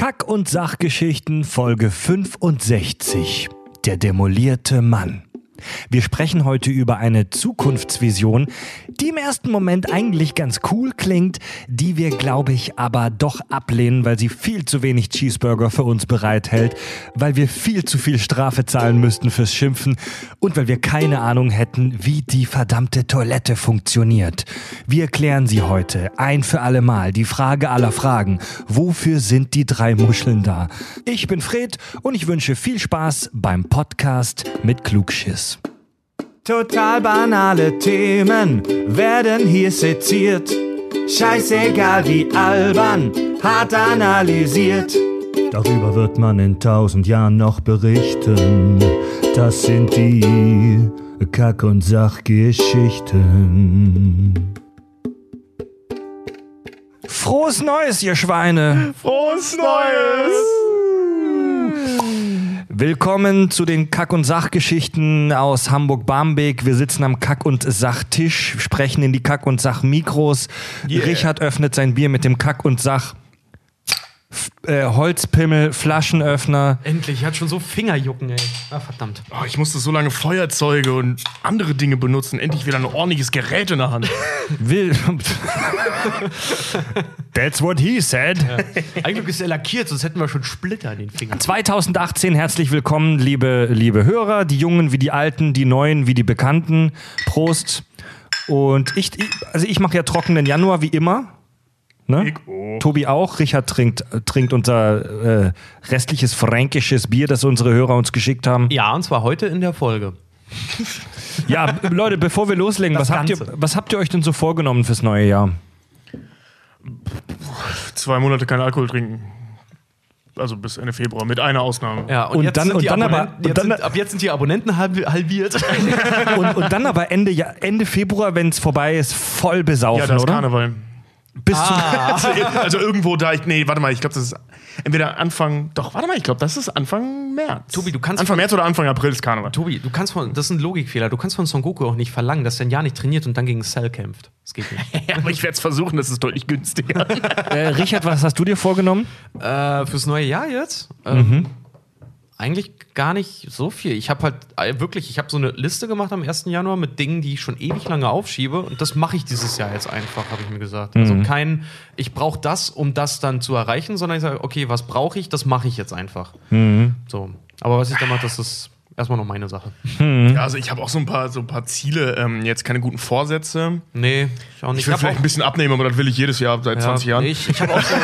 Kack- und Sachgeschichten Folge 65. Der demolierte Mann. Wir sprechen heute über eine Zukunftsvision, die im ersten Moment eigentlich ganz cool klingt, die wir, glaube ich, aber doch ablehnen, weil sie viel zu wenig Cheeseburger für uns bereithält, weil wir viel zu viel Strafe zahlen müssten fürs Schimpfen und weil wir keine Ahnung hätten, wie die verdammte Toilette funktioniert. Wir klären sie heute ein für alle Mal. Die Frage aller Fragen. Wofür sind die drei Muscheln da? Ich bin Fred und ich wünsche viel Spaß beim Podcast mit Klugschiss. Total banale Themen werden hier seziert. Scheißegal wie albern, hart analysiert. Darüber wird man in tausend Jahren noch berichten. Das sind die Kack- und Sachgeschichten. Frohes Neues, ihr Schweine! Frohes Neues! Willkommen zu den Kack- und Sachgeschichten aus Hamburg-Barmbek. Wir sitzen am Kack- und Sachtisch, sprechen in die Kack- und Sach-Mikros. Yeah. Richard öffnet sein Bier mit dem Kack- und Sach. F äh, Holzpimmel, Flaschenöffner. Endlich, hat schon so Fingerjucken, ey. Ah, verdammt. Oh, ich musste so lange Feuerzeuge und andere Dinge benutzen. Endlich wieder ein ordentliches Gerät in der Hand. Will. That's what he said. Eigentlich ist er lackiert, sonst hätten wir schon Splitter in den Fingern. 2018, herzlich willkommen, liebe, liebe Hörer, die Jungen wie die Alten, die Neuen wie die Bekannten. Prost. Und ich, ich also ich mache ja trockenen Januar wie immer. Ne? Ich auch. Tobi auch. Richard trinkt, trinkt unser äh, restliches fränkisches Bier, das unsere Hörer uns geschickt haben. Ja, und zwar heute in der Folge. Ja, Leute, bevor wir loslegen, Das was habt, ihr, was habt ihr euch denn so vorgenommen fürs neue Jahr? Zwei Monate kein Alkohol trinken. Also bis Ende Februar, mit einer Ausnahme. Ja, Und dann- sind und die dann aber- und jetzt dann- sind, ab jetzt sind die Abonnenten halb, halbiert. Und, und dann aber Ende, Ja- Ende Februar, wenn es vorbei ist, voll besaufen, Ja, das ist oder? Karneval. Bis zum Also, also irgendwo da, ich, nee, warte mal, ich glaube, das ist entweder Anfang, doch, warte mal, ich glaube, das ist Anfang März. Tobi, du kannst Anfang von- März oder Anfang April ist Karneval. Tobi, du kannst von, das ist ein Logikfehler, du kannst von Son Goku auch nicht verlangen, dass er ein Jahr nicht trainiert und dann gegen Cell kämpft. Das geht nicht. Ja, aber ich werde es versuchen, das ist deutlich günstiger. Äh, Richard, was hast du dir vorgenommen? äh, fürs neue Jahr jetzt? Ähm, Eigentlich gar nicht so viel. Ich habe halt äh, wirklich, ich habe so eine Liste gemacht am 1. Januar mit Dingen, die ich schon ewig lange aufschiebe. Und das mache ich dieses Jahr jetzt einfach, habe ich mir gesagt. Also kein, ich brauche das, um das dann zu erreichen, sondern ich sage, okay, was brauche ich, das mache ich jetzt einfach. So. Aber was ich da mache, das ist erstmal noch meine Sache. ja, also ich habe auch so ein paar, so ein paar Ziele, ähm, jetzt keine guten Vorsätze. Nee, ich auch nicht. Ich will hab vielleicht ein bisschen abnehmen, aber das will ich jedes Jahr seit 20 Jahren. Ich, ich habe auch so,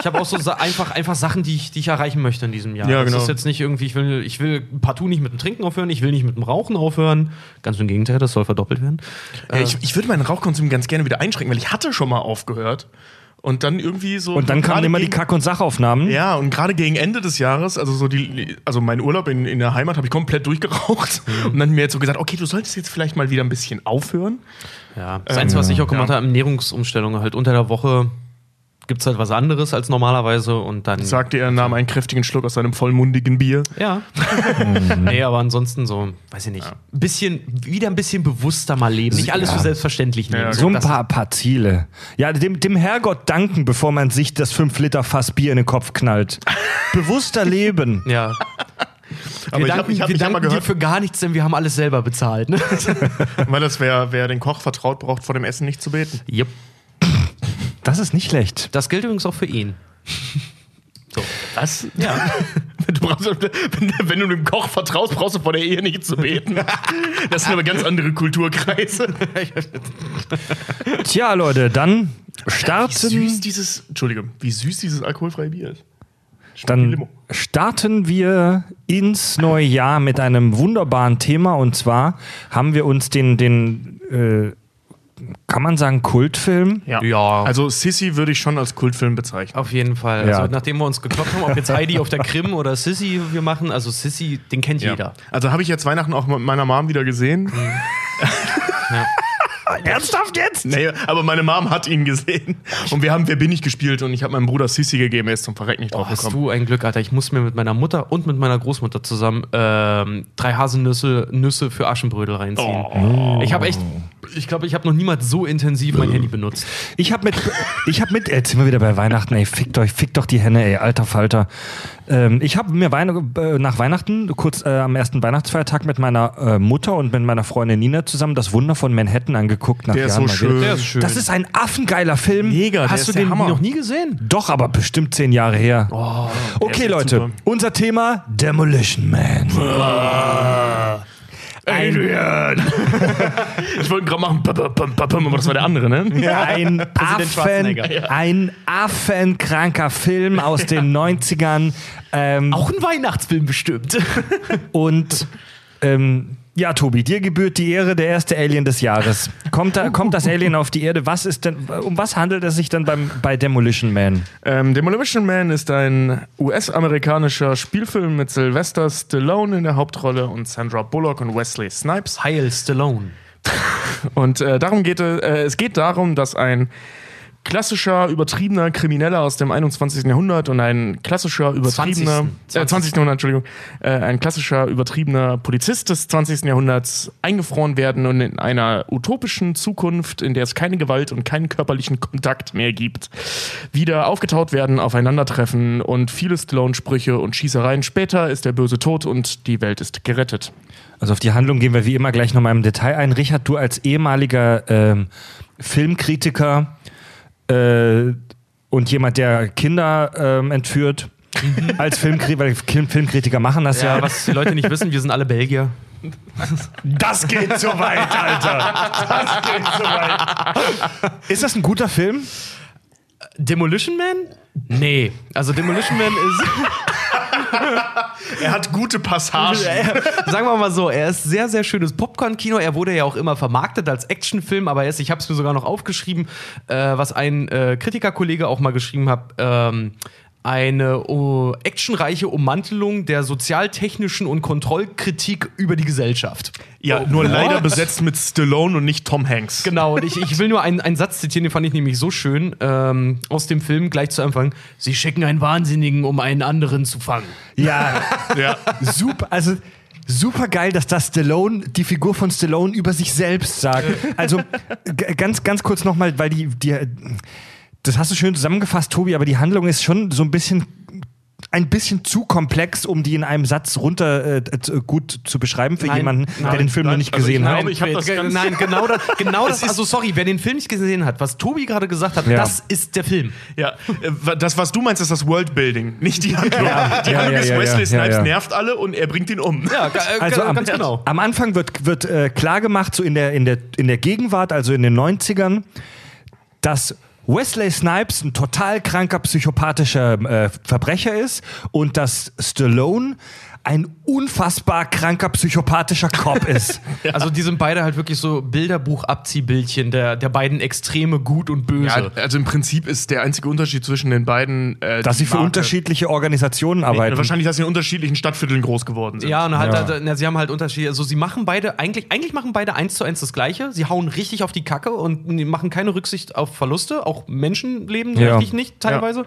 ich hab auch so einfach, einfach Sachen, die ich, die ich erreichen möchte in diesem Jahr. Ja, Das genau. ist jetzt nicht irgendwie, ich will, ich will partout nicht mit dem Trinken aufhören, ich will nicht mit dem Rauchen aufhören. Ganz im Gegenteil, das soll verdoppelt werden. Ja, ich, ich würde meinen Rauchkonsum ganz gerne wieder einschränken, weil ich hatte schon mal aufgehört. Und dann irgendwie so. Und dann kamen immer die Kack- und Sachaufnahmen. Ja, und gerade gegen Ende des Jahres, also so die, also mein Urlaub in, in der Heimat habe ich komplett durchgeraucht Mhm. und dann mir jetzt so gesagt, okay, du solltest jetzt vielleicht mal wieder ein bisschen aufhören. Ja. Das Einzige, was ich auch gemacht ja. habe, Ernährungsumstellung, halt unter der Woche gibt es halt was anderes als normalerweise und dann. Sagte er, nahm einen kräftigen Schluck aus seinem vollmundigen Bier. Ja. nee, aber ansonsten so, weiß ich nicht. Ein bisschen, wieder ein bisschen bewusster mal leben. Nicht alles für selbstverständlich nehmen. Ja, So ein paar, paar Ziele. Ja, dem, dem Herrgott danken, bevor man sich das 5-Liter-Fass Bier in den Kopf knallt. Bewusster leben. Ja. Aber Wir ich habe danken, ich hab, wir ich hab mal danken dir gehört, für gar nichts, denn wir haben alles selber bezahlt. Ne? weil das wer, wer den Koch vertraut, braucht vor dem Essen nicht zu beten. yep. Das ist nicht schlecht. Das gilt übrigens auch für ihn. So. Was? Ja. Du brauchst, wenn, wenn du dem Koch vertraust, brauchst du vor der Ehe nicht zu beten. Das sind aber ganz andere Kulturkreise. Tja, Leute, dann Wie süß starten, dieses, Entschuldige, wie süß dieses alkoholfreie Bier ist. dann starten wir ins neue Jahr mit einem wunderbaren Thema. Und zwar haben wir uns den, den äh, kann man sagen, Kultfilm? Ja. Ja. Also Sissy würde ich schon als Kultfilm bezeichnen. Auf jeden Fall. Ja. Also, nachdem wir uns geklopft haben, ob jetzt Heidi auf der Krim oder Sissy wir machen, also Sissy, den kennt jeder. Also habe ich jetzt Weihnachten auch mit meiner Mom wieder gesehen. Ja. Ernsthaft jetzt? Nee, aber meine Mom hat ihn gesehen. Und wir haben Wer bin ich gespielt und ich habe meinem Bruder Sissi gegeben, er ist zum Verrecken nicht Oh, drauf hast gekommen. du ein Glück, Alter. Ich muss mir mit meiner Mutter und mit meiner Großmutter zusammen ähm, drei Haselnüsse Nüsse für Aschenbrödel reinziehen. Oh. Ich habe echt, ich glaube, ich habe noch niemals so intensiv mein Handy benutzt. Ich habe mit, ich habe mit, jetzt sind wir wieder bei Weihnachten, ey, fickt euch, fickt doch die Henne, ey, alter Falter. Ähm, ich habe mir Wein, äh, nach Weihnachten, kurz äh, am ersten Weihnachtsfeiertag mit meiner äh, Mutter und mit meiner Freundin Nina zusammen das Wunder von Manhattan angeguckt. Nach Der ist Jahren so mal schön. Der ist schön. Das ist ein affengeiler Film. Mega, Hast ist du den noch nie gesehen? Doch, aber bestimmt zehn Jahre her. okay, echt Leute, super. unser Thema Demolition Man. Adrian! ich wollte gerade machen, aber das war der andere, ne? Ein, Affen, ein affenkranker Film aus den 90ern. Ähm, Auch ein Weihnachtsfilm bestimmt. Und ähm, ja, Tobi, dir gebührt die Ehre, der erste Alien des Jahres. Kommt, da, kommt das Alien auf die Erde? Was ist denn, um was handelt es sich dann beim, bei Demolition Man? Ähm, Demolition Man ist ein US-amerikanischer Spielfilm mit Sylvester Stallone in der Hauptrolle und Sandra Bullock und Wesley Snipes. Heil Stallone. Und äh, darum geht es, äh, es geht darum, dass ein klassischer, übertriebener Krimineller aus dem 21. Jahrhundert und ein klassischer, übertriebener, 20.. Äh, 20. Jahrhundert, Entschuldigung, äh, ein klassischer, übertriebener Polizist des 20. Jahrhunderts eingefroren werden und in einer utopischen Zukunft, in der es keine Gewalt und keinen körperlichen Kontakt mehr gibt, wieder aufgetaut werden, aufeinandertreffen und viele Stallone-Sprüche und Schießereien. Später ist der Böse tot und die Welt ist gerettet. Also auf die Handlung gehen wir wie immer gleich nochmal im Detail ein. Richard, du als ehemaliger ähm, Filmkritiker äh, und jemand, der Kinder ähm, entführt, als Filmkritiker, weil Film- Filmkritiker machen das ja. Ja, was die Leute nicht wissen, wir sind alle Belgier. Das geht so weit, Alter. Das geht so weit. Ist das ein guter Film? Demolition Man? Nee. Also Demolition Man ist. Er hat gute Passagen. Sagen wir mal so, er ist sehr, sehr schönes Popcorn-Kino. Er wurde ja auch immer vermarktet als Actionfilm, aber er ist, ich habe es mir sogar noch aufgeschrieben, äh, was ein äh, Kritikerkollege auch mal geschrieben hat. Ähm, eine oh, actionreiche Ummantelung der sozialtechnischen und Kontrollkritik über die Gesellschaft. Ja, nur leider besetzt mit Stallone und nicht Tom Hanks. Genau, und ich, ich will nur einen, einen Satz zitieren, den fand ich nämlich so schön ähm, aus dem Film gleich zu Anfang. Sie schicken einen Wahnsinnigen, um einen anderen zu fangen. Ja, Ja. super. Also super geil, dass das Stallone, die Figur von Stallone über sich selbst sagt. Also ganz, ganz kurz nochmal, weil die, die, das hast du schön zusammengefasst, Tobi, aber die Handlung ist schon so ein bisschen ein bisschen zu komplex, um die in einem Satz runter äh, äh, gut zu beschreiben für Nein, jemanden, der nein, den Film noch nein, nicht also gesehen ich hat. glaube, ich das Nein, genau das, genau das. Also sorry, wer den Film nicht gesehen hat, was Tobi gerade gesagt hat, Ja. das ist der Film. Ja, äh, das, was du meinst, ist das Worldbuilding, nicht die Handlung. die Ja, Handlung ja, ist, ja, Wesley ja, Snipes ja. nervt alle und er bringt ihn um. Ja, äh, Also am, ganz genau. am Anfang wird, wird äh, klar gemacht, so in der, in, der, in der Gegenwart, also in den 90ern, dass Wesley Snipes ein total kranker psychopathischer äh, Verbrecher ist und dass Stallone ein unfassbar kranker psychopathischer Cop ist. Also die sind beide halt wirklich so Bilderbuch-Abziehbildchen der, der beiden Extreme gut und böse. Ja, also im Prinzip ist der einzige Unterschied zwischen den beiden, äh, dass sie für Marke. unterschiedliche Organisationen Nee, arbeiten. Wahrscheinlich, dass sie in unterschiedlichen Stadtvierteln groß geworden sind. Ja, und halt, Ja. halt, na, sie haben halt Unterschiede. Also sie machen beide, eigentlich, eigentlich machen beide eins zu eins das Gleiche. Sie hauen richtig auf die Kacke und machen keine Rücksicht auf Verluste. Auch Menschenleben Ja. richtig nicht teilweise.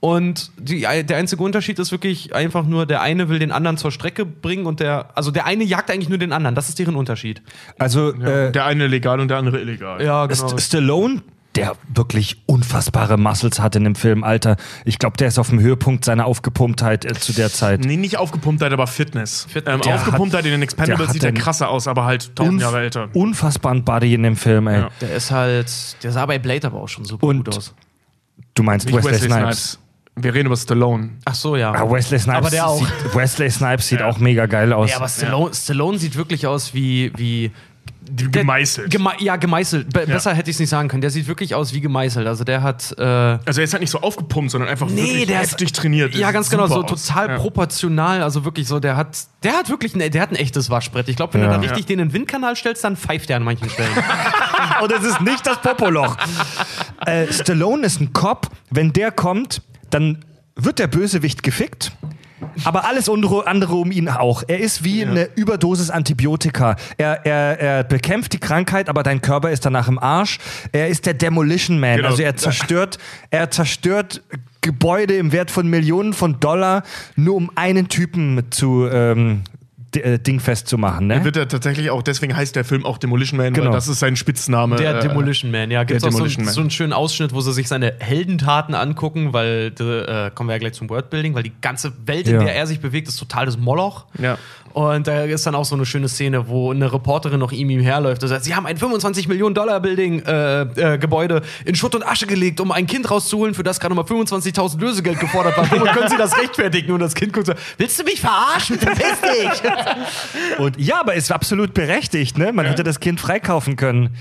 Und die, der einzige Unterschied ist wirklich einfach nur, der eine will den anderen zur Strecke bringen und der, also der eine jagt eigentlich nur den anderen. Das ist deren Unterschied. Also äh, Der eine legal und der andere illegal. Ja, St Stallone, der wirklich unfassbare Muscles hat in dem Film, Alter. Ich glaube, der ist auf dem Höhepunkt seiner Aufgepumptheit äh, zu der Zeit. Nee, nicht Aufgepumptheit, aber Fitness. Fitness. Ähm, Der Aufgepumptheit in den Expendables sieht er krasser aus, aber halt tausend Jahre älter. Unfassbaren Body in dem Film, ey. Ja. Der ist halt, der sah bei Blade aber auch schon super Und- gut aus. Du meinst Nicht Wesley, Snipes. Wir reden über Stallone. Ach so, ja. Ah, Wesley Snipes, Aber der auch. Sieht, Wesley Snipes sieht Ja. auch mega geil aus. Ja, aber Stallone, Stallone sieht wirklich aus wie, wie gemeißelt. Geme ja, gemeißelt. Be besser hätte ich es nicht sagen können. Der sieht wirklich aus wie gemeißelt. Also der hat. Äh, also er ist halt nicht so aufgepumpt, sondern einfach wirklich heftig trainiert. Ja, ganz genau, so aus. total Ja. proportional. Also wirklich so, der hat, der hat wirklich, ein, der hat ein echtes Waschbrett. Ich glaube, wenn Ja. du da richtig den in den Windkanal stellst, dann pfeift der an manchen Stellen. Und es ist nicht das Popoloch. äh, Stallone ist ein Cop. Wenn der kommt, dann wird der Bösewicht gefickt. aber alles andere um ihn auch. Er ist wie eine Überdosis Antibiotika. Er, er, er bekämpft die Krankheit, aber dein Körper ist danach im Arsch. Er ist der Demolition Man. Genau. Also er zerstört, er zerstört Gebäude im Wert von Millionen von Dollar, nur um einen Typen zu ähm, äh, dingfest zu machen. Ne? Wird er tatsächlich auch, deswegen heißt der Film auch Demolition Man, Genau. weil das ist sein Spitzname. Der äh, Demolition Man, ja. Gibt es auch so, Man. so einen schönen Ausschnitt, wo sie sich seine Heldentaten angucken, weil, äh, kommen wir ja gleich zum Wordbuilding, weil die ganze Welt, in Ja. der er sich bewegt, ist total das Moloch. Ja. Und da ist dann auch so eine schöne Szene, wo eine Reporterin noch ihm, herläuft und sagt, sie haben ein 25 Millionen Dollar Building äh, äh, Gebäude in Schutt und Asche gelegt, um ein Kind rauszuholen, für das gerade mal 25.000 Lösegeld gefordert war. Womit können sie das rechtfertigen? Und das Kind guckt so, willst du mich verarschen? Verpiss dich! Und ja, aber ist absolut berechtigt. Ne? Man hätte das Kind freikaufen können.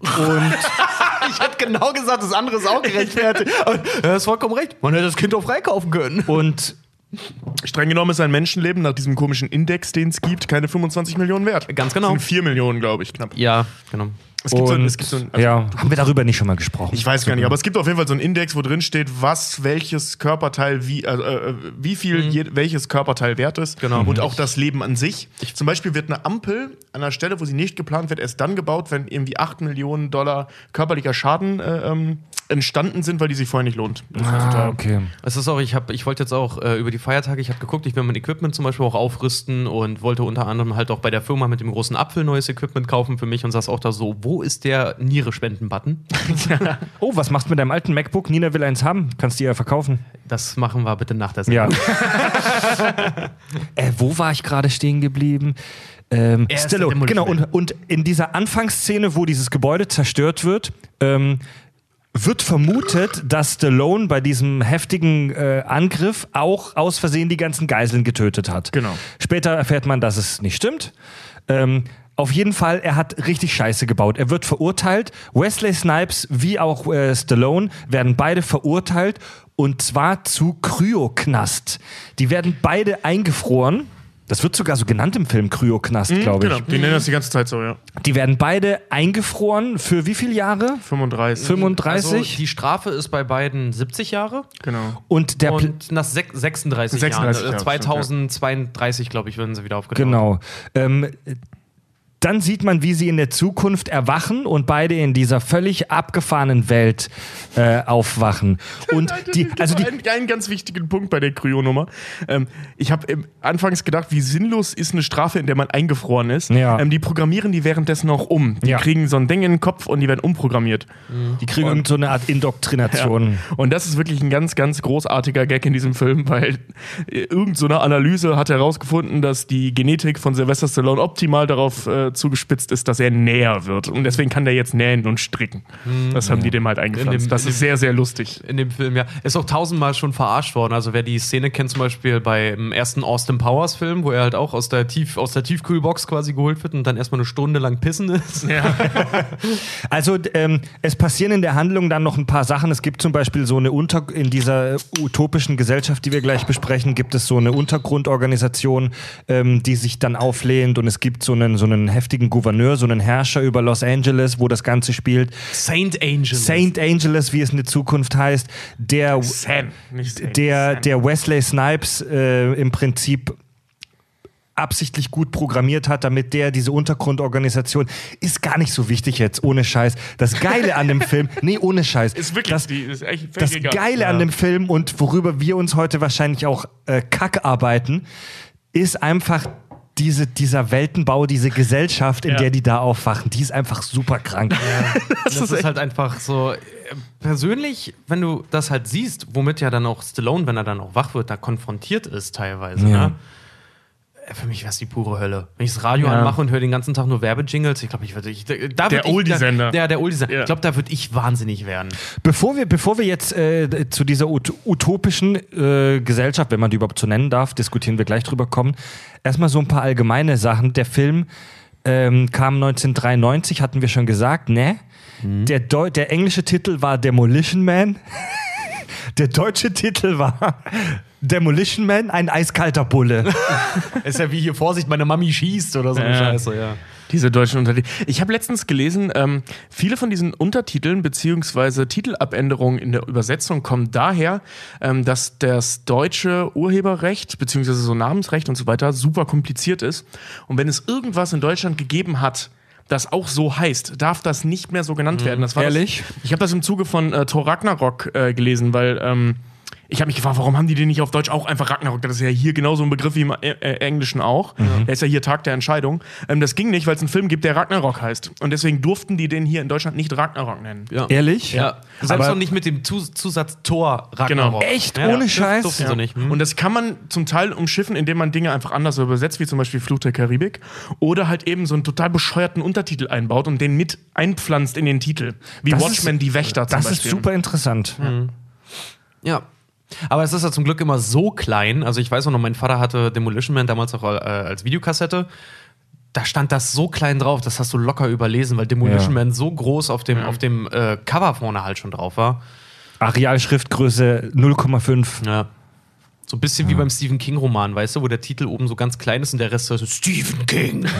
Und ich hätte genau gesagt, das andere ist auch gerechtfertigt. Aber er ist vollkommen recht. Man hätte das Kind auch freikaufen können. und Streng genommen ist ein Menschenleben nach diesem komischen Index, den es gibt, keine 25 Millionen wert. Ganz genau. Das sind 4 Millionen, glaube ich, knapp. Ja, genau. Es gibt so, ein- und es gibt so ein, also, ja, haben wir darüber nicht schon mal gesprochen? Ich weiß gar nicht, aber es gibt auf jeden Fall so einen Index, wo drin steht, was welches Körperteil wie äh, äh, wie viel je, welches Körperteil wert ist Mhm. Genau. und auch das Leben an sich. Zum Beispiel wird eine Ampel an einer Stelle, wo sie nicht geplant wird, erst dann gebaut, wenn irgendwie 8 Millionen Dollar körperlicher Schaden äh, ähm, entstanden sind, weil die sich vorher nicht lohnt. Das ist Ah, total- okay. Es ist auch, ich, hab- ich wollte jetzt auch äh, über die Feiertage, ich habe geguckt, ich will mein Equipment zum Beispiel auch aufrüsten und wollte unter anderem halt auch bei der Firma mit dem großen Apfel neues Equipment kaufen für mich und saß auch da so, wo ist der Niere-Spenden-Button? Oh, was machst du mit deinem alten MacBook? Nina will eins haben. Kannst du ihr verkaufen? Das machen wir bitte nach der Ja. Sendung. äh, wo war ich gerade stehen geblieben? Ähm, der genau. Und, und in dieser Anfangsszene, wo dieses Gebäude zerstört wird, ähm, wird vermutet, dass Stallone bei diesem heftigen äh, Angriff auch aus Versehen die ganzen Geiseln getötet hat. Genau. Später erfährt man, dass es nicht stimmt. Ähm, auf jeden Fall, er hat richtig Scheiße gebaut. Er wird verurteilt. Wesley Snipes wie auch äh, Stallone werden beide verurteilt und zwar zu Kryoknast. Die werden beide eingefroren. Das wird sogar so genannt im Film Kryoknast, glaube ich. Genau, die nennen das die ganze Zeit so, ja. Die werden beide eingefroren für wie viele Jahre? 35. 35? Also die Strafe ist bei beiden 70 Jahre genau. und der und nach sech- 36, 36 Jahren, äh, Jahre, 2032, glaube ich, würden sie wieder aufgenommen. Genau. Ähm, dann sieht man, wie sie in der Zukunft erwachen und beide in dieser völlig abgefahrenen Welt äh, aufwachen. Und die, also die, einen, einen ganz wichtigen Punkt bei der Kryo-Nummer. Ähm, ich habe anfangs gedacht, wie sinnlos ist eine Strafe, in der man eingefroren ist. Ja. Ähm, die programmieren die währenddessen auch um. Die Ja. kriegen so ein Ding in den Kopf und die werden umprogrammiert. die kriegen irgend so eine Art Indoktrination. Und das ist wirklich ein ganz, ganz großartiger Gag in diesem Film, weil äh, irgend so eine Analyse hat herausgefunden, dass die Genetik von Sylvester Stallone optimal darauf äh, zugespitzt ist, dass er näher wird. Und deswegen kann der jetzt nähen und stricken. Das haben die dem halt eingepflanzt. In dem- das ist sehr, sehr lustig. In dem Film, ja. Ist auch tausendmal schon verarscht worden. Also wer die Szene kennt, zum Beispiel beim ersten Austin Powers Film, wo er halt auch aus der, Tief, aus der Tiefkühlbox quasi geholt wird und dann erstmal eine Stunde lang pissen ist. Also ähm, es passieren in der Handlung dann noch ein paar Sachen. Es gibt zum Beispiel so eine Unter in dieser utopischen Gesellschaft, die wir gleich besprechen, gibt es so eine Untergrundorganisation, ähm, die sich dann auflehnt und es gibt so einen so einen heftigen Gouverneur, so einen Herrscher über Los Angeles, wo das Ganze spielt. Saint Angel. Saint Angeles, wie es in der Zukunft heißt, der Sam. Nicht Sam. der, Sam. der Wesley Snipes äh, im Prinzip absichtlich gut programmiert hat, damit der diese Untergrundorganisation ist gar nicht so wichtig jetzt, ohne Scheiß. Das Geile an dem Film, nee, ohne Scheiß. Ist wirklich, das, die, ist echt das egal. Geile an dem Film und worüber wir uns heute wahrscheinlich auch äh, kack arbeiten, ist einfach diese, dieser Weltenbau, diese Gesellschaft, in Ja. der die da aufwachen, die ist einfach super krank. Das, ist, halt einfach so. äh, Persönlich, wenn du das halt siehst, womit ja dann auch Stallone, wenn er dann auch wach wird, da konfrontiert ist teilweise, Ja. ne? Äh, Für mich wäre es die pure Hölle. Wenn ich das Radio Ja. anmache und höre den ganzen Tag nur Werbejingles, ich glaube, ich würde. Ich, da Der ich, Oldie-Sender. Ja, der Oldie-Sender. Ja. Ich glaube, da würde ich wahnsinnig werden. Bevor wir, bevor wir jetzt äh, zu dieser ut utopischen äh, Gesellschaft, wenn man die überhaupt so nennen darf, diskutieren wir gleich drüber kommen. Erstmal so ein paar allgemeine Sachen. Der Film ähm, kam 1993, hatten wir schon gesagt, ne? Der, Deu der englische Titel war Demolition Man. der deutsche Titel war Demolition Man, ein eiskalter Bulle. Ist ja wie hier Vorsicht, meine Mami schießt oder so eine Ja. Scheiße, ja. Diese deutschen Untertitel. Ich habe letztens gelesen, ähm, viele von diesen Untertiteln beziehungsweise Titelabänderungen in der Übersetzung kommen daher, ähm, dass das deutsche Urheberrecht beziehungsweise so Namensrecht und so weiter super kompliziert ist. Und wenn es irgendwas in Deutschland gegeben hat, das auch so heißt, darf das nicht mehr so genannt werden. Das war Ehrlich? Das, ich habe das im Zuge von äh, Thor Ragnarok äh, gelesen, weil ähm, ich habe mich gefragt, warum haben die den nicht auf Deutsch auch einfach Ragnarok? Das ist ja hier genauso ein Begriff wie im äh, äh, Englischen auch. Der ist ja hier Tag der Entscheidung. Ähm, das ging nicht, weil es einen Film gibt, der Ragnarok heißt. Und deswegen durften die den hier in Deutschland nicht Ragnarok nennen. Ja. Ehrlich? Ja. Selbst Aber- noch nicht mit dem Zus Zusatz Tor Ragnarok. Genau. Echt? Ja, Ohne das Scheiß? durften sie nicht. Hm. Und das kann man zum Teil umschiffen, indem man Dinge einfach anders übersetzt, wie zum Beispiel Fluch der Karibik. Oder halt eben so einen total bescheuerten Untertitel einbaut und den mit einpflanzt in den Titel. Wie Das Watchmen, ist- die Wächter zum Das ist Beispiel. super interessant. Ja. Aber es ist ja zum Glück immer so klein. Also ich weiß auch noch, mein Vater hatte Demolition Man damals auch äh, als Videokassette. Da stand das so klein drauf, das hast du locker überlesen, weil Demolition Ja. Man so groß auf dem, auf dem äh, Cover vorne halt schon drauf war. Arealschriftgröße 0,5. Ja. So ein bisschen wie beim Stephen King-Roman, weißt du, wo der Titel oben so ganz klein ist und der Rest so Stephen King.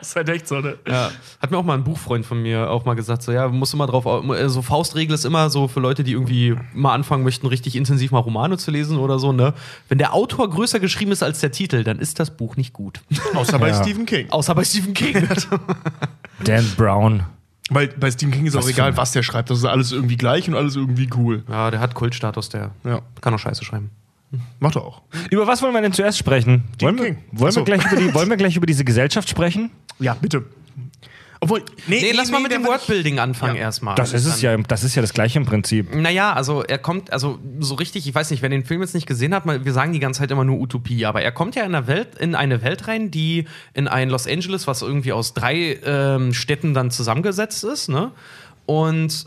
Das ist halt echt so, ne? Ja. Hat mir auch mal ein Buchfreund von mir auch mal gesagt, so ja, musst du mal drauf, au- äh, so Faustregel ist immer so für Leute, die irgendwie mal anfangen möchten, richtig intensiv mal Romane zu lesen oder so, ne? Wenn der Autor größer geschrieben ist als der Titel, dann ist das Buch nicht gut. Außer bei Ja. Stephen King. Außer bei Stephen King. Dan Brown. Weil bei Stephen King ist Was auch egal, was der schreibt. Das ist alles irgendwie gleich und alles irgendwie cool. ja, der hat Kultstatus, der Ja. kann auch Scheiße schreiben. Macht er auch. Über was wollen wir denn zuerst sprechen? Wollen wir, wollen, wir gleich über die, wollen wir gleich über diese Gesellschaft sprechen? Ja, bitte. Obwohl, Nee, lass mal mit dem Wordbuilding anfangen Ja. erstmal. Das ist es ja, das ist ja das gleiche im Prinzip. Naja, also er kommt, also so richtig, ich weiß nicht, wer den Film jetzt nicht gesehen hat, wir sagen die ganze Zeit immer nur Utopie, aber er kommt ja in, einer Welt, in eine Welt rein, die in ein Los Angeles, was irgendwie aus drei ähm, Städten dann zusammengesetzt ist, ne? Und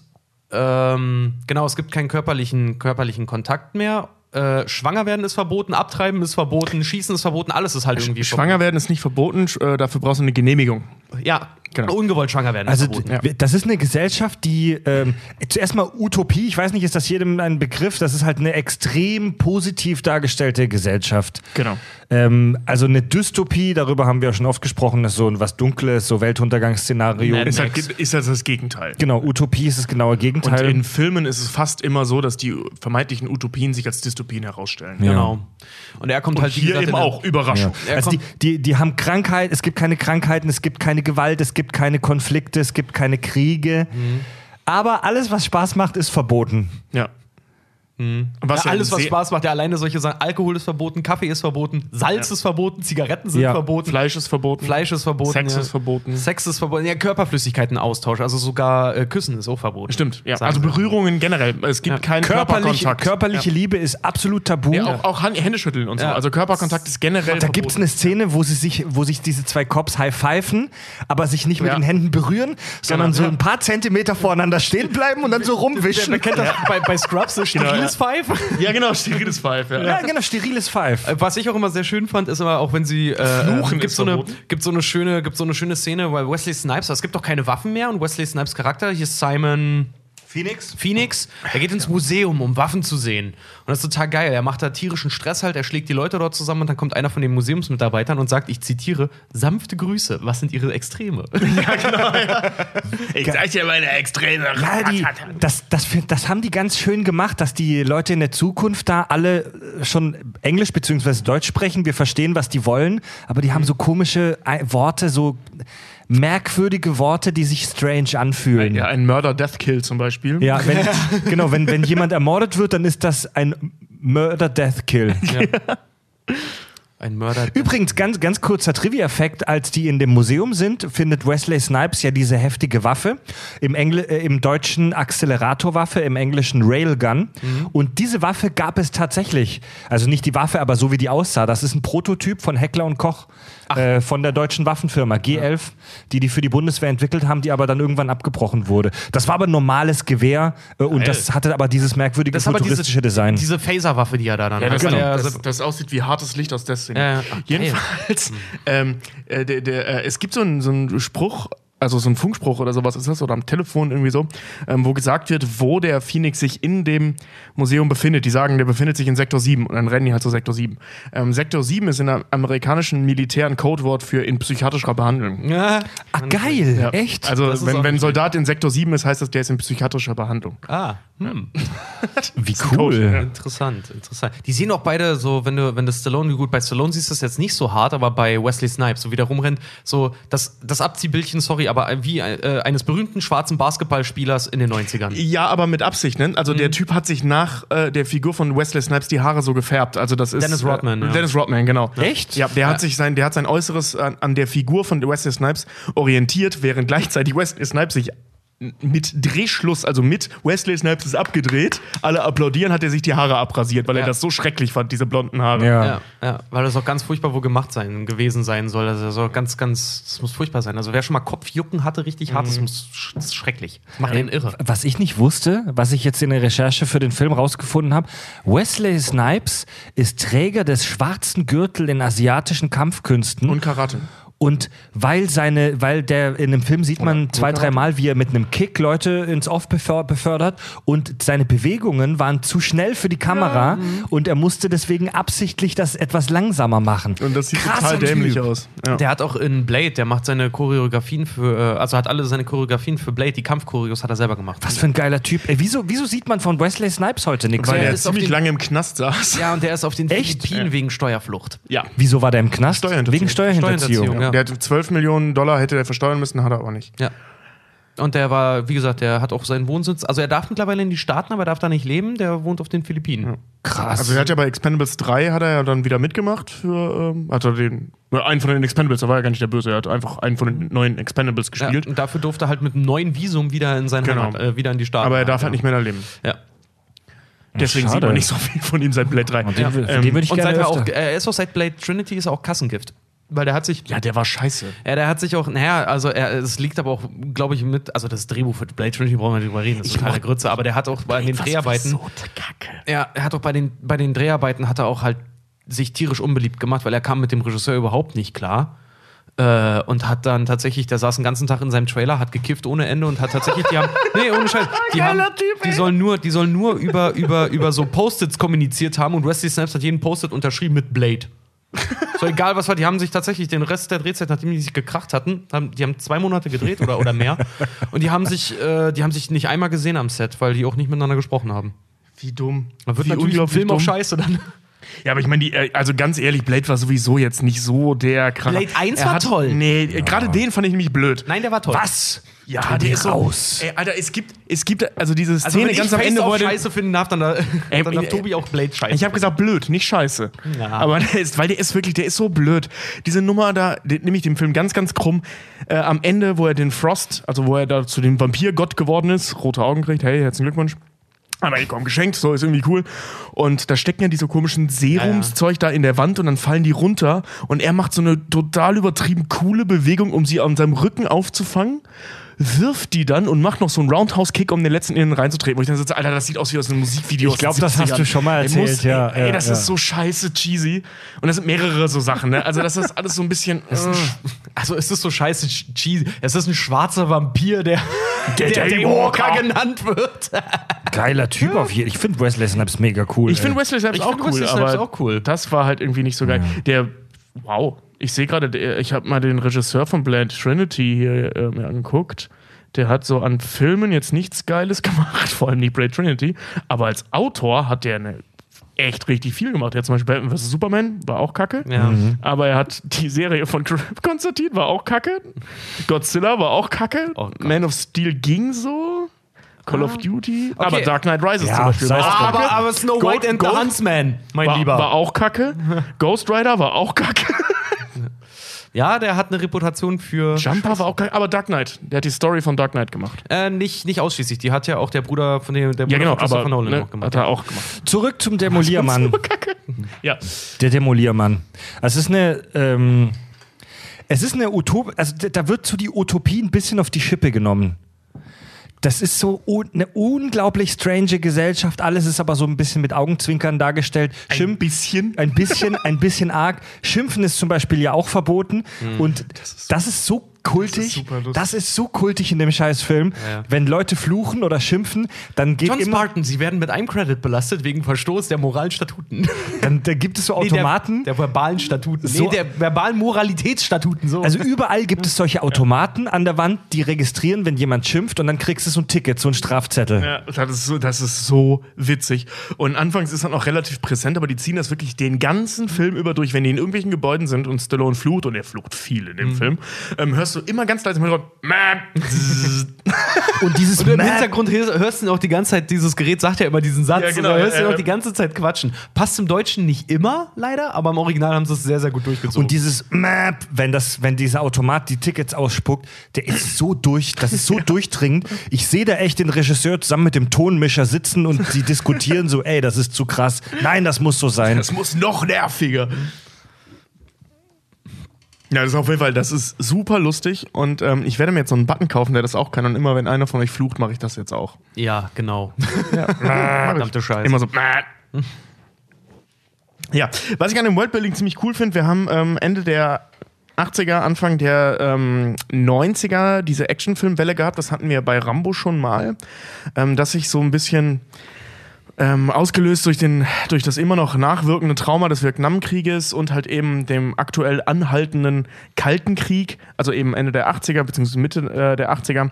ähm, genau, es gibt keinen körperlichen, körperlichen Kontakt mehr. Äh, schwanger werden ist verboten, abtreiben ist verboten, schießen ist verboten, alles ist halt irgendwie Schwanger werden ist nicht verboten, sch- äh, dafür brauchst du eine Genehmigung. verboten. Ja, Genau. ungewollt schwanger werden Also ja. das ist eine Gesellschaft, die ähm, zuerst mal Utopie, ich weiß nicht, ist das jedem ein Begriff, das ist halt eine extrem positiv dargestellte Gesellschaft. Genau. Ähm, also eine Dystopie, darüber haben wir ja schon oft gesprochen, das ist so ein was Dunkles, so Weltuntergangsszenario. Ist, halt, ist das das Gegenteil. Genau, Utopie ist das genaue Und Gegenteil. in Filmen ist es fast immer so, dass die vermeintlichen Utopien sich als Dystopien herausstellen. Ja. Genau. Und er kommt Und halt wie hier gesagt, eben auch. Überraschung. Er Also die, die, die haben Krankheit, es gibt keine Krankheiten, es gibt keine Gewalt, es gibt keine Konflikte, es gibt keine Kriege. Mhm. Aber alles, was Spaß macht, ist verboten. Ja. Was ja, alles, was Spaß macht, ja alleine solche Sachen. Alkohol ist verboten, Kaffee ist verboten, Salz Ja. ist verboten, Zigaretten sind Ja. verboten, Fleisch ist verboten. Fleisch ist verboten. Sex ja. ist verboten. Sex ist verboten. Ja, Körperflüssigkeiten Austausch, also sogar äh, Küssen ist auch verboten. Stimmt, ja. Also. Berührungen generell. Es gibt Ja. keinen Körperliche, Körperkontakt. körperliche Liebe ist absolut tabu. auch, auch Händeschütteln und so. Ja. Also Körperkontakt ist generell Da gibt es eine Szene, wo, sie sich, wo sich diese zwei Cops high-pfeifen, aber sich nicht mit den Händen berühren, sondern so ja. ein paar Zentimeter voreinander stehen bleiben und dann so rumwischen. Wer kennt das bei, bei Scrubs, so Genau, steriles ja. Pfeife? Ja, genau, steriles Pfeif. Ja. Ja, genau, steriles Pfeif. Äh, Was ich auch immer sehr schön fand, ist immer auch, wenn sie äh, Fluchen äh, gibt ist so eine gibt so eine schöne gibt so eine schöne Szene, weil Wesley Snipes, es gibt doch keine Waffen mehr und Wesley Snipes Charakter hier ist Simon Phoenix? Phoenix, er geht ins Museum, um Waffen zu sehen. Und das ist total geil. Er macht da tierischen Stress halt, er schlägt die Leute dort zusammen und dann kommt einer von den Museumsmitarbeitern und sagt, ich zitiere, sanfte Grüße, was sind ihre Extreme? Ich zeig dir meine Extreme. Ja, die, das, das, das haben die ganz schön gemacht, dass die Leute in der Zukunft da alle äh, schon Englisch bzw. Deutsch sprechen. Wir verstehen, was die wollen, aber die haben so komische Ei- Worte, so merkwürdige Worte, die sich strange anfühlen. Ja, ein Murder-Death-Kill zum Beispiel. Ja, wenn, genau, wenn, wenn jemand ermordet wird, dann ist das ein Murder-Death-Kill. Ein Mörder. Übrigens, ganz, ganz kurzer Trivia-Effekt, als die in dem Museum sind, findet Wesley Snipes ja diese heftige Waffe, im, Engl äh, im deutschen Acceleratorwaffe, im englischen Railgun. Und diese Waffe gab es tatsächlich. Also nicht die Waffe, aber so wie die aussah. Das ist ein Prototyp von Heckler und Koch, äh, von der deutschen Waffenfirma G11, die die für die Bundeswehr entwickelt haben, die aber dann irgendwann abgebrochen wurde. Das war aber ein normales Gewehr äh, und das hatte aber dieses merkwürdige das ist aber futuristische diese, Design. diese Phaser-Waffe, die er da dann Ja, das, hat. genau. Ja, das, das aussieht wie hartes Licht aus Destiny. Ja, ja. Ach, Jedenfalls, ähm, äh, der, der, äh, es gibt so einen, so einen Spruch also so ein Funkspruch oder sowas ist das, oder am Telefon irgendwie so, ähm, wo gesagt wird, wo der Phoenix sich in dem Museum befindet. Die sagen, der befindet sich in Sektor 7 und dann rennen die halt zu Sektor 7. Ähm, Sektor 7 ist in der amerikanischen Militär ein Codewort für in psychiatrischer Behandlung. Ja. Ah, geil. Ja. Echt? Also, wenn, wenn ein Soldat in Sektor 7 ist, heißt das, der ist in psychiatrischer Behandlung. Ah, hm. Wie cool. ja. interessant, interessant. Die sehen auch beide so, wenn du, wenn das Stallone, gut, bei Stallone siehst du das jetzt nicht so hart, aber bei Wesley Snipes, so wie der rumrennt, so das, das Abziehbildchen, sorry, aber wie äh, eines berühmten schwarzen Basketballspielers in den 90ern. Ja, aber mit Absicht, ne? Also Mhm. der Typ hat sich nach äh, der Figur von Wesley Snipes die Haare so gefärbt. Also das ist Dennis Rodman, Äh, ja. Dennis Rodman, genau. Echt? Ja, der hat sich sein, der hat sein Äußeres an, an der Figur von Wesley Snipes orientiert, während gleichzeitig Wesley Snipes sich mit Drehschluss, also mit Wesley Snipes ist abgedreht, alle applaudieren, hat er sich die Haare abrasiert, weil er Ja. das so schrecklich fand, diese blonden Haare. Ja. Ja, ja, weil das auch ganz furchtbar wohl gemacht sein, gewesen sein soll. Also so ganz, ganz, das muss furchtbar sein. Also wer schon mal Kopfjucken hatte, richtig hart, das muss das ist schrecklich. Das macht den irre. Was ich nicht wusste, was ich jetzt in der Recherche für den Film rausgefunden habe, Wesley Snipes ist Träger des schwarzen Gürtel in asiatischen Kampfkünsten. Und Karate. Und weil seine, weil der in dem Film sieht man zwei, dreimal, wie er mit einem Kick Leute ins Off beför- befördert und seine Bewegungen waren zu schnell für die Kamera und er musste deswegen absichtlich das etwas langsamer machen. Und das sieht Krasser total dämlich Typ. aus. Ja. Der hat auch in Blade, der macht seine Choreografien für, äh, also hat alle seine Choreografien für Blade, die Kampfchoreos hat er selber gemacht. Was für ein geiler Typ. Ey, wieso, wieso sieht man von Wesley Snipes heute nichts Weil er ist auf ziemlich den- lange im Knast saß. Ja, und der ist auf den Echt? Philippinen wegen Steuerflucht. Ja. Wieso war der im Knast? Steuerhinterziehung. Wegen Steuerhinterziehung. Steuerhinterziehung, ja. Der hat 12 Millionen Dollar hätte er versteuern müssen, hat er aber nicht. Ja. Und der war, wie gesagt, der hat auch seinen Wohnsitz. Also er darf mittlerweile in die Staaten, aber er darf da nicht leben. Der wohnt auf den Philippinen. Krass. Also er hat ja bei Expendables 3 hat er ja dann wieder mitgemacht für ähm, hat er den oder einen von den Expendables, da war ja gar nicht der Böse, er hat einfach einen von den neuen Expendables Ja, gespielt. und dafür durfte er halt mit einem neuen Visum wieder in sein Genau. Heimat, äh, wieder in die Staaten. aber er darf ja. halt nicht mehr da leben. Ja. Deswegen schade. sieht man nicht so viel von ihm seit Blade 3. Und den, will- Ähm, den würde ich Und gerne seit er, auch, er ist auch seit Blade Trinity ist er auch Kassengift. Weil der hat sich. ja, der war scheiße. Ja, der hat sich auch, naja, also er, es liegt aber auch, glaube ich, mit, also das Drehbuch für Blade Trinity brauchen wir nicht drüber reden, das ist total Grütze, aber der hat auch bei den Dreharbeiten, So kacke. ja, er hat auch bei den, bei den Dreharbeiten hat er auch halt sich tierisch unbeliebt gemacht, weil er kam mit dem Regisseur überhaupt nicht klar. Äh, und hat dann tatsächlich, der saß den ganzen Tag in seinem Trailer, hat gekifft ohne Ende und hat tatsächlich, die haben, nee, ohne Scheiß, die haben, die sollen nur, die sollen nur über, über, über so Post-its kommuniziert haben und Wesley Snipes hat jeden Post-it unterschrieben mit Blade. So egal was war, die haben sich tatsächlich den Rest der Drehzeit, nachdem die sich gekracht hatten, haben, die haben zwei Monate gedreht oder, oder mehr und die haben sich, äh, die haben sich nicht einmal gesehen am Set, weil die auch nicht miteinander gesprochen haben. Wie dumm. Da wird Wie natürlich Film auch scheiße dann. Ja, aber ich meine, die, äh, also ganz ehrlich, Blade war sowieso jetzt nicht so der krasse. Blade 1 Er war hat, toll. Nee, äh, gerade den fand ich nämlich blöd. Nein, der war toll. Was? Ja, Tu der die ist so. raus. Ey, Alter, es gibt, es gibt also diese Also Szene wenn ganz ich am Ende, wo den- scheiße finden darf, dann, da, Ey, dann darf ey, Tobi auch Blade scheiße. Ich habe gesagt blöd, nicht scheiße. Ja. Aber der ist, weil der ist wirklich, der ist so blöd. Diese Nummer da, nehme ich dem Film ganz, ganz krumm. Äh, am Ende, wo er den Frost, also wo er da zu dem Vampirgott geworden ist, rote Augen kriegt, hey, herzlichen Glückwunsch. Aber ich komm geschenkt, so ist irgendwie cool. Und da stecken ja diese komischen Serumszeug da in der Wand und dann fallen die runter und er macht so eine total übertrieben coole Bewegung, um sie an seinem Rücken aufzufangen. Wirft die dann und macht noch so einen Roundhouse-Kick, um den letzten innen reinzutreten. Wo ich dann sitze, Alter, das sieht aus wie aus einem Musikvideo. Ich aus glaub, den das hast 70ern. du schon mal Ey, erzählt, muss, ja, Ey, ja, das ja. ist so scheiße cheesy. Und das sind mehrere so Sachen, ne? Also, das ist alles so ein bisschen. Äh, Also es ist so scheiße cheesy. Es ist ein schwarzer Vampir, der, der, Daywalker. Daywalker genannt wird. Geiler Typ auf jeden Fall. Ich finde Wesley Snipes mega cool. Ich ey. finde Wesley selbst Ich auch cool, Snipes auch cool. das war halt irgendwie nicht so geil. Der, wow, ich sehe gerade, ich habe mal den Regisseur von Blade Trinity hier äh, mir angeguckt. Der hat so an Filmen jetzt nichts Geiles gemacht, vor allem nicht Blade Trinity, aber als Autor hat der eine echt richtig viel gemacht. Er hat zum Beispiel Batman vs. Superman, war auch kacke. Ja. Aber er hat die Serie von Konstantin, war auch kacke. Godzilla war auch kacke. Oh. Man of Steel ging so. Call of Duty. Aber Dark Knight Rises Ja, zum Beispiel war auch kacke. Aber, aber Snow White and the Go- Huntsman, mein war, Lieber. war auch kacke. Ghost Rider war auch kacke. Ja, der hat eine Reputation für. Jumper war auch kacke. Aber Dark Knight, der hat die Story von Dark Knight gemacht. Äh, nicht, nicht ausschließlich. Die hat ja auch der Bruder von dem der Bruder Ja, genau, von aber Nolan ne, noch gemacht. hat er auch gemacht. Zurück zum Demoliermann. Ja. Der Demoliermann. Es ist eine, ähm, es ist eine Utopie, also da wird so die Utopie ein bisschen auf die Schippe genommen. Das ist so un eine unglaublich strange Gesellschaft. Alles ist aber so ein bisschen mit Augenzwinkern dargestellt. Ein bisschen. Ein bisschen, ein bisschen arg. Schimpfen ist zum Beispiel ja auch verboten. Und das ist, so kultig. Das ist. Das ist so kultig in dem Scheißfilm. Ja. Wenn Leute fluchen oder schimpfen, dann geht John immer, Spartan, sie werden mit einem Credit belastet wegen Verstoß der moralen Statuten. dann, da gibt es so Automaten. Nee, der, der verbalen Statuten. So- nee, der verbalen Moralitätsstatuten. So. also überall gibt es solche Automaten an der Wand, die registrieren, wenn jemand schimpft und dann kriegst du so ein Ticket, so ein Strafzettel. Ja, das ist, so, das ist so witzig. Und anfangs ist das noch relativ präsent, aber die ziehen das wirklich den ganzen Film über durch. Wenn die in irgendwelchen Gebäuden sind und Stallone flucht, und er flucht viel in dem Mhm. Film, ähm, hörst du immer ganz leise im Hintergrund. Und dieses Und im Hintergrund hör- hörst du auch die ganze Zeit, dieses Gerät sagt ja immer diesen Satz. Ja, genau, und da hörst du ja, auch die ganze Zeit quatschen. Passt im Deutschen nicht immer, leider, aber im Original haben sie es sehr, sehr gut durchgezogen. Und dieses Map, wenn das, wenn dieser Automat die Tickets ausspuckt, der ist so durch, das ist so durchdringend. Ich sehe da echt den Regisseur zusammen mit dem Tonmischer sitzen und sie diskutieren so, ey, das ist zu krass. Nein, das muss so sein. Das muss noch nerviger. Ja, das ist auf jeden Fall, das ist super lustig und ähm, ich werde mir jetzt so einen Button kaufen, der das auch kann und immer wenn einer von euch flucht, mache ich das jetzt auch. ja, genau. Verdammte Scheiße. Immer so. Ja, was ich an dem Worldbuilding ziemlich cool finde, wir haben ähm, Ende der 80er, Anfang der ähm, 90er diese Actionfilmwelle gehabt. Das hatten wir bei Rambo schon mal, ähm, dass sich so ein bisschen ähm, ausgelöst durch, den, durch das immer noch nachwirkende Trauma des Vietnamkrieges und halt eben dem aktuell anhaltenden Kalten Krieg, also eben Ende der 80er bzw. Mitte äh, der 80er.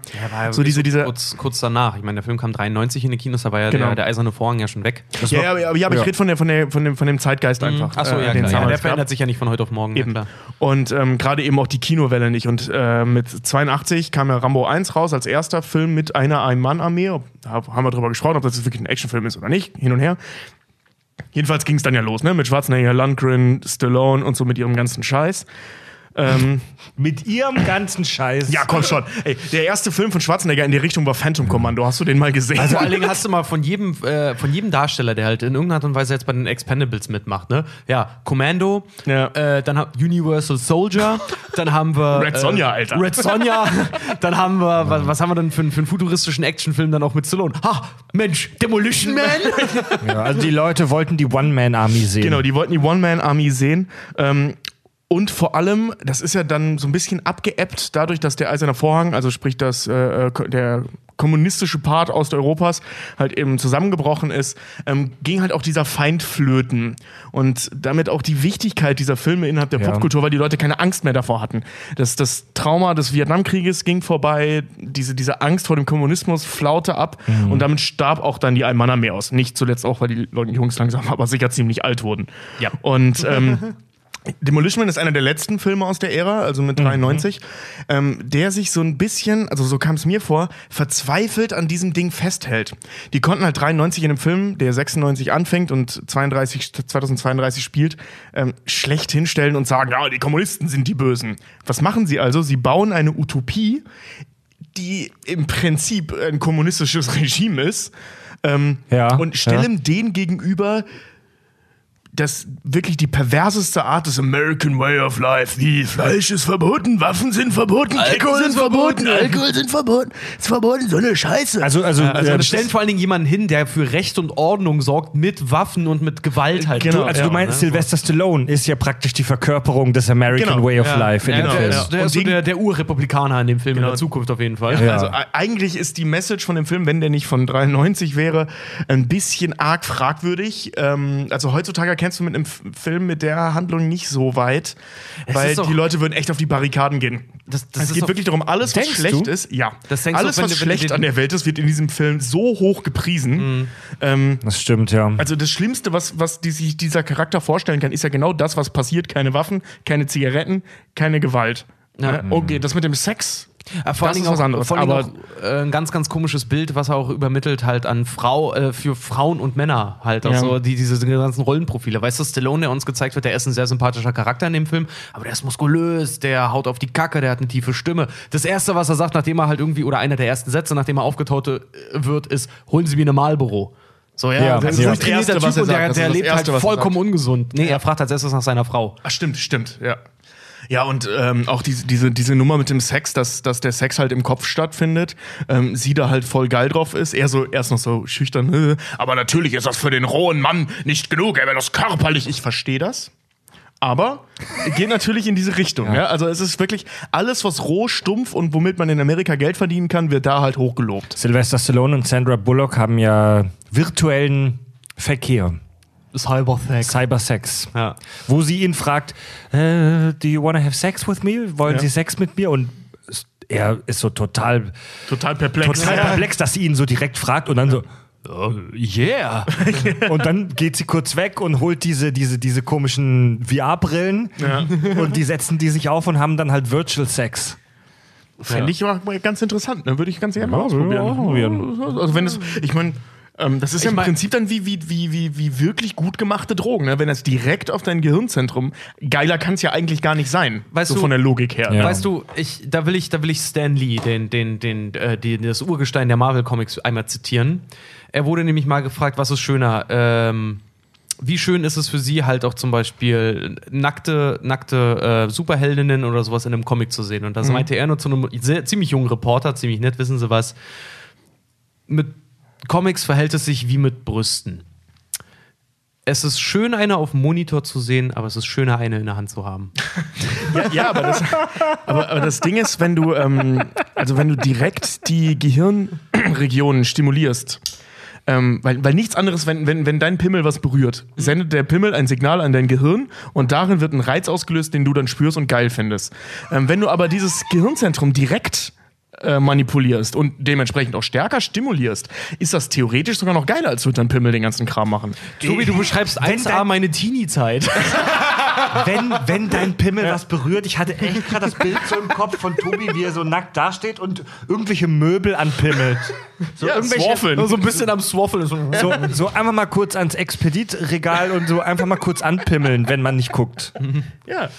so diese, diese, kurz, kurz danach. Ich meine, der Film kam 93 in die Kinos, da war ja Genau. der, der eiserne Vorhang ja schon weg. ja, ja, ja, aber ich rede von, der, von, der, von, dem, von dem Zeitgeist einfach. Achso, äh, ja, den klar. Ja, der verändert sich ja nicht von heute auf morgen. Eben. Ja. Und ähm, gerade eben auch die Kinowelle nicht. Und äh, mit 82 kam ja Rambo 1 raus als erster Film mit einer Ein-Mann-Armee. Da haben wir drüber gesprochen, ob das jetzt wirklich ein Actionfilm ist oder nicht. Hin und her. Jedenfalls ging es dann ja los, ne? Mit Schwarzenegger, Lundgren, Stallone und so mit ihrem ganzen Scheiß. Ähm, Mit ihrem ganzen Scheiß. ja, komm schon. Ey, der erste Film von Schwarzenegger in die Richtung war Phantom Commando. Hast du den mal gesehen? Vor allen Dingen hast du mal von jedem, äh, von jedem Darsteller, der halt in irgendeiner Art und Weise jetzt bei den Expendables mitmacht, ne? Ja, Commando, Ja. äh, dann haben Universal Soldier, dann haben wir Red Sonja, äh, Alter. Red Sonja, dann haben wir, was, was haben wir denn für, einen- für einen futuristischen Actionfilm dann auch mit Stallone? Ha, Mensch, Demolition Man! Ja, also die Leute wollten die One-Man-Army sehen. Genau, die wollten die One-Man-Army sehen. Ähm, und vor allem, das ist ja dann so ein bisschen abgeebbt, dadurch, dass der Eiserne Vorhang, also sprich das, äh, ko- der kommunistische Part Osteuropas halt eben zusammengebrochen ist, ähm, ging halt auch dieser Feind flöten. Und damit auch die Wichtigkeit dieser Filme innerhalb der Ja. Popkultur, weil die Leute keine Angst mehr davor hatten. Das, das Trauma des Vietnamkrieges ging vorbei, diese, diese Angst vor dem Kommunismus flaute ab und damit starb auch dann die Almanarmee aus. Nicht zuletzt auch, weil die Leute- Jungs langsam aber sicher ziemlich alt wurden. Ja. Und ähm, Demolition Man ist einer der letzten Filme aus der Ära, also mit 93, ähm, der sich so ein bisschen, also so kam es mir vor, verzweifelt an diesem Ding festhält. Die konnten halt 93 in einem Film, der 96 anfängt und 32, 2032 spielt, ähm, schlecht hinstellen und sagen, ja, die Kommunisten sind die Bösen. Was machen sie also? Sie bauen eine Utopie, die im Prinzip ein kommunistisches Regime ist ähm, Ja, und stellen denen gegenüber das wirklich die perverseste Art des American Way of Life. Wie Fleisch ist verboten, Waffen sind verboten, Alkohol sind verboten, Alkohol sind verboten, ist verboten, so eine Scheiße. Also, also, Also äh, wir stellen vor allen Dingen jemanden hin, der für Recht und Ordnung sorgt, mit Waffen und mit Gewalt halt. Genau, du, also ja, du meinst, ne? Sylvester Stallone ist ja praktisch die Verkörperung des American Genau. Way of Ja. Life in ja, dem der Film. ist, der, ist so der, der Urrepublikaner in dem Film in Genau. der Zukunft auf jeden Fall. Ja. Also eigentlich ist die Message von dem Film, wenn der nicht von 93 wäre, ein bisschen arg fragwürdig. Ähm, also heutzutage erkennst du mit einem Film mit der Handlung nicht so weit, weil ist doch- die Leute würden echt auf die Barrikaden gehen. Das- das es geht wirklich darum, alles, was schlecht du? ist, ja. Das denkst du alles, auch, was du- schlecht an der Welt ist, wird in diesem Film so hoch gepriesen. Ähm, Das stimmt, ja. also das Schlimmste, was, was die, sich dieser Charakter vorstellen kann, ist ja genau das, was passiert. Keine Waffen, keine Zigaretten, keine Gewalt. Ja. Ne? Okay, das mit dem Sex, Ja, vor das ist was auch, anderes. vor aber auch äh, ein ganz, ganz komisches Bild, was er auch übermittelt halt an Frau, äh, für Frauen und Männer halt. Ja. Also die, diese ganzen Rollenprofile. Weißt du, Stallone, der uns gezeigt wird, der ist ein sehr sympathischer Charakter in dem Film, aber der ist muskulös, der haut auf die Kacke, der hat eine tiefe Stimme. Das erste, was er sagt, nachdem er halt irgendwie, oder einer der ersten Sätze, nachdem er aufgetaut äh, wird, ist, holen Sie mir eine Marlboro. So, ja, Ja, der das ist ein trainierter Erste, was Typ er und der, sagt. Das der lebt Erste, halt was er vollkommen ungesund. Nee, er fragt als erstes nach seiner Frau. Ach, stimmt, stimmt, ja. Ja, und ähm, auch diese, diese, diese Nummer mit dem Sex, dass, dass der Sex halt im Kopf stattfindet, ähm, sie da halt voll geil drauf ist. Er so erst noch so schüchtern, äh, aber natürlich ist das für den rohen Mann nicht genug, er wäre das körperlich. Ich verstehe das. aber geht natürlich in diese Richtung. Ja. Also es ist wirklich alles, was roh, stumpf und womit man in Amerika Geld verdienen kann, wird da halt hochgelobt. Sylvester Stallone und Sandra Bullock haben ja virtuellen Verkehr. Cybersex. Cybersex. Ja. Wo sie ihn fragt, äh, do you wanna have sex with me? Wollen Ja. Sie Sex mit mir? Und er ist so total, Total perplex. total perplex, dass sie ihn so direkt fragt und dann so, oh, yeah. und dann geht sie kurz weg und holt diese, diese, diese komischen VR-Brillen Ja. und die setzen die sich auf und haben dann halt Virtual Sex. Fände ich mal ganz interessant. Ne? Würde ich ganz gerne mal Ja, ausprobieren. ja, ausprobieren. Also wenn es, ich meine, ähm, das ist ja im mein- Prinzip dann wie, wie, wie, wie, wie wirklich gut gemachte Drogen. Ne? Wenn das direkt auf dein Gehirnzentrum, geiler kann es ja eigentlich gar nicht sein. Weißt so du- von der Logik her. Ja. Weißt du, ich, da will ich, da will ich Stan Lee, den, den, den, äh, die, das Urgestein der Marvel Comics, einmal zitieren. Er wurde nämlich mal gefragt, was ist schöner? Ähm, wie schön ist es für Sie halt auch zum Beispiel nackte, nackte äh, Superheldinnen oder sowas in einem Comic zu sehen? Und das meinte er nur zu einem sehr, ziemlich jungen Reporter, ziemlich nett, wissen Sie was? Mit Comics verhält es sich wie mit Brüsten. Es ist schön, eine auf dem Monitor zu sehen, aber es ist schöner, eine in der Hand zu haben. Ja, ja aber, das, aber, aber das Ding ist, wenn du, ähm, also wenn du direkt die Gehirnregionen stimulierst, ähm, weil, weil nichts anderes, wenn, wenn, wenn dein Pimmel was berührt, sendet der Pimmel ein Signal an dein Gehirn und darin wird ein Reiz ausgelöst, den du dann spürst und geil findest. Ähm, wenn du aber dieses Gehirnzentrum direkt äh, manipulierst und dementsprechend auch stärker stimulierst, ist das theoretisch sogar noch geiler, als würde dein Pimmel den ganzen Kram machen. Tobi, du beschreibst Wenn 1A dein- meine Teenie-Zeit. Wenn, wenn dein Pimmel was berührt, ich hatte echt gerade das Bild so im Kopf von Tobi, wie er so nackt dasteht und irgendwelche Möbel anpimmelt. So Ja, irgendwelche, swaffeln. so ein bisschen am Swaffeln. So. So, so einfach mal kurz ans Expeditregal und so einfach mal kurz anpimmeln, wenn man nicht guckt. Ja.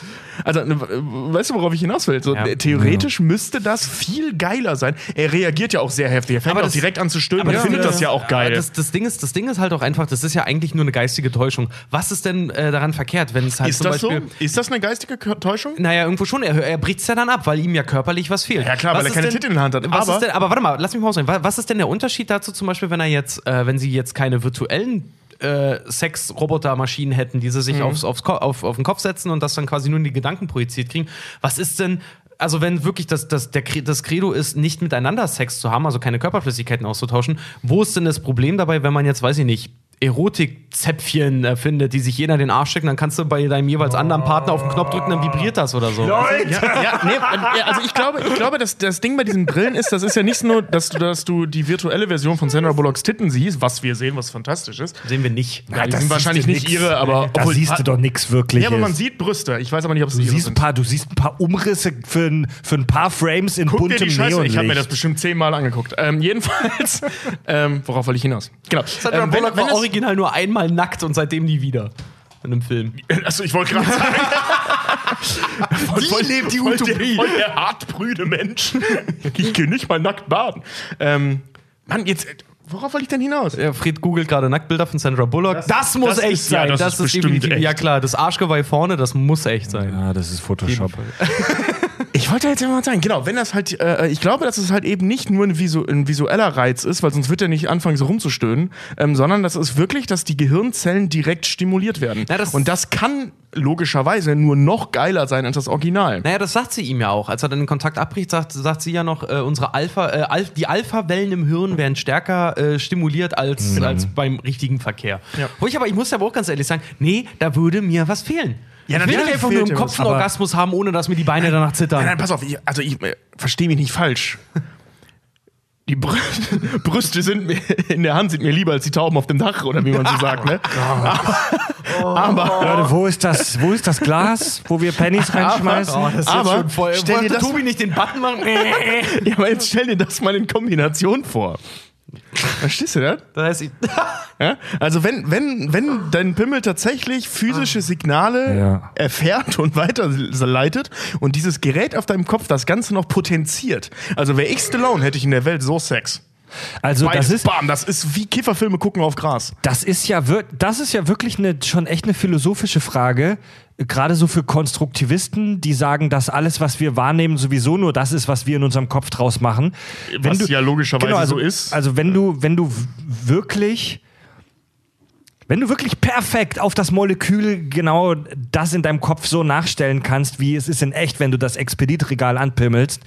Also, ne, weißt du, worauf ich hinaus will? So, Ja. äh, Theoretisch müsste das viel geiler sein. Er reagiert ja auch sehr heftig. Er fängt Aber auch das- direkt an zu stöhnen. Er das- findet das ja auch geil. Das, das, Ding ist, das Ding ist halt auch einfach, das ist ja eigentlich nur eine geistige Täuschung. Was ist denn äh, daran verkehrt, wenn es halt ist zum das so? Beispiel. Ist das eine geistige Täuschung? Naja, irgendwo schon. Er, er bricht es ja dann ab, weil ihm ja körperlich was fehlt. Ja, klar, weil was er ist keine denn, Titel in der Hand hat. Aber- denn, aber warte mal, lass mich mal ausreden. Was, ist denn der Unterschied dazu, zum Beispiel, wenn er jetzt, äh, wenn sie jetzt keine virtuellen äh, Sex-Roboter-Maschinen hätten, die sie sich aufs, aufs Ko auf, auf den Kopf setzen und das dann quasi nur in die Gedanken projiziert kriegen? Was ist denn. Also, wenn wirklich das, das, der, das Credo ist, nicht miteinander Sex zu haben, also keine Körperflüssigkeiten auszutauschen, wo ist denn das Problem dabei, wenn man jetzt, weiß ich nicht, Erotikzäpfchen erfindet, die sich jeder in den Arsch stecken, dann kannst du bei deinem jeweils anderen Partner auf den Knopf drücken, dann vibriert das oder so. Ja, ja, nee, äh, also ich glaube, ich glaube, dass das Ding bei diesen Brillen ist, das ist ja nicht nur, dass du, dass du die virtuelle Version von Sandra Bullocks Titten siehst, was wir sehen, was fantastisch ist. Sehen wir nicht. Ja, die das sind wahrscheinlich nicht nix. ihre, aber Da obwohl- siehst du doch nichts wirklich. Ja, aber man sieht Brüste. Ich weiß aber nicht, ob es Du ihre siehst, ein sind. paar, du siehst ein paar Umrisse für ein, für ein paar Frames in Guck dir buntem die Scheiße. Neonlicht. Ich habe mir das bestimmt zehnmal angeguckt. Ähm, jedenfalls, ähm, worauf wollte ich hinaus? Genau. Sandra Ähm, wenn, Bullock wenn war es, original nur einmal nackt und seitdem nie wieder. In einem Film. also ich wollte gerade sagen. Die lebt die voll Utopie. Der, voll der hartbrüde Mensch. Ich gehe nicht mal nackt baden. Ähm, Mann, jetzt. Worauf wollte ich denn hinaus? Ja, Fred googelt gerade Nacktbilder von Sandra Bullock. Das, muss das echt ist- ja, sein. das das, ist ist, bestimmt definitiv. echt. Ja klar, das Arschgeweih vorne, das muss echt sein. Ja, das ist Photoshop. Ich wollte jetzt mal sagen, genau, wenn das halt, äh, ich glaube, dass es halt eben nicht nur ein, visu ein visueller Reiz ist, weil sonst wird er nicht anfangen, so rumzustöhnen, ähm, sondern das ist wirklich, dass die Gehirnzellen direkt stimuliert werden. Na, das- Und das kann logischerweise nur noch geiler sein als das Original. Naja, das sagt sie ihm ja auch. Als er dann den Kontakt abbricht, sagt, sagt sie ja noch, äh, unsere Alpha, äh, Alph die Alpha-Wellen im Hirn werden stärker äh, stimuliert als, als beim richtigen Verkehr. Ja. Wo ich aber, ich muss ja aber auch ganz ehrlich sagen, nee, da würde mir was fehlen. Ja, ich will nicht natürlich einfach nur im Kopf einen aber- Orgasmus haben, ohne dass mir die Beine danach zittern. Nein, nein, pass auf, ich, also ich äh, verstehe mich nicht falsch. Die Brü Brüste sind mir in der Hand sind mir lieber als die Tauben auf dem Dach, oder wie man so sagt, ne? Leute, wo ist das, wo ist das Glas, wo wir Pennies reinschmeißen? Oh, das ist Aber schon voll. stell dir das- Tobi nicht den Button machen? Ja, aber jetzt stell dir das mal in Kombination vor. Verstehst du das? da ist sie. Ja? Also wenn, wenn, wenn dein Pimmel tatsächlich physische Signale Ja. erfährt und weiterleitet und dieses Gerät auf deinem Kopf das Ganze noch potenziert. Also wäre ich Stallone, hätte ich in der Welt so Sex. Also das Beides, ist, bam, das ist wie Kifferfilme gucken auf Gras. das ist ja wir- das ist ja wirklich eine, schon echt eine philosophische Frage. Gerade so für Konstruktivisten, die sagen, dass alles, was wir wahrnehmen, sowieso nur das ist, was wir in unserem Kopf draus machen. Was ja logischerweise also, so ist. Also wenn du, wenn du wirklich Wenn du wirklich perfekt auf das Molekül genau das in deinem Kopf so nachstellen kannst, wie es ist in echt, wenn du das Expeditregal anpimmelst,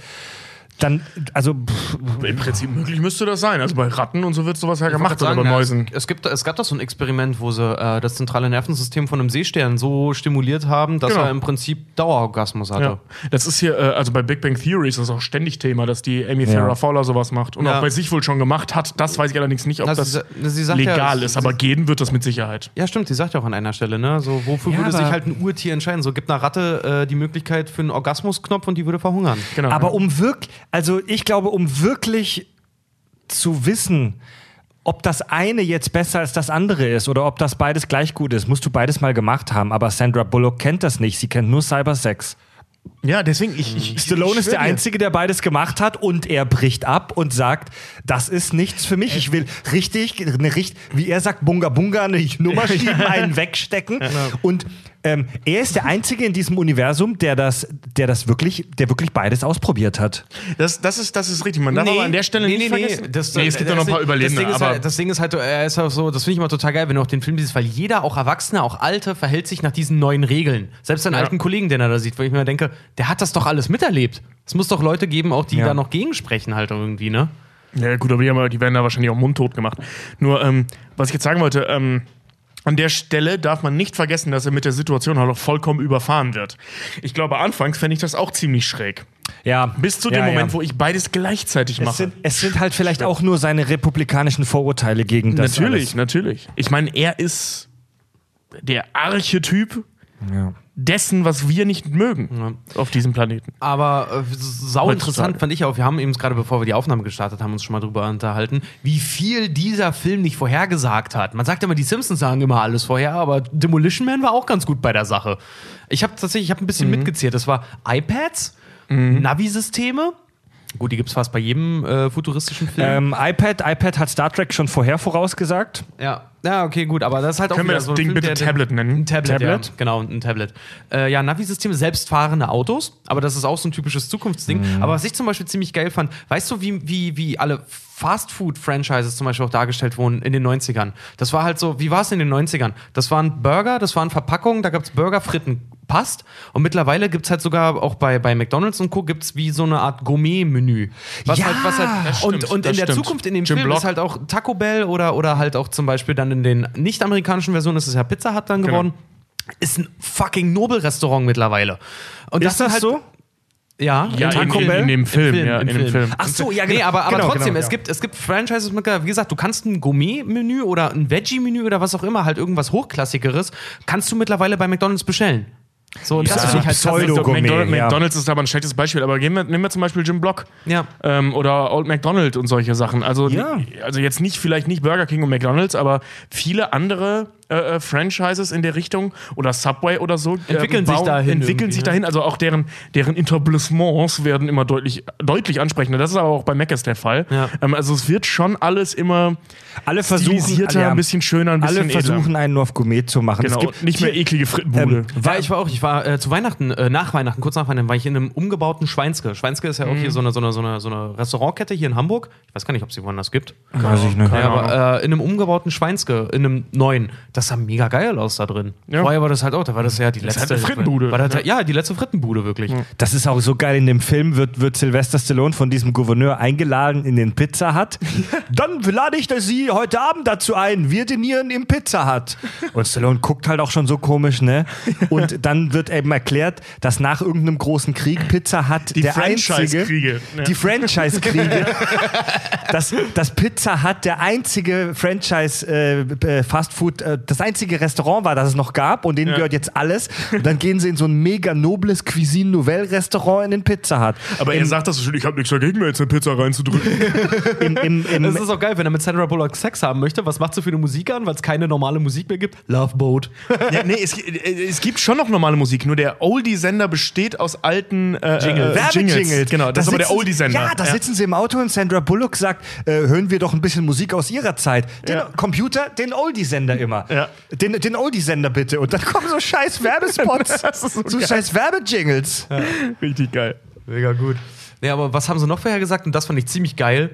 dann, also, pff, Im Prinzip möglich müsste das sein. Also bei Ratten und so wird sowas ja gemacht oder Sagen, bei ja, Mäusen. Es, gibt, es gab doch so ein Experiment, wo sie äh, das zentrale Nervensystem von einem Seestern so stimuliert haben, dass Genau. er im Prinzip Dauerorgasmus hatte. Ja. Das ist hier, äh, also bei Big Bang Theory ist das auch ständig Thema, dass die Amy Farrah Fowler sowas macht und Ja. auch bei sich wohl schon gemacht hat. Das weiß ich allerdings nicht, ob Also das sie- sie sagt ja, legal sie- ist, aber gehen wird das mit Sicherheit. Ja, stimmt, die sagt ja auch an einer Stelle, ne? So, wofür Ja, würde sich halt ein Urtier entscheiden? So, gibt einer Ratte äh, die Möglichkeit für einen Orgasmusknopf und die würde verhungern. Genau. aber um wirklich, also ich glaube, um wirklich zu wissen, ob das eine jetzt besser als das andere ist oder ob das beides gleich gut ist, musst du beides mal gemacht haben. Aber Sandra Bullock kennt das nicht. Sie kennt nur Cybersex. ja, deswegen, ich, ich, Stallone ich ist der. Einzige, der beides gemacht hat und er bricht ab und sagt, das ist nichts für mich. Ich will richtig, eine wie er sagt, Bunga Bunga, eine Nummer schieben, einen wegstecken. Und ähm, er ist der Einzige in diesem Universum, der das, der das wirklich, der wirklich beides ausprobiert hat. Das, das, ist, das ist richtig. Man darf aber an der Stelle nicht vergessen. Das, nee, es gibt ja noch ein paar das Überlebende, Ding ist aber halt, das Ding ist halt, er ist auch so, das finde ich immer total geil, wenn du auch den Film siehst, weil jeder, auch Erwachsene, auch Alte, verhält sich nach diesen neuen Regeln. Selbst seinen Ja. alten Kollegen, den er da sieht, wo ich mir denke, der hat das doch alles miterlebt. Es muss doch Leute geben, auch die Ja. da noch gegensprechen halt irgendwie, ne? Ja, gut, aber die, haben, die werden da wahrscheinlich auch mundtot gemacht. Nur, ähm, was ich jetzt sagen wollte, ähm, an der Stelle darf man nicht vergessen, dass er mit der Situation halt auch vollkommen überfahren wird. Ich glaube, anfangs fände ich das auch ziemlich schräg. Ja. Bis zu dem ja, Moment, ja. wo ich beides gleichzeitig es mache. sind, es sind halt vielleicht auch nur seine republikanischen Vorurteile gegen das. natürlich, alles. natürlich. Ich meine, er ist der Archetyp Ja. Dessen, was wir nicht mögen auf diesem Planeten. Aber äh, sau interessant fand ich auch, wir haben eben gerade, bevor wir die Aufnahme gestartet haben, uns schon mal drüber unterhalten, wie viel dieser Film nicht vorhergesagt hat. Man sagt immer, die Simpsons sagen immer alles vorher, aber Demolition Man war auch ganz gut bei der Sache. Ich habe tatsächlich, ich habe ein bisschen mitgezählt. Das war iPads, Navi-Systeme. Gut, die gibt es fast bei jedem äh, futuristischen Film. Ähm, iPad, iPad hat Star Trek schon vorher vorausgesagt. Ja, ja, okay, gut, aber das ist halt auch Können wir das so ein Ding Film, bitte der- Tablet nennen? Ein Tablet, Tablet? Ja, genau, ein Tablet. Äh, ja, Navi-Systeme, selbstfahrende Autos, aber das ist auch so ein typisches Zukunftsding. Mhm. Aber was ich zum Beispiel ziemlich geil fand, weißt du, wie, wie, wie alle Fast-Food-Franchises zum Beispiel auch dargestellt wurden in den 90ern? Das war halt so, wie war es in den 90ern? Das waren Burger, das waren Verpackungen, da gab es Burger, Fritten, passt. Und mittlerweile gibt es halt sogar auch bei, bei McDonalds und Co. gibt es wie so eine Art Gourmet-Menü. Was Ja, halt, was halt, das und, stimmt, und in das der stimmt. Zukunft in dem Jim Film Block. ist halt auch Taco Bell oder, oder halt auch zum Beispiel dann in den nicht-amerikanischen Versionen ist es ja Pizza Hut dann geworden. Ist ein fucking Nobel-Restaurant mittlerweile. Und Ist das sind halt, so? Ja, Ja, in, Taco in, Bell? in dem Film. Film, ja, in dem Film. Film. Ach so, ja, Nee, genau. aber, aber Genau, trotzdem, genau, es, ja. gibt, es gibt Franchises, mit, wie gesagt, du kannst ein Gourmet-Menü oder ein Veggie-Menü oder was auch immer, halt irgendwas Hochklassigeres, kannst du mittlerweile bei McDonalds bestellen. So, und das Ja, finde ich halt. Pseudo- Gourmet, McDonald's, ja. McDonald's ist aber ein schlechtes Beispiel, aber gehen wir, nehmen wir zum Beispiel Jim Block Ja. ähm, oder Old McDonald und solche Sachen. Also, Ja. also jetzt nicht vielleicht nicht Burger King und McDonald's, aber viele andere äh, äh, Franchises in der Richtung oder Subway oder so äh, Entwickeln sich dahin entwickeln irgendwie, sich ne? dahin. Also auch deren deren Etablissements werden immer deutlich deutlich ansprechender. Das ist aber auch bei Mc's der Fall. Ja. Ähm, also es wird schon alles immer Alle versuchen, ja, ein bisschen schöner, ein bisschen alle versuchen einen nur auf Gourmie zu machen. edler. Es Genau, gibt nicht mehr eklige Frittenbude. Ähm, War, ich war auch, ich war äh, zu Weihnachten, äh, nach Weihnachten, kurz nach Weihnachten, war ich in einem umgebauten Schweinske. Schweinske ist ja auch Mhm. hier so eine, so, eine, so, eine, so eine Restaurantkette hier in Hamburg. Ich weiß gar nicht, ob es sie woanders gibt. Weiß ich nicht. Ja, aber äh, in einem umgebauten Schweinske, in einem neuen, das sah mega geil aus da drin. Ja. Vorher war das halt auch, da war das ja die ist letzte halt Frittenbude. War das, ja, die letzte Frittenbude wirklich. Das ist auch so geil. In dem Film wird, wird Sylvester Stallone von diesem Gouverneur eingeladen in den Pizza Hut. Dann lade ich Sie heute Abend dazu ein. Wir dinieren im Pizza Hut. Und Stallone guckt halt auch schon so komisch, ne? Und dann wird eben erklärt, dass nach irgendeinem großen Krieg Pizza Hut Die der einzige, Franchise-Kriege. Ja. die Franchise-Kriege, dass, dass Pizza Hut der einzige Franchise äh, äh, Fast Food, äh, das einzige Restaurant war, das es noch gab und denen Ja. gehört jetzt alles. Und dann gehen sie in so ein mega nobles Cuisine Nouvelle Restaurant in den Pizza Hut. Aber er sagt das so schön, ich habe nichts dagegen, mir jetzt eine Pizza reinzudrücken. Im, im, im, Das ist auch geil, wenn er mit Sandra Bullock Sex haben möchte. Was macht sie für eine Musik an, weil es keine normale Musik mehr gibt? Love Boat. ja, nee, es, äh, es gibt schon noch normale Musik, nur der Oldie-Sender besteht aus alten äh, Jingle. äh, Werbejingles. Genau, das Da ist aber der Oldie-Sender. Ja, da sitzen sie im Auto und Sandra Bullock sagt, äh, hören wir doch ein bisschen Musik aus ihrer Zeit. Den Ja. Computer, den Oldie-Sender immer. Ja. Den, den Oldie-Sender bitte. Und dann kommen so scheiß Werbespots. So so scheiß Werbejingles. Richtig geil. Mega gut. Nee, aber was haben sie noch vorher gesagt? Und das fand ich ziemlich geil.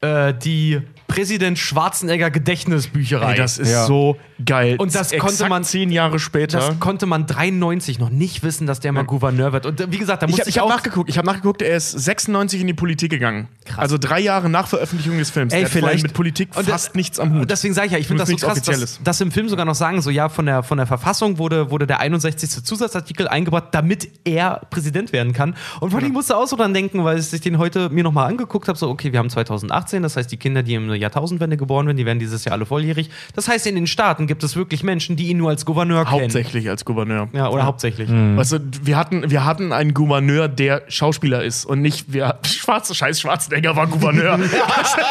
Äh, die Präsident Schwarzenegger Gedächtnisbücherei. Ey, das ist Ja. so geil. Und das Exakt konnte man- zehn Jahre später. das konnte man 93 noch nicht wissen, dass der mal Gouverneur wird. Und äh, wie gesagt, da ich musste habe ich, ich hab auch. nachgeguckt. Ich habe nachgeguckt. Er ist 96 in die Politik gegangen. Also drei Jahre nach Veröffentlichung des Films. Ey, Der vielleicht- mit Politik Und fast nichts am Hut. Und deswegen sage ich ja, ich finde das so krass, dass, dass im Film sogar noch sagen, so ja, von der, von der Verfassung wurde, wurde der 61. Zusatzartikel eingebaut, damit er Präsident werden kann. Und vor allem ich musste auch so dran denken, weil ich den heute mir nochmal angeguckt habe, so okay, wir haben 2018, das heißt, die Kinder, die im Jahrtausendwende geboren werden, die werden dieses Jahr alle volljährig. Das heißt, in den Staaten gibt es wirklich Menschen, die ihn nur als Gouverneur kennen. Hauptsächlich als Gouverneur. Ja, oder hauptsächlich. Weißt du, wir hatten, wir hatten einen Gouverneur, der Schauspieler ist und nicht, wir, Schwarze, scheiß Schwarzenegger war Gouverneur.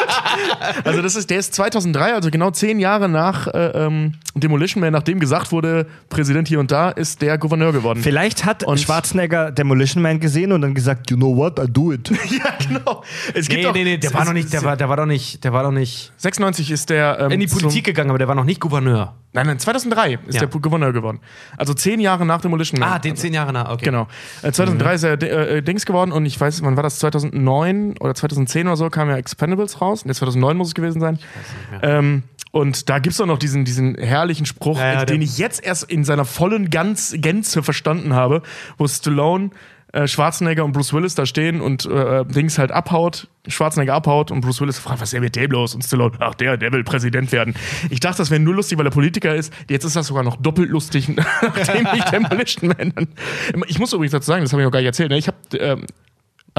also das ist, der ist 2003, also genau zehn Jahre nach äh, ähm, Demolition Man, nachdem gesagt wurde, Präsident hier und da, ist der Gouverneur geworden. Vielleicht hat Und- Schwarzenegger Demolition Man gesehen und dann gesagt, you know what, I do it. ja, genau. Es gibt Nee, doch, nee, nee, der war noch nicht, der war, der war doch nicht, der war doch nicht 96 ist der ähm, in die Politik gegangen, aber der war noch nicht Gouverneur. Nein, nein, 2003 ist Ja. der Gouverneur geworden. Also zehn Jahre nach Demolition Man. Ah, den zehn Jahre nach, okay. Genau. Äh, 2003 ist er äh, Dings geworden und ich weiß, wann war das? 2009 oder 2010 oder so kam ja Expendables raus. Ne, 2009 muss es gewesen sein. Ähm, und da gibt es doch noch diesen, diesen herrlichen Spruch, Ja, ja, äh, den ich jetzt erst in seiner vollen ganz, Gänze verstanden habe, wo Stallone, äh, Schwarzenegger und Bruce Willis da stehen und äh, Dings halt abhaut, Schwarzenegger abhaut und Bruce Willis fragt, was ist denn mit dem los? Und Stallone, ach der, der will Präsident werden. Ich dachte, das wäre nur lustig, weil er Politiker ist. Jetzt ist das sogar noch doppelt lustig, nachdem ich Demolition Man Ich muss übrigens dazu sagen, das habe ich noch gar nicht erzählt, ne? ich habe ähm,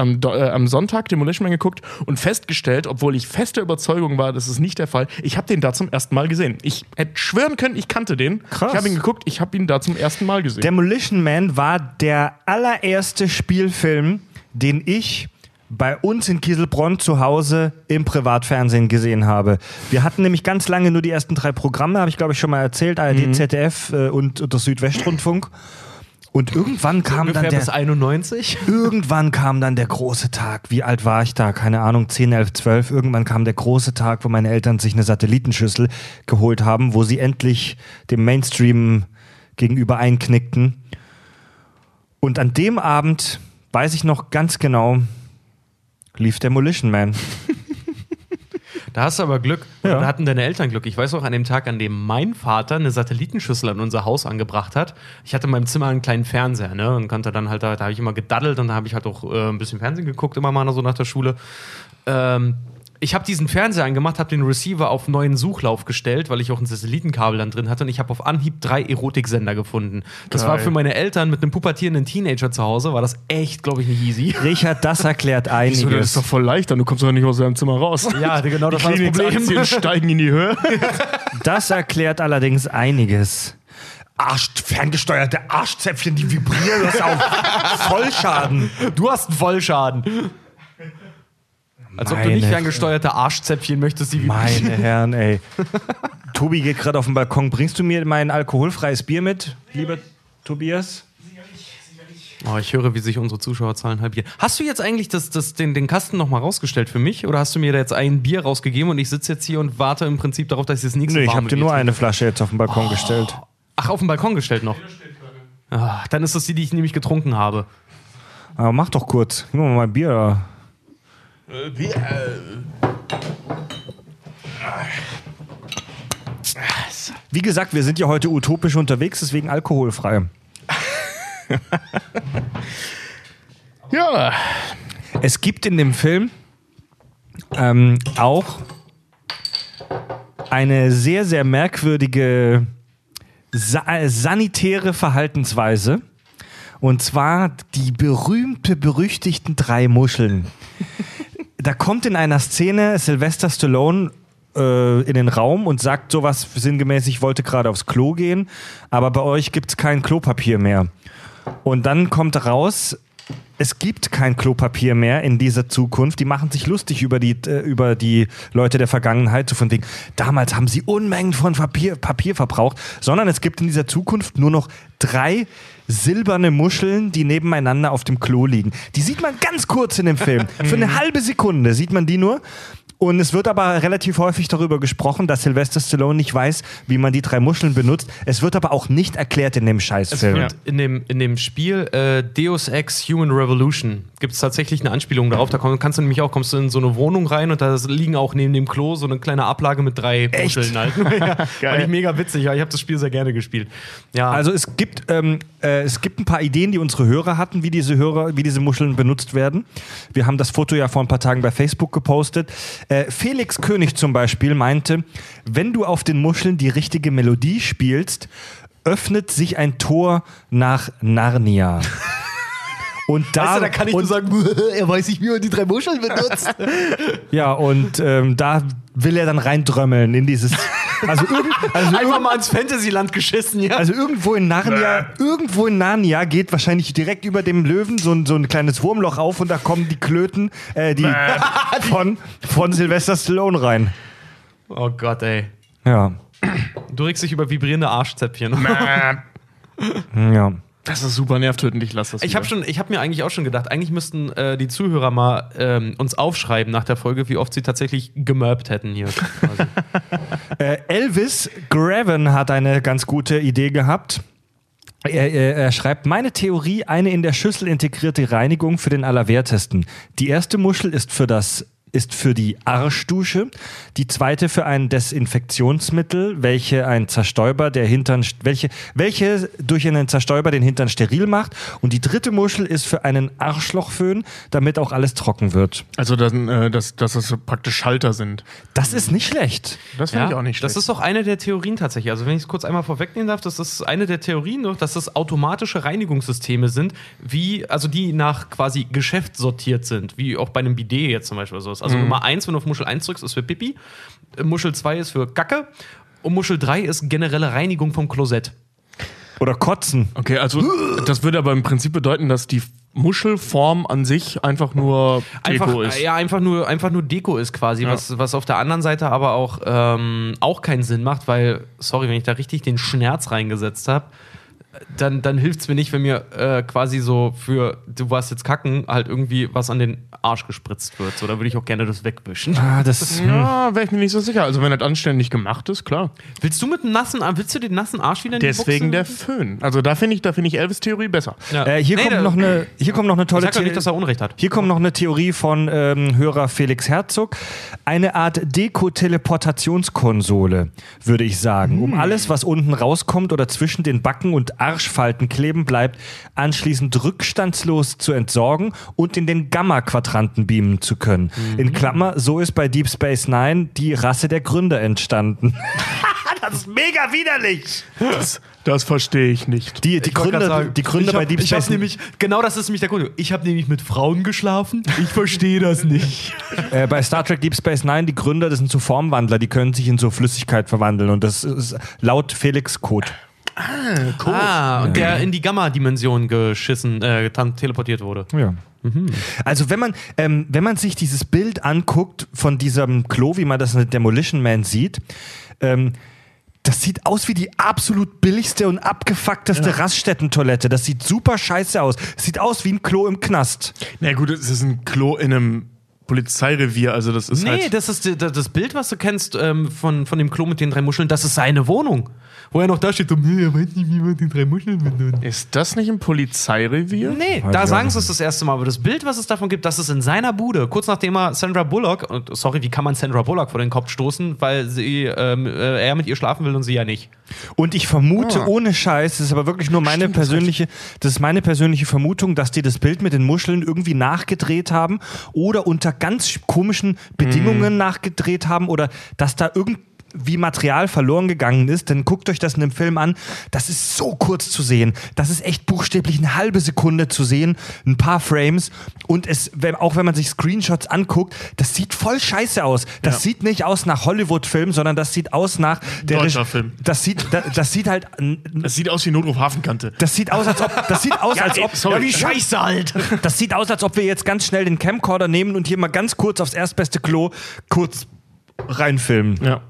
am, Do- äh, am Sonntag Demolition Man geguckt und festgestellt, obwohl ich fester Überzeugung war, das ist nicht der Fall, ich habe den da zum ersten Mal gesehen. Ich hätte schwören können, ich kannte den. Krass. Ich habe ihn geguckt, ich habe ihn da zum ersten Mal gesehen. Demolition Man war der allererste Spielfilm, den ich bei uns in Kieselbronn zu Hause im Privatfernsehen gesehen habe. Wir hatten nämlich ganz lange nur die ersten drei Programme, habe ich glaube ich schon mal erzählt, ARD, ZDF äh, und, und der Südwestrundfunk. Und irgendwann kam dann der, bis 91. Irgendwann kam dann der große Tag. Wie alt war ich da? Keine Ahnung, 10, 11, 12. Irgendwann kam der große Tag, wo meine Eltern sich eine Satellitenschüssel geholt haben, wo sie endlich dem Mainstream gegenüber einknickten. Und an dem Abend, weiß ich noch ganz genau, lief Demolition Man. Da hast du aber Glück. Ja. da hatten deine Eltern Glück. Ich weiß auch an dem Tag, an dem mein Vater eine Satellitenschüssel an unser Haus angebracht hat. Ich hatte in meinem Zimmer einen kleinen Fernseher, ne? Und konnte dann halt, da, da habe ich immer gedaddelt und da habe ich halt auch äh, ein bisschen Fernsehen geguckt, immer mal so nach der Schule. Ähm, ich habe diesen Fernseher angemacht, habe den Receiver auf neuen Suchlauf gestellt, weil ich auch ein Satellitenkabel dann drin hatte und ich habe auf Anhieb drei Erotiksender gefunden. Das war Geil. für meine Eltern mit einem pubertierenden Teenager zu Hause, war das echt, glaube ich, nicht easy. Richard, das erklärt Wieso, das ist einiges. doch voll leicht, dann du kommst doch nicht aus deinem Zimmer raus. Ja, genau, das war das Problem. Steigen in die Höhe. Das erklärt allerdings einiges. Arsch, ferngesteuerte Arschzäpfchen, die vibrieren das auf Vollschaden. Du hast einen Vollschaden. Als ob du nicht Meine ferngesteuerte Arschzäpfchen möchtest, die wie Meine Herren, ey. Tobi geht gerade auf den Balkon. Bringst du mir mein alkoholfreies Bier mit, lieber Tobias? Oh, ich höre, wie sich unsere Zuschauerzahlen halbieren. Hast du jetzt eigentlich das, das, den, den Kasten nochmal rausgestellt für mich? Oder hast du mir da jetzt ein Bier rausgegeben und ich sitze jetzt hier und warte im Prinzip darauf, dass ich das nächste Nö, ich habe dir nur eine Flasche jetzt auf den Balkon gestellt. Ach, auf den Balkon gestellt noch. Ah, dann ist das die, die ich nämlich getrunken habe. Aber mach doch kurz. Gib mir mal mein Bier da. Wie gesagt, wir sind ja heute utopisch unterwegs, deswegen alkoholfrei. Ja. Es gibt in dem Film ähm, auch eine sehr, sehr merkwürdige sa äh, sanitäre Verhaltensweise. Und zwar die berühmte, berüchtigten drei Muscheln. Da kommt in einer Szene Sylvester Stallone äh, in den Raum und sagt sowas sinngemäß, ich wollte gerade aufs Klo gehen, aber bei euch gibt es kein Klopapier mehr. Und dann kommt raus, es gibt kein Klopapier mehr in dieser Zukunft. Die machen sich lustig über die, äh, über die Leute der Vergangenheit, so von wegen, damals haben sie Unmengen von Papier, Papier verbraucht, sondern es gibt in dieser Zukunft nur noch drei silberne Muscheln, die nebeneinander auf dem Klo liegen. Die sieht man ganz kurz in dem Film. Für eine halbe Sekunde sieht man die nur. Und es wird aber relativ häufig darüber gesprochen, dass Sylvester Stallone nicht weiß, wie man die drei Muscheln benutzt. Es wird aber auch nicht erklärt in dem Es Scheißfilm. wird in, dem, in dem Spiel äh, Deus Ex Human Revolution gibt es tatsächlich eine Anspielung darauf. Da komm, kannst du nämlich auch, kommst du in so eine Wohnung rein und da liegen auch neben dem Klo so eine kleine Ablage mit drei Echt? Muscheln halt. ja, Fand ich mega witzig, ja. Ich habe das Spiel sehr gerne gespielt. Ja, Also es gibt, ähm, äh, es gibt ein paar Ideen, die unsere Hörer hatten, wie diese Hörer, wie diese Muscheln benutzt werden. Wir haben das Foto ja vor ein paar Tagen bei Facebook gepostet. Äh, Felix König zum Beispiel meinte, wenn du auf den Muscheln die richtige Melodie spielst, öffnet sich ein Tor nach Narnia. Und da, weißt du, da kann ich und, nur sagen, er weiß nicht, wie man die drei Muscheln benutzt. Ja, und ähm, da will er dann reindrömmeln in dieses. Also, also, Einfach mal ins Fantasyland geschissen, ja. also irgendwo in Narnia, irgendwo in Narnia geht wahrscheinlich direkt über dem Löwen so ein, so ein kleines Wurmloch auf und da kommen die Klöten äh, die, von, von Sylvester Stallone rein. oh Gott, ey. Ja. Du regst dich über vibrierende Arschzäpfchen. Ja. Das ist super nervtötend, ich lasse das. Ich habe wieder. schon, ich habe mir eigentlich auch schon gedacht, eigentlich müssten äh, die Zuhörer mal ähm, uns aufschreiben nach der Folge, wie oft sie tatsächlich gemörbt hätten hier. Äh, Elvis Graven hat eine ganz gute Idee gehabt. Er, er, er schreibt, meine Theorie, eine in der Schüssel integrierte Reinigung für den Allerwertesten. Die erste Muschel ist für das ist für die Arschdusche, die zweite für ein Desinfektionsmittel, welche ein Zerstäuber der Hintern, welche, welche durch einen Zerstäuber den Hintern steril macht und die dritte Muschel ist für einen Arschlochföhn, damit auch alles trocken wird. Also, dann, äh, dass, dass das so praktisch Schalter sind. Das ist nicht schlecht. Das finde ich auch nicht schlecht. Das ist doch eine der Theorien tatsächlich. Also wenn ich es kurz einmal vorwegnehmen darf, das ist eine der Theorien, dass das automatische Reinigungssysteme sind, wie, also die nach quasi Geschäft sortiert sind, wie auch bei einem Bidet jetzt zum Beispiel oder sowas. Also Nummer 1, wenn du auf Muschel 1 drückst, ist für Pipi, Muschel 2 ist für Kacke und Muschel 3 ist generelle Reinigung vom Klosett. Oder kotzen. Okay, also das würde aber im Prinzip bedeuten, dass die Muschelform an sich einfach nur Deko Einfach, ist. ja, einfach nur, einfach nur Deko ist quasi, Ja. was, was auf der anderen Seite aber auch, ähm, auch keinen Sinn macht, weil, sorry, wenn ich da richtig den Schmerz reingesetzt habe, dann, dann hilft es mir nicht, wenn mir äh, quasi so für du warst jetzt kacken, halt irgendwie was an den Arsch gespritzt wird. So, da würde ich auch gerne das wegwischen. Ah, das, Ja, wäre ich mir nicht so sicher. Also wenn das anständig gemacht ist, klar. Willst du mit einem nassen Arsch, willst du den nassen Arsch wieder in die Deswegen der Buchse? Föhn. Also da finde ich, da finde ich Elvis Theorie besser. Ja. Äh, hier, Nee, kommt der- noch eine, hier kommt noch eine tolle Sag doch nicht, dass Theorie. er Unrecht hat. Hier kommt noch eine Theorie von ähm, Hörer Felix Herzog. Eine Art Deko-Teleportationskonsole, würde ich sagen. Um alles, was unten rauskommt oder zwischen den Backen und Arschfalten kleben bleibt, anschließend rückstandslos zu entsorgen und in den Gamma-Quadranten beamen zu können. In Klammer, so ist bei Deep Space Nine die Rasse der Gründer entstanden. das ist mega widerlich! Das, das verstehe ich nicht. Die, die Ich Gründer, sagen, die Gründer ich hab, bei Deep Space nämlich, genau das ist nämlich der Grund. Ich habe nämlich mit Frauen geschlafen. Ich verstehe das nicht. Äh, bei Star Trek Deep Space Nine, die Gründer, das sind so Formwandler, die können sich in so Flüssigkeit verwandeln und das ist laut Felix Code. Ah, und der in die Gamma-Dimension geschissen, äh, teleportiert wurde. Ja. Also wenn man, ähm, wenn man sich dieses Bild anguckt von diesem Klo, wie man das in Demolition Man sieht, ähm, das sieht aus wie die absolut billigste und abgefuckteste Raststätten-Toilette. Das sieht super scheiße aus. Sieht aus wie ein Klo im Knast. Na gut, es ist ein Klo in einem Polizeirevier, also das ist Nee, halt. das ist das Bild, was du kennst ähm, von, von dem Klo mit den drei Muscheln, das ist seine Wohnung. Wo er noch da steht, nee, er weiß nicht, wie man die drei Muscheln benutzt. Ist das nicht ein Polizeirevier? Nee, Weiß da sagen sie es das erste Mal, aber das Bild, was es davon gibt, das ist in seiner Bude. Kurz nachdem er Sandra Bullock, und sorry, wie kann man Sandra Bullock vor den Kopf stoßen, weil sie, ähm, äh, er mit ihr schlafen will und sie ja nicht. Und ich vermute Ah. ohne Scheiß, das ist aber wirklich nur meine persönliche, das ist meine persönliche Vermutung, dass die das Bild mit den Muscheln irgendwie nachgedreht haben oder unter ganz komischen Bedingungen nachgedreht haben oder dass da irgendwie Material verloren gegangen ist, dann guckt euch das in dem Film an. Das ist so kurz zu sehen. Das ist echt buchstäblich eine halbe Sekunde zu sehen, ein paar Frames. Und es, auch wenn man sich Screenshots anguckt, das sieht voll scheiße aus. Das Ja. sieht nicht aus nach Hollywood-Film, sondern das sieht aus nach der Deutscher Film. das sieht, das, das sieht halt, Das sieht aus wie Notruf Hafenkante. das sieht aus, als ob, das sieht aus, als ob, sorry. Ja, wie Scheiße halt! das sieht aus, als ob wir jetzt ganz schnell den Camcorder nehmen und hier mal ganz kurz aufs erstbeste Klo kurz reinfilmen. Ja.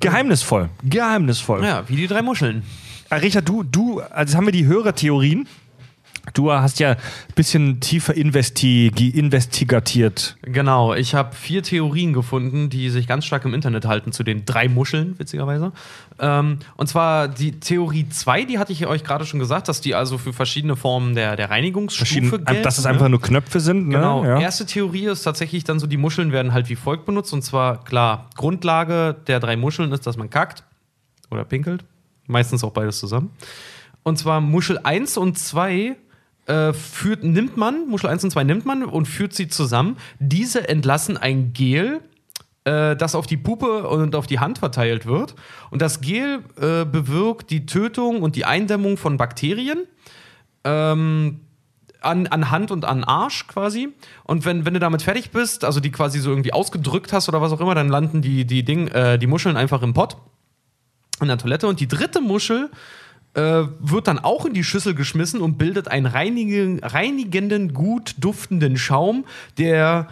Geheimnisvoll, geheimnisvoll. Ja, wie die drei Muscheln. Äh, Richard, du, du, also haben wir die Hörertheorien. Du hast ja ein bisschen tiefer investi investigatiert. Genau, ich habe vier Theorien gefunden, die sich ganz stark im Internet halten zu den drei Muscheln, witzigerweise. Ähm, und zwar die Theorie 2, die hatte ich euch gerade schon gesagt, dass die also für verschiedene Formen der, der Reinigungsstufe gelten. dass es ne? einfach nur Knöpfe sind. Ne? Genau. Ja. Erste Theorie ist tatsächlich dann so, die Muscheln werden halt wie folgt benutzt. Und zwar, klar, Grundlage der drei Muscheln ist, dass man kackt oder pinkelt. Meistens auch beides zusammen. Und zwar Muschel 1 und 2 äh, führt, nimmt man, Muschel 1 und 2 nimmt man und führt sie zusammen. Diese entlassen ein Gel, äh, das auf die Puppe und auf die Hand verteilt wird. Und das Gel äh, bewirkt die Tötung und die Eindämmung von Bakterien. Ähm, an, an Hand und an Arsch quasi. Und wenn, wenn du damit fertig bist, also die quasi so irgendwie ausgedrückt hast oder was auch immer, dann landen die, die, Ding, äh, die Muscheln einfach im Pott in der Toilette. Und die dritte Muschel äh, wird dann auch in die Schüssel geschmissen und bildet einen reinigen, reinigenden, gut duftenden Schaum, der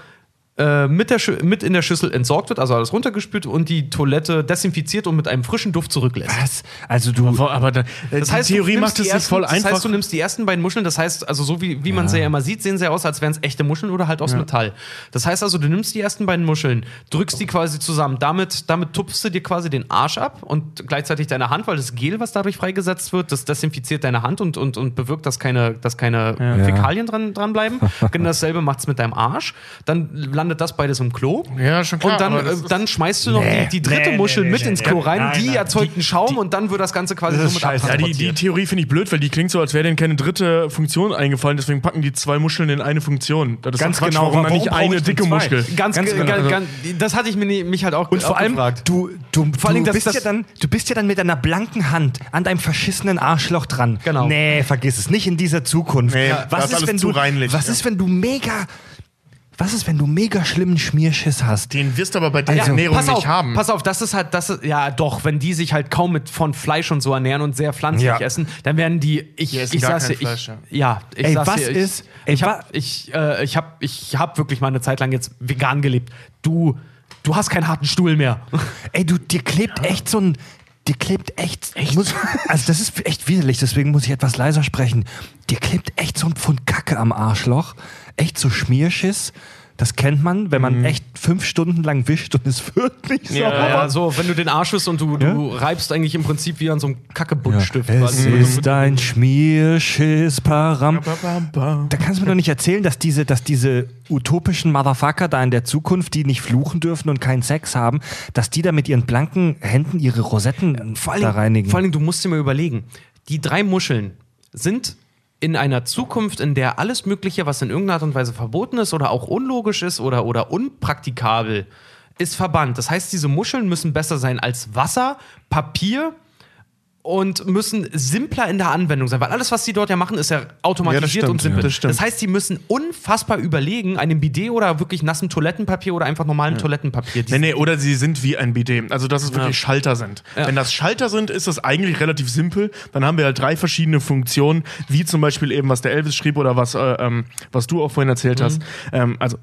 äh, mit, der mit in der Schüssel entsorgt wird, also alles runtergespült und die Toilette desinfiziert und mit einem frischen Duft zurücklässt. Was? Also du. Aber, aber da, Das heißt, die Theorie macht es ersten, voll Das einfach. heißt, du nimmst die ersten beiden Muscheln, das heißt, also so wie, wie man sie ja immer sieht, sehen sie aus, als wären es echte Muscheln oder halt aus Metall. Das heißt also, du nimmst die ersten beiden Muscheln, drückst die quasi zusammen, damit, damit tupfst du dir quasi den Arsch ab und gleichzeitig deine Hand, weil das Gel, was dadurch freigesetzt wird, das desinfiziert deine Hand und, und, und bewirkt, dass keine, dass keine Fäkalien dran, dran bleiben. genau dasselbe macht es mit deinem Arsch. Dann landet das beides im Klo. Ja, schon klar, Und dann, äh, dann schmeißt du noch Nee, die, die dritte nee, Muschel nee, mit nee, ins nee. Klo rein. Nein, die nein, erzeugt die- einen Schaum die- und dann wird das Ganze quasi Das so mit scheiße. Ja, die, die. Theorie finde ich blöd, weil die klingt so, als wäre denen keine dritte Funktion eingefallen. Deswegen packen die zwei Muscheln in eine Funktion. Das ist Ganz Quatsch, genau, Warum warum nicht brauche eine dicke? Muschel? Ganz, Ganz ganz, genau. ganz, das hatte ich mir, mich halt auch Und vor auch allem, gefragt. du, du, Vor allem, du, bist ja dann, du bist ja dann mit einer blanken Hand an deinem verschissenen Arschloch dran. Genau. Nee, vergiss es. Nicht in dieser Zukunft. Nee, was ist wenn du, reinlich, was ja. ist, wenn du mega, was ist, wenn du mega schlimmen Schmierschiss hast? Den wirst du aber bei der Also, Ernährung pass nicht auf, haben. pass auf, das ist halt, das ist, ja doch, wenn die sich halt kaum mit von Fleisch und so ernähren und sehr pflanzlich Ja. essen, dann werden die, ich, Die ich gar sag's kein dir, Fleisch, ich, ja, ich Ey, sag's was dir, ich, ist- ey, ich wa- hab, ich, äh, ich hab, ich hab wirklich mal eine Zeit lang jetzt vegan gelebt. Du, du hast keinen harten Stuhl mehr. Ey, du, dir klebt echt so ein. Dir klebt echt. Ich muss, also, das ist echt widerlich, deswegen muss ich etwas leiser sprechen. Dir klebt echt so ein Pfund Kacke am Arschloch. Echt so Schmierschiss. Das kennt man, wenn man echt fünf Stunden lang wischt und es wird nicht sauber. Ja, so, wenn du den Arsch wischst und du, du reibst eigentlich im Prinzip wie an so einem Kackebuntstift. Es quasi. ist ein Schmierschiss, Param. Da kannst du mir doch nicht erzählen, dass diese, dass diese utopischen Motherfucker da in der Zukunft, die nicht fluchen dürfen und keinen Sex haben, dass die da mit ihren blanken Händen ihre Rosetten vor allen, da reinigen. vor Dingen, du musst dir mal überlegen, die drei Muscheln sind in einer Zukunft, in der alles Mögliche, was in irgendeiner Art und Weise verboten ist oder auch unlogisch ist oder, oder unpraktikabel, ist verbannt. Das heißt, diese Muscheln müssen besser sein als Wasser, Papier und müssen simpler in der Anwendung sein, weil alles, was sie dort ja machen, ist ja automatisiert Ja, das und stimmt, simpel. ja, das stimmt. das heißt, sie müssen unfassbar überlegen, einem Bidet oder wirklich nassem Toilettenpapier oder einfach normalen Toilettenpapier. Die Nee, nee, oder sie sind wie ein BD. Also, dass es wirklich Schalter sind. Ja. Wenn das Schalter sind, ist das eigentlich relativ simpel. Dann haben wir halt drei verschiedene Funktionen, wie zum Beispiel eben, was der Elvis schrieb oder was, äh, ähm, was du auch vorhin erzählt hast. Ähm, also,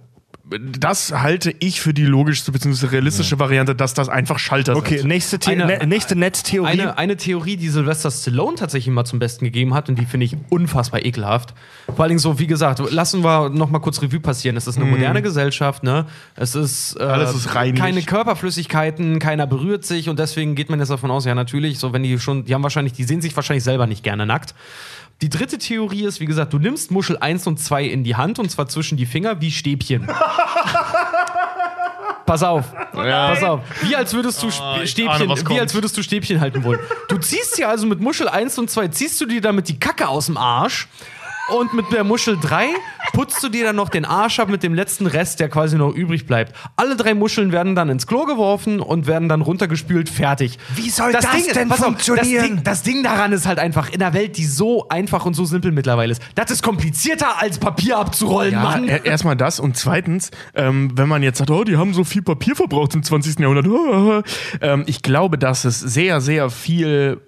das halte ich für die logischste bzw. realistische Variante, dass das einfach Schalter Okay, sind. nächste, The Eine- ne, nächste Netztheorie. Eine, eine Theorie, die Sylvester Stallone tatsächlich mal zum Besten gegeben hat und die finde ich unfassbar ekelhaft. Vor allen Dingen so, wie gesagt, lassen wir noch mal kurz Revue passieren. Es ist eine moderne Gesellschaft, ne? Es ist, äh, Alles ist reinlich. keine Körperflüssigkeiten, keiner berührt sich und deswegen geht man jetzt davon aus, ja natürlich, so wenn die schon, die haben wahrscheinlich, die sehen sich wahrscheinlich selber nicht gerne nackt. Die dritte Theorie ist, wie gesagt, du nimmst Muschel 1 und 2 in die Hand und zwar zwischen die Finger wie Stäbchen. Pass auf, pass auf. Wie als würdest du ahne, Stäbchen, was wie als würdest du Stäbchen halten wollen. Du ziehst dir also mit Muschel 1 und 2, ziehst du dir damit die Kacke aus dem Arsch und mit der Muschel 3 putzt du dir dann noch den Arsch ab mit dem letzten Rest, der quasi noch übrig bleibt. Alle drei Muscheln werden dann ins Klo geworfen und werden dann runtergespült, fertig. Wie soll das denn pass funktionieren? das, Ding, das Ding daran ist halt einfach, in einer Welt, die so einfach und so simpel mittlerweile ist, das ist komplizierter als Papier abzurollen, Ja, Mann. er- erstmal das und zweitens, ähm, wenn man jetzt sagt, oh, die haben so viel Papier verbraucht im 20. Jahrhundert, ähm, ich glaube, dass es sehr, sehr viel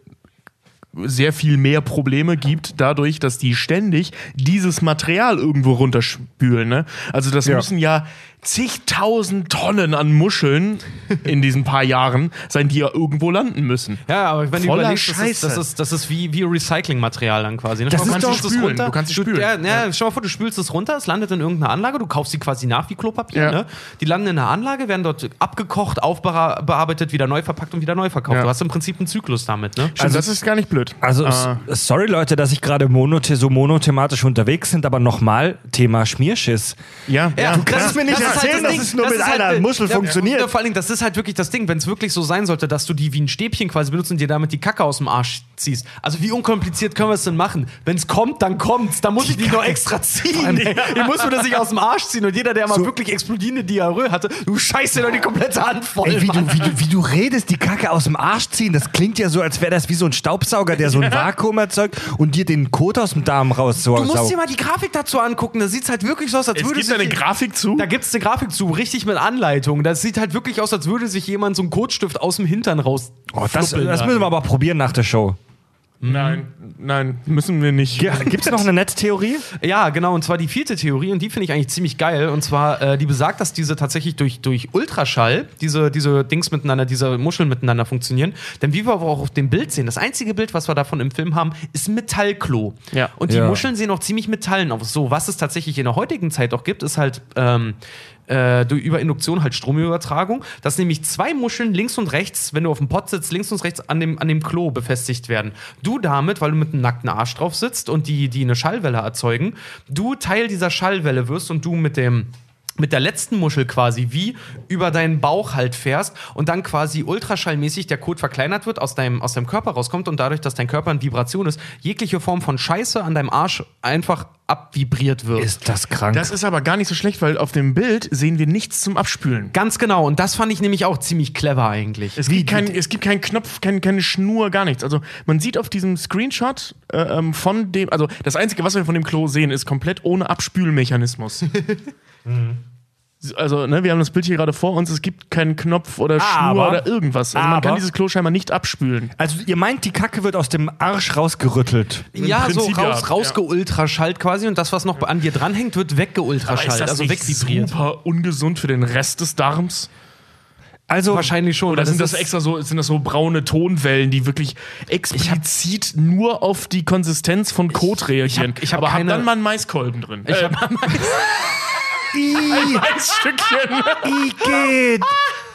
sehr viel mehr Probleme gibt, dadurch, dass die ständig dieses Material irgendwo runterspülen. Ne? Also das Ja. müssen ja zigtausend Tonnen an Muscheln in diesen paar Jahren sein, die ja irgendwo landen müssen. Ja, aber wenn du Voller überlegst, das ist, Scheiße. das ist, das ist wie, wie Recyclingmaterial dann quasi. Ne? Das Schau mal, ist du doch- spülen. runter. Du kannst es spülen. Ja, ja, Schau mal vor, du spülst es runter, es landet in irgendeiner Anlage, du kaufst sie quasi nach wie Klopapier. Ja. Ne? Die landen in einer Anlage, werden dort abgekocht, aufbearbeitet, wieder neu verpackt und wieder neu verkauft. Ja. Du hast im Prinzip einen Zyklus damit. Ne? Also das ist gar nicht blöd. Also, s- sorry Leute, dass ich gerade monothe so monothematisch unterwegs sind, aber nochmal Thema Schmierschiss. ja, ja, du kannst mir nicht erzählen, dass es nur mit einer Muschel funktioniert. Ja, vor allen Dingen, das ist halt wirklich das Ding, wenn es wirklich so sein sollte, dass du die wie ein Stäbchen quasi benutzt und dir damit die Kacke aus dem Arsch ziehst. Also wie unkompliziert können wir es denn machen? Wenn es kommt, dann kommt's. Dann muss ich die nur extra ziehen. Ich muss mir das nicht aus dem Arsch ziehen. Und jeder, der mal wirklich explodierende Diarrhoe hatte, du scheißt dir doch die komplette Hand voll. Ey, wie, du, wie, du, wie du redest, die Kacke aus dem Arsch ziehen, das klingt ja so, als wäre das wie so ein Staubsauger, der so ein Vakuum erzeugt und dir den Kot aus dem Darm raussaugt. Du musst dir mal die Grafik dazu angucken. Da sieht halt wirklich so aus, als es würde gibt sich eine Grafik zu. Da gibt es eine Grafik zu, richtig mit Anleitung. Das sieht halt wirklich aus, als würde sich jemand so einen Kotstift aus dem Hintern raus. Oh, das, das da. müssen wir aber probieren nach der Show. Nein, nein, müssen wir nicht. Gibt es noch eine Netztheorie? Ja, genau, und zwar die vierte Theorie, und die finde ich eigentlich ziemlich geil. Und zwar, äh, die besagt, dass diese tatsächlich durch, durch Ultraschall, diese, diese Dings miteinander, diese Muscheln miteinander funktionieren. Denn wie wir aber auch auf dem Bild sehen, das einzige Bild, was wir davon im Film haben, ist ein Metallklo. Ja. Und die Ja. Muscheln sehen auch ziemlich metallen aus. So, was es tatsächlich in der heutigen Zeit auch gibt, ist halt. Ähm, äh, durch, über Induktion halt Stromübertragung, dass nämlich zwei Muscheln links und rechts, wenn du auf dem Pott sitzt, links und rechts an dem, an dem Klo befestigt werden. Du damit, weil du mit einem nackten Arsch drauf sitzt und die, die eine Schallwelle erzeugen, du Teil dieser Schallwelle wirst und du mit dem mit der letzten Muschel quasi wie über deinen Bauch halt fährst und dann quasi ultraschallmäßig der Kot verkleinert wird, aus deinem, aus deinem Körper rauskommt und dadurch, dass dein Körper in Vibration ist, jegliche Form von Scheiße an deinem Arsch einfach abvibriert wird. Ist das krank? Das ist aber gar nicht so schlecht, weil auf dem Bild sehen wir nichts zum Abspülen. Ganz genau. Und das fand ich nämlich auch ziemlich clever eigentlich. Es gibt, kein, es gibt keinen Knopf, kein, keine Schnur, gar nichts. Also man sieht auf diesem Screenshot äh, ähm, von dem, also das Einzige, was wir von dem Klo sehen, ist komplett ohne Abspülmechanismus. Also, ne, wir haben das Bild hier gerade vor uns, es gibt keinen Knopf oder Schnur Aber- oder irgendwas. Also man aber- kann dieses Klo scheinbar nicht abspülen. also ihr meint, die Kacke wird aus dem Arsch rausgerüttelt. ja, Prinzip so raus, ja. rausgeultraschallt quasi und das, was noch an dir dranhängt, wird weggeultraschallt, also wegvibriert. super ungesund für den Rest des Darms? Also, Wahrscheinlich schon. Oder sind das extra so, sind das so brauneTonwellen, die wirklich explizit nur auf die Konsistenz von Kot reagieren? ich hab Aber keine- hab dann mal einen Maiskolben drin. Ich äh, hab- I, Maisstückchen. I geht.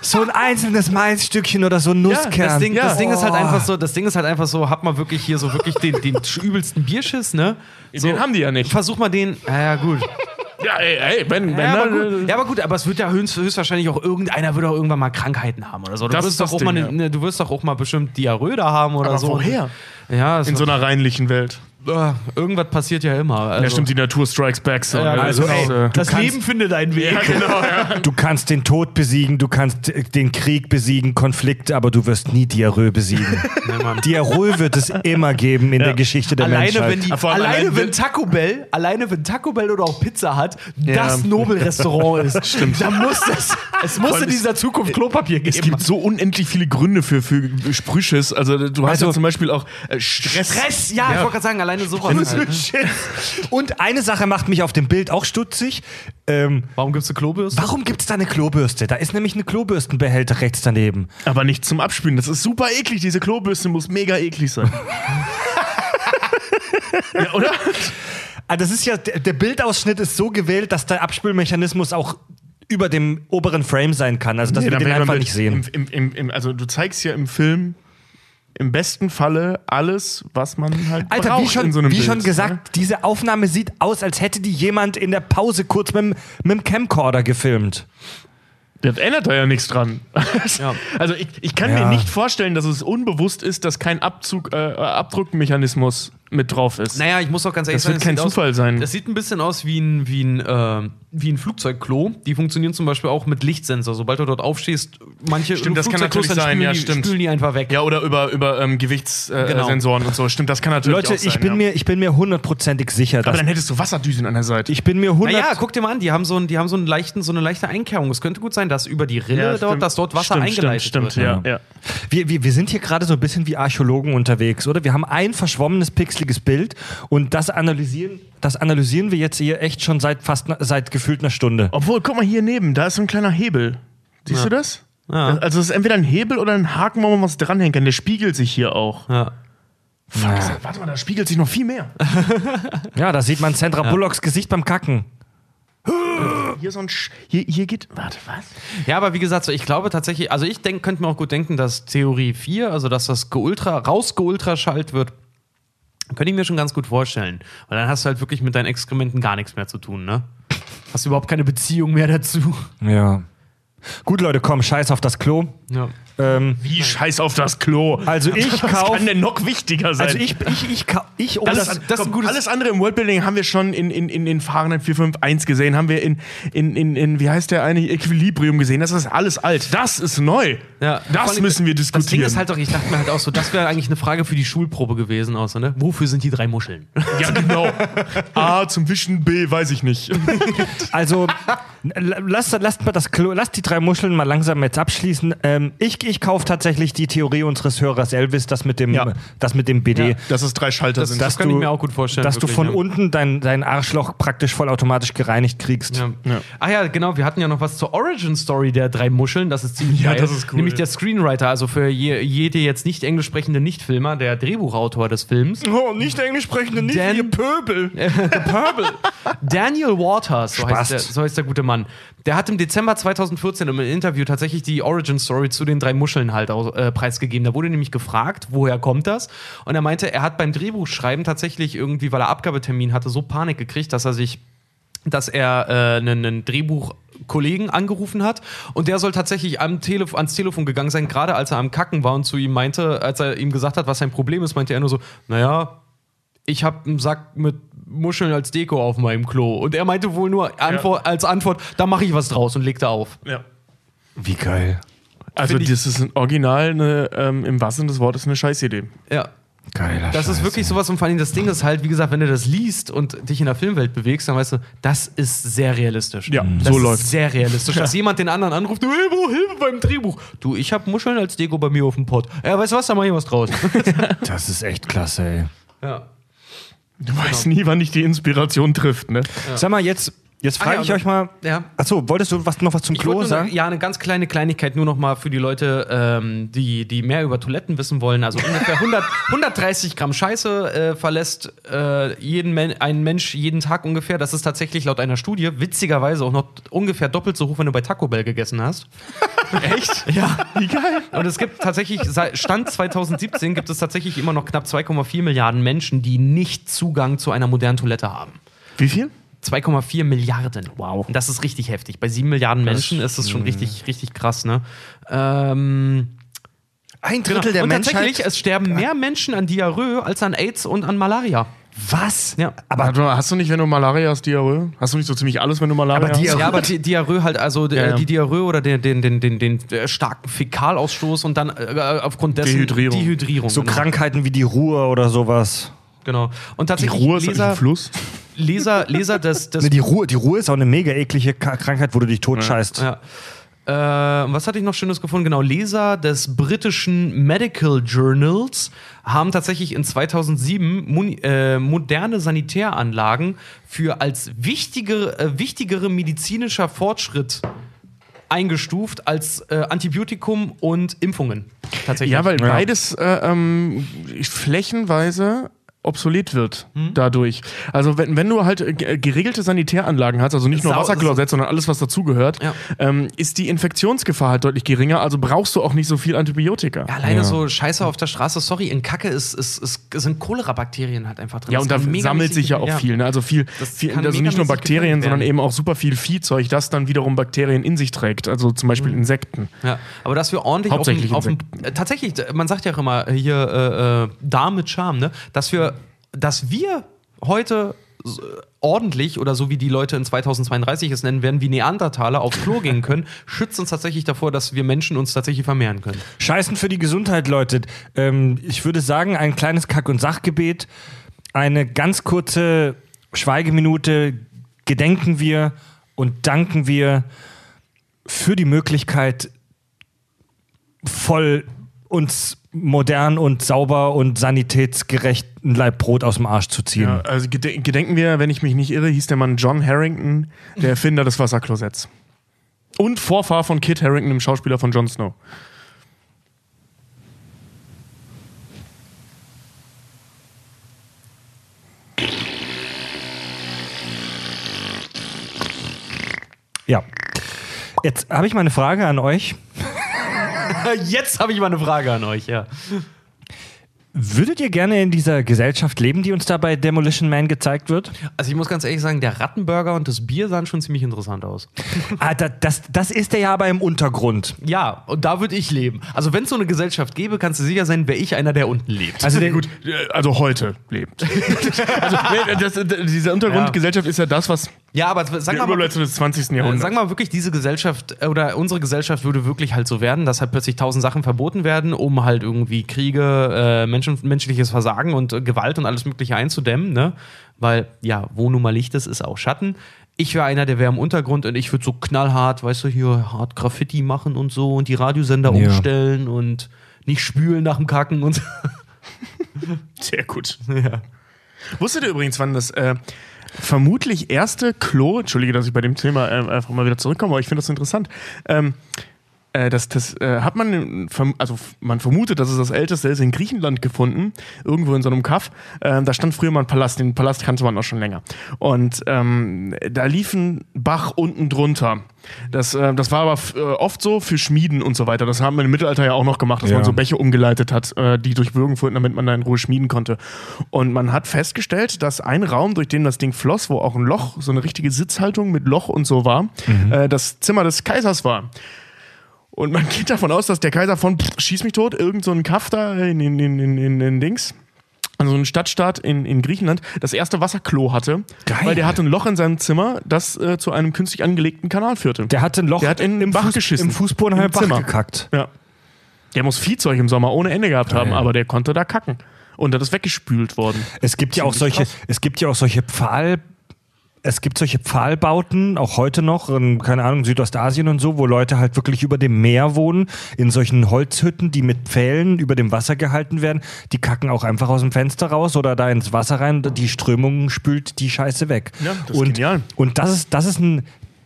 So ein einzelnes Maisstückchen oder so ein Nusskern. Das Ding, Ja. das Ding ist halt einfach so, das Ding ist halt einfach so, hab mal wirklich hier so wirklich den, den übelsten Bierschiss, ne? So, Den haben die ja nicht. Versuch mal den. Ja, ja, gut. Ja, ey, ey, wenn, wenn Ja, aber ne, gut. ja, aber gut, aber es wird ja höchst, höchstwahrscheinlich auch irgendeiner wird auch irgendwann mal Krankheiten haben oder so. Du Das wirst ist doch das auch mal Ding, ne, du wirst doch auch mal bestimmt Diarrhoe da haben oder Aber so. woher? Ja, in so einer reinlichen Welt. Äh, irgendwas passiert ja immer. Also, Ja, stimmt, die Natur strikes back. So, Ja, also, Das ey, äh, das kannst- Leben findet einen Weg. ja, genau, ja. Du kannst den Tod besiegen, du kannst äh, den Krieg besiegen, Konflikte, aber du wirst nie Diarrhoe besiegen. Diarrhoe wird es immer geben in der Geschichte der Alleine Menschheit. wenn, die, alleine allein, wenn Taco Bell, alleine wenn Taco Bell oder auch Pizza hat, das Nobelrestaurant ist. Stimmt. Da muss es, es muss in dieser Zukunft Klopapier geben. Es gibt so unendlich viele Gründe für, für Sprühschiss. Also du hast Also- ja zum Beispiel auch äh, Stress. Stress, ja, ich wollte gerade sagen, alleine sowas. Halt, ne? Und eine Sache macht mich auf dem Bild auch stutzig. Ähm, Warum gibt es eine Klobürste? warum gibt es da eine Klobürste? Da ist nämlich eine Klobürstenbehälter rechts daneben. Aber nicht zum Abspülen. Das ist super eklig. Diese Klobürste muss mega eklig sein. ja, oder? Ah, das ist ja, der, Bildausschnitt ist so gewählt, dass der Abspülmechanismus auch über dem oberen Frame sein kann. Also, dass wir dann den einfach nicht sehen. Im, im, im, also du zeigst ja im Film im besten Falle alles, was man halt Alter, braucht wie schon, in so einem wie Bild, schon gesagt, ne? diese Aufnahme sieht aus, als hätte die jemand in der Pause kurz mit, dem- mit dem Camcorder gefilmt. Das ändert da ja nichts dran. Ja. Also ich, ich kann Ja. mir nicht vorstellen, dass es unbewusst ist, dass kein Abzug, äh, Abdruckmechanismus mit drauf ist. Naja, ich muss auch ganz ehrlich Das wird sagen, kein Zufall aus, sein. Das sieht ein bisschen aus wie ein, wie ein, äh, wie ein Flugzeugklo. Die funktionieren zum Beispiel auch mit Lichtsensor. Sobald du dort aufstehst, manche Stimmt, das kann natürlich sein, spülen ja, die, stimmt. spülen die einfach weg. Ja, oder über, über ähm, Gewichtssensoren äh, Genau. Und so. Stimmt, das kann natürlich Leute, auch sein. ich bin, ja. mir, ich bin mir hundertprozentig sicher, Aber dass dann hättest du Wasserdüsen an der Seite. ich bin mir 100 Naja, guck dir mal an, die haben so, einen, die haben so, einen leichten, so eine leichte Einkerbung. Es könnte gut sein, dass über die Rille dort, stimmt. dass dort Wasser stimmt, eingeleitet stimmt, wird. Stimmt, ja. ja. Wir, wir, wir sind hier gerade so ein bisschen wie Archäologen unterwegs, oder? Wir haben ein verschwommenes, pixeliges Bild und das analysieren, das analysieren wir jetzt hier echt schon seit fast seit gefühlt einer Stunde. Obwohl, guck mal hier neben, da ist so ein kleiner Hebel. Siehst du das? Ja. Also es ist entweder ein Hebel oder ein Haken, wo man was dranhängen kann. Der spiegelt sich hier auch. Ja. Fuck, warte mal, da spiegelt sich noch viel mehr. Ja, da sieht man Sandra Bullocks Gesicht beim Kacken. Hier so ein Sch hier, hier geht. Warte, was? Ja, aber wie gesagt, so, ich glaube tatsächlich, also ich denk, könnte mir auch gut denken, dass Theorie 4, also dass das geultra, rausgeultraschallt wird, könnte ich mir schon ganz gut vorstellen. Weil dann hast du halt wirklich mit deinen Exkrementen gar nichts mehr zu tun, ne? Hast du überhaupt keine Beziehung mehr dazu. Ja. Gut, Leute, komm, scheiß auf das Klo. Ja. Ähm, Wie scheiß auf das Klo. also ich Was kauf, kann denn noch wichtiger sein? also ich, ich, ich, ich, oh, Das, das, das ist ein komm, gutes- alles andere im Worldbuilding haben wir schon in, in, in, in Fahrenheit 451 gesehen, haben wir in, in, in, in wie heißt der eine, Equilibrium gesehen. Das ist alles alt. Das ist neu. Ja, das allem, müssen wir Das Ding diskutieren. ist halt doch, ich dachte mir halt auch so, das wäre eigentlich eine Frage für die Schulprobe gewesen, außer, ne? Wofür sind die drei Muscheln? ja, genau. A zum Wischen, B weiß ich nicht. also lass, lasst mal das Klo, lasst die drei Muscheln mal langsam jetzt abschließen. Ähm, ich ich kaufe tatsächlich die Theorie unseres Hörers Elvis, das mit dem, Ja. das mit dem BD. Ja. Dass es drei Schalter Das- sind. das kann ich mir auch gut vorstellen, Dass du wirklich, von ja. unten dein, dein Arschloch praktisch vollautomatisch gereinigt kriegst. Ja. Ja. Ah ja, genau, wir hatten ja noch was zur Origin Story der drei Muscheln, das ist ziemlich Ja, geil. das ist cool. Nämlich der Screenwriter, also für je, jede jetzt nicht englisch sprechende Nichtfilmer, der Drehbuchautor des Films. Oh, nicht englisch sprechende, nicht Dan- ihr Pöbel. Purple. Daniel Waters, so heißt, der, so heißt der gute Mann. Der hat im Dezember 2014 im Interview tatsächlich die Origin Story zu den drei Muscheln halt aus, äh, preisgegeben. Da wurde nämlich gefragt, woher kommt das? Und er meinte, er hat beim Drehbuchschreiben tatsächlich irgendwie, weil er Abgabetermin hatte, so Panik gekriegt, dass er sich dass er äh, einen, einen Drehbuchkollegen angerufen hat und der soll tatsächlich am Telef ans Telefon gegangen sein, gerade als er am Kacken war und zu ihm meinte, als er ihm gesagt hat, was sein Problem ist, meinte er nur so, naja, ich habe einen Sack mit Muscheln als Deko auf meinem Klo. Und er meinte wohl nur Antwort, als Antwort, da mache ich was draus und legte auf. ja. Wie geil. Also, ich- das ist ein Original, eine, ähm, im wahrsten Sinne des Wortes, eine Scheißidee. Ja. Geiler Das ist Scheiß, wirklich ey. sowas und vor allem das Ding ist halt, wie gesagt, wenn du das liest und dich in der Filmwelt bewegst, dann weißt du, das ist sehr realistisch. Ja, das so ist läuft's. sehr realistisch. Dass jemand den anderen anruft, hey, wo Hilfe beim Drehbuch. Du, ich habe Muscheln als Deko bei mir auf dem Pott. Ja, weißt du was, da mach ich was draus. Das ist echt klasse, ey. ja. Du weißt nie, wann dich die Inspiration trifft, ne? Sag mal, jetzt, jetzt Ah, frage ja, ich euch mal. Ja. Achso, wolltest du was, noch was zum Ich Klo sagen? ja, eine ganz kleine Kleinigkeit nur noch mal für die Leute, ähm, die, die mehr über Toiletten wissen wollen. Also ungefähr 100, 130 Gramm Scheiße äh, verlässt äh, jeden Men ein Mensch jeden Tag ungefähr. Das ist tatsächlich laut einer Studie witzigerweise auch noch ungefähr doppelt so hoch, wenn du bei Taco Bell gegessen hast. Echt? Ja. Wie geil. Und es gibt tatsächlich, seit Stand 2017 gibt es tatsächlich immer noch knapp 2,4 Milliarden Menschen, die nicht Zugang zu einer modernen Toilette haben. Wie viel? 2,4 Milliarden. Wow. Und das ist richtig heftig. Bei 7 Milliarden Menschen ist es schon richtig, richtig krass, ne? Ähm, Ein Drittel der und Menschheit. tatsächlich, es sterben mehr Menschen an Diarrhoe als an AIDS und an Malaria. was? Ja. Aber Warte mal, hast du nicht, wenn du Malaria hast, Diarrhoe? Hast du nicht so ziemlich alles, wenn du Malaria Aber Diarrhoe- hast? Ja, aber die Diarrhoe halt, also Ja, ja. die Diarrhoe oder den, den, den, den, den äh, starken Fäkalausstoß und dann äh, aufgrund dessen Dehydrierung. Dehydrierung so genau. Krankheiten wie die Ruhe oder sowas. Genau. Und Die tatsächlich Ruhr ist eigentlich ein Leser, Fluss. Leser, Leser des, des Ne, die, Ruhe, die Ruhe ist auch eine mega eklige Krankheit, wo du dich totscheißt. Ja. Äh, was hatte ich noch Schönes gefunden? Genau, Leser des britischen Medical Journals haben tatsächlich in 2007 muni- äh, moderne Sanitäranlagen für als wichtigere, äh, wichtigere medizinischer Fortschritt eingestuft als äh, Antibiotikum und Impfungen. Tatsächlich. Ja, weil Ja. beides äh, ähm, flächenweise obsolet wird Hm? dadurch. Also wenn, wenn du halt äh, ge- geregelte Sanitäranlagen hast, also nicht nur Wasserklosett, sondern alles, was dazugehört, Ja. ähm, ist die Infektionsgefahr halt deutlich geringer, also brauchst du auch nicht so viel Antibiotika. Ja, alleine Ja. so Scheiße auf der Straße, sorry, in Kacke ist, ist, ist, sind Cholera-Bakterien halt einfach drin. Ja, und da sammelt sich ja auch viel. Ne? Also viel, viel also nicht nur Bakterien, sondern eben auch super viel Viehzeug, das dann wiederum Bakterien in sich trägt. Also zum Beispiel Mhm. Insekten. Ja, aber dass wir ordentlich auf dem, Hauptsächlich auf dem äh, tatsächlich, man sagt ja auch immer hier äh, äh, Darm mit Charme, ne? Dass wir, dass wir heute ordentlich oder so wie die Leute in 2032 es nennen werden, wie Neandertaler aufs Klo gehen können, schützt uns tatsächlich davor, dass wir Menschen uns tatsächlich vermehren können. Scheißen für die Gesundheit, Leute. Ähm, ich würde sagen, ein kleines Kack- und Sachgebet, eine ganz kurze Schweigeminute, gedenken wir und danken wir für die Möglichkeit, voll uns modern und sauber und sanitätsgerecht ein Laib Brot aus dem Arsch zu ziehen. Ja, also gede gedenken wir, wenn ich mich nicht irre, hieß der Mann John Harrington, der Erfinder des Wasserklosetts. Und Vorfahr von Kit Harrington, dem Schauspieler von Jon Snow. Ja. Jetzt habe ich mal eine Frage an euch. Jetzt habe ich mal eine Frage an euch, ja. Würdet ihr gerne in dieser Gesellschaft leben, die uns da bei Demolition Man gezeigt wird? Also ich muss ganz ehrlich sagen, der Rattenburger und das Bier sahen schon ziemlich interessant aus. Ah, da, das, das ist der ja aber im Untergrund. Ja, und da würde ich leben. Also wenn es so eine Gesellschaft gäbe, kannst du sicher sein, wäre ich einer, der unten lebt. Also der, Gut, äh, also heute lebt. also, nee, das, das, diese Untergrundgesellschaft ist ja das, was ja, aber sag die mal, des 20. äh, Jahrhunderts. sag mal wirklich, diese Gesellschaft äh, oder unsere Gesellschaft würde wirklich halt so werden, dass halt plötzlich tausend Sachen verboten werden, um halt irgendwie Kriege, äh, Menschen, menschliches Versagen und äh, Gewalt und alles Mögliche einzudämmen, ne? Weil, ja, wo nun mal Licht ist, ist auch Schatten. Ich wäre einer, der wäre im Untergrund und ich würde so knallhart, weißt du, hier hart Graffiti machen und so und die Radiosender Ja. umstellen und nicht spülen nach dem Kacken und so. Sehr gut. ja. Wusstet ihr übrigens, wann das äh, vermutlich erste Klo, entschuldige, dass ich bei dem Thema äh, einfach mal wieder zurückkomme, aber ich finde das interessant. Ähm, äh, das das äh, hat man, also man vermutet, dass es das älteste ist in Griechenland gefunden, irgendwo in so einem Kaff. Ähm, da stand früher mal ein Palast, den Palast kannte man auch schon länger. Und ähm, da lief ein Bach unten drunter. Das, äh, das war aber äh, oft so für Schmieden und so weiter. Das haben wir im Mittelalter ja auch noch gemacht, dass Ja. man so Bäche umgeleitet hat, äh, die durch Würgen fuhren, damit man da in Ruhe schmieden konnte. Und man hat festgestellt, dass ein Raum, durch den das Ding floss, wo auch ein Loch, so eine richtige Sitzhaltung mit Loch und so war, äh, das Zimmer des Kaisers war. Und man geht davon aus, dass der Kaiser von pff, Schieß mich tot, irgend so ein Kaff da in, in, in, in, in, in Dings, also ein Stadtstaat in, in Griechenland, das erste Wasserklo hatte. Geil. Weil der hatte ein Loch in seinem Zimmer, das äh, zu einem künstlich angelegten Kanal führte. der hat ein Loch Der hat in- im Bach geschissen. Im Fußboden Im er Zimmer. Bach gekackt. Ja. Der muss Viehzeug im Sommer ohne Ende gehabt haben, ja. aber der konnte da kacken. Und das ist weggespült worden. Es gibt ja auch solche, krass. es gibt ja auch solche Pfahl, es gibt solche Pfahlbauten, auch heute noch, in, keine Ahnung, Südostasien und so, wo Leute halt wirklich über dem Meer wohnen, in solchen Holzhütten, die mit Pfählen über dem Wasser gehalten werden. Die kacken auch einfach aus dem Fenster raus oder da ins Wasser rein. Die Strömung spült die Scheiße weg. Ja, das ist und, genial. Und das ist, das ist ein.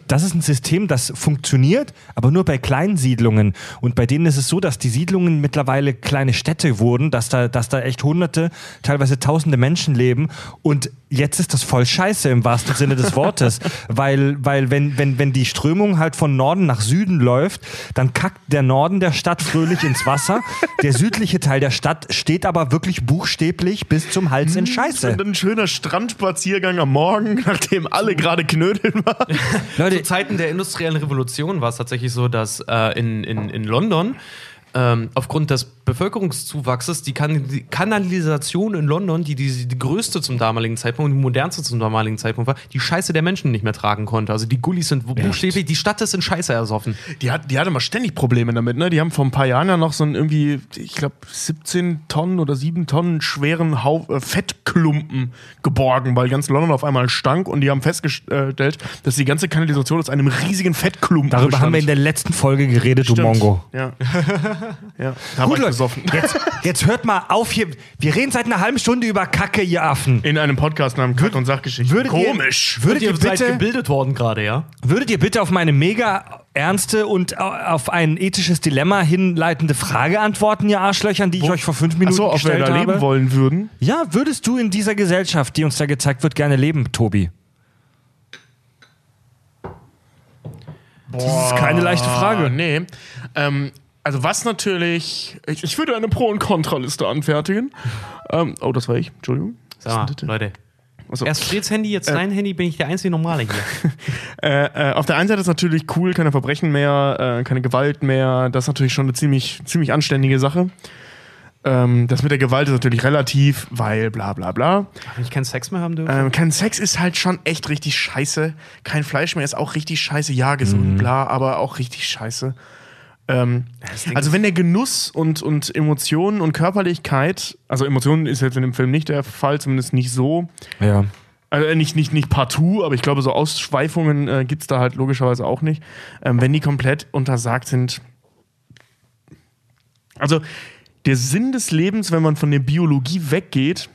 Das ist ein System, das funktioniert, aber nur bei kleinen Siedlungen. Und bei denen ist es so, dass die Siedlungen mittlerweile kleine Städte wurden, dass da, dass da echt hunderte, teilweise tausende Menschen leben. Und jetzt ist das voll scheiße im wahrsten Sinne des Wortes. weil, weil wenn, wenn, wenn die Strömung halt von Norden nach Süden läuft, dann kackt der Norden der Stadt fröhlich ins Wasser. Der südliche Teil der Stadt steht aber wirklich buchstäblich bis zum Hals in Scheiße. Und ein schöner Strandspaziergang am Morgen, nachdem alle gerade knödeln waren. Leute, Zu Zeiten der industriellen Revolution war es tatsächlich so, dass äh, in, in, in London ähm, aufgrund des Bevölkerungszuwachses die, kan die Kanalisation in London, die, die die größte zum damaligen Zeitpunkt und die modernste zum damaligen Zeitpunkt war, die Scheiße der Menschen nicht mehr tragen konnte. Also die Gullis sind buchstäblich, die Stadt ist in Scheiße ersoffen. Die, hat, die hatte mal ständig Probleme damit, ne? Die haben vor ein paar Jahren ja noch so einen irgendwie, ich glaube, 17 Tonnen oder 7 Tonnen schweren Hau äh, Fettklumpen geborgen, weil ganz London auf einmal stank und die haben festgestellt, dass die ganze Kanalisation aus einem riesigen Fettklumpen darüber haben wir in bestand. der letzten Folge geredet, du Stimmt. Mongo. Ja. ja. Da Gut, Leute, besoffen. jetzt, jetzt hört mal auf hier. Wir reden seit einer halben Stunde über Kacke, ihr Affen. In einem Podcast namens Kack und Sachgeschichte. Würdet ihr- Komisch. Würdet ihr, Ihr seid bitte, gebildet worden gerade, ja? würdet ihr bitte auf meine mega ernste und au- auf ein ethisches Dilemma hinleitende Frage antworten, ihr Arschlöchern, die ich euch vor fünf Minuten Achso, ob wir gestellt da habe? leben wollen würden. Ja, würdest du in dieser Gesellschaft, die uns da gezeigt wird, gerne leben, Tobi? Das ist keine leichte Frage. nee. Ähm, also was natürlich, ich, ich würde eine Pro- und Kontraliste anfertigen. ähm, oh, das war ich, Entschuldigung. Sag mal? Leute. Achso. Erst Freds Handy, jetzt dein Handy, bin ich der einzige Normale hier. Äh, äh, auf der einen Seite ist natürlich cool, keine Verbrechen mehr, äh, keine Gewalt mehr. Das ist natürlich schon eine ziemlich, ziemlich anständige Sache. Ähm, das mit der Gewalt ist natürlich relativ, weil bla bla bla. Wenn ich keinen Sex mehr haben dürfte. Ähm, kein Sex ist halt schon echt richtig scheiße. Kein Fleisch mehr ist auch richtig scheiße. Ja, gesund, bla, aber auch richtig scheiße. Ähm, also wenn der Genuss und, und Emotionen und Körperlichkeit, also Emotionen ist jetzt in dem Film nicht der Fall, zumindest nicht so, Ja. also nicht, nicht, nicht partout, aber ich glaube, so Ausschweifungen äh, gibt es da halt logischerweise auch nicht. Ähm, wenn die komplett untersagt sind. Also der Sinn des Lebens, wenn man von der Biologie weggeht,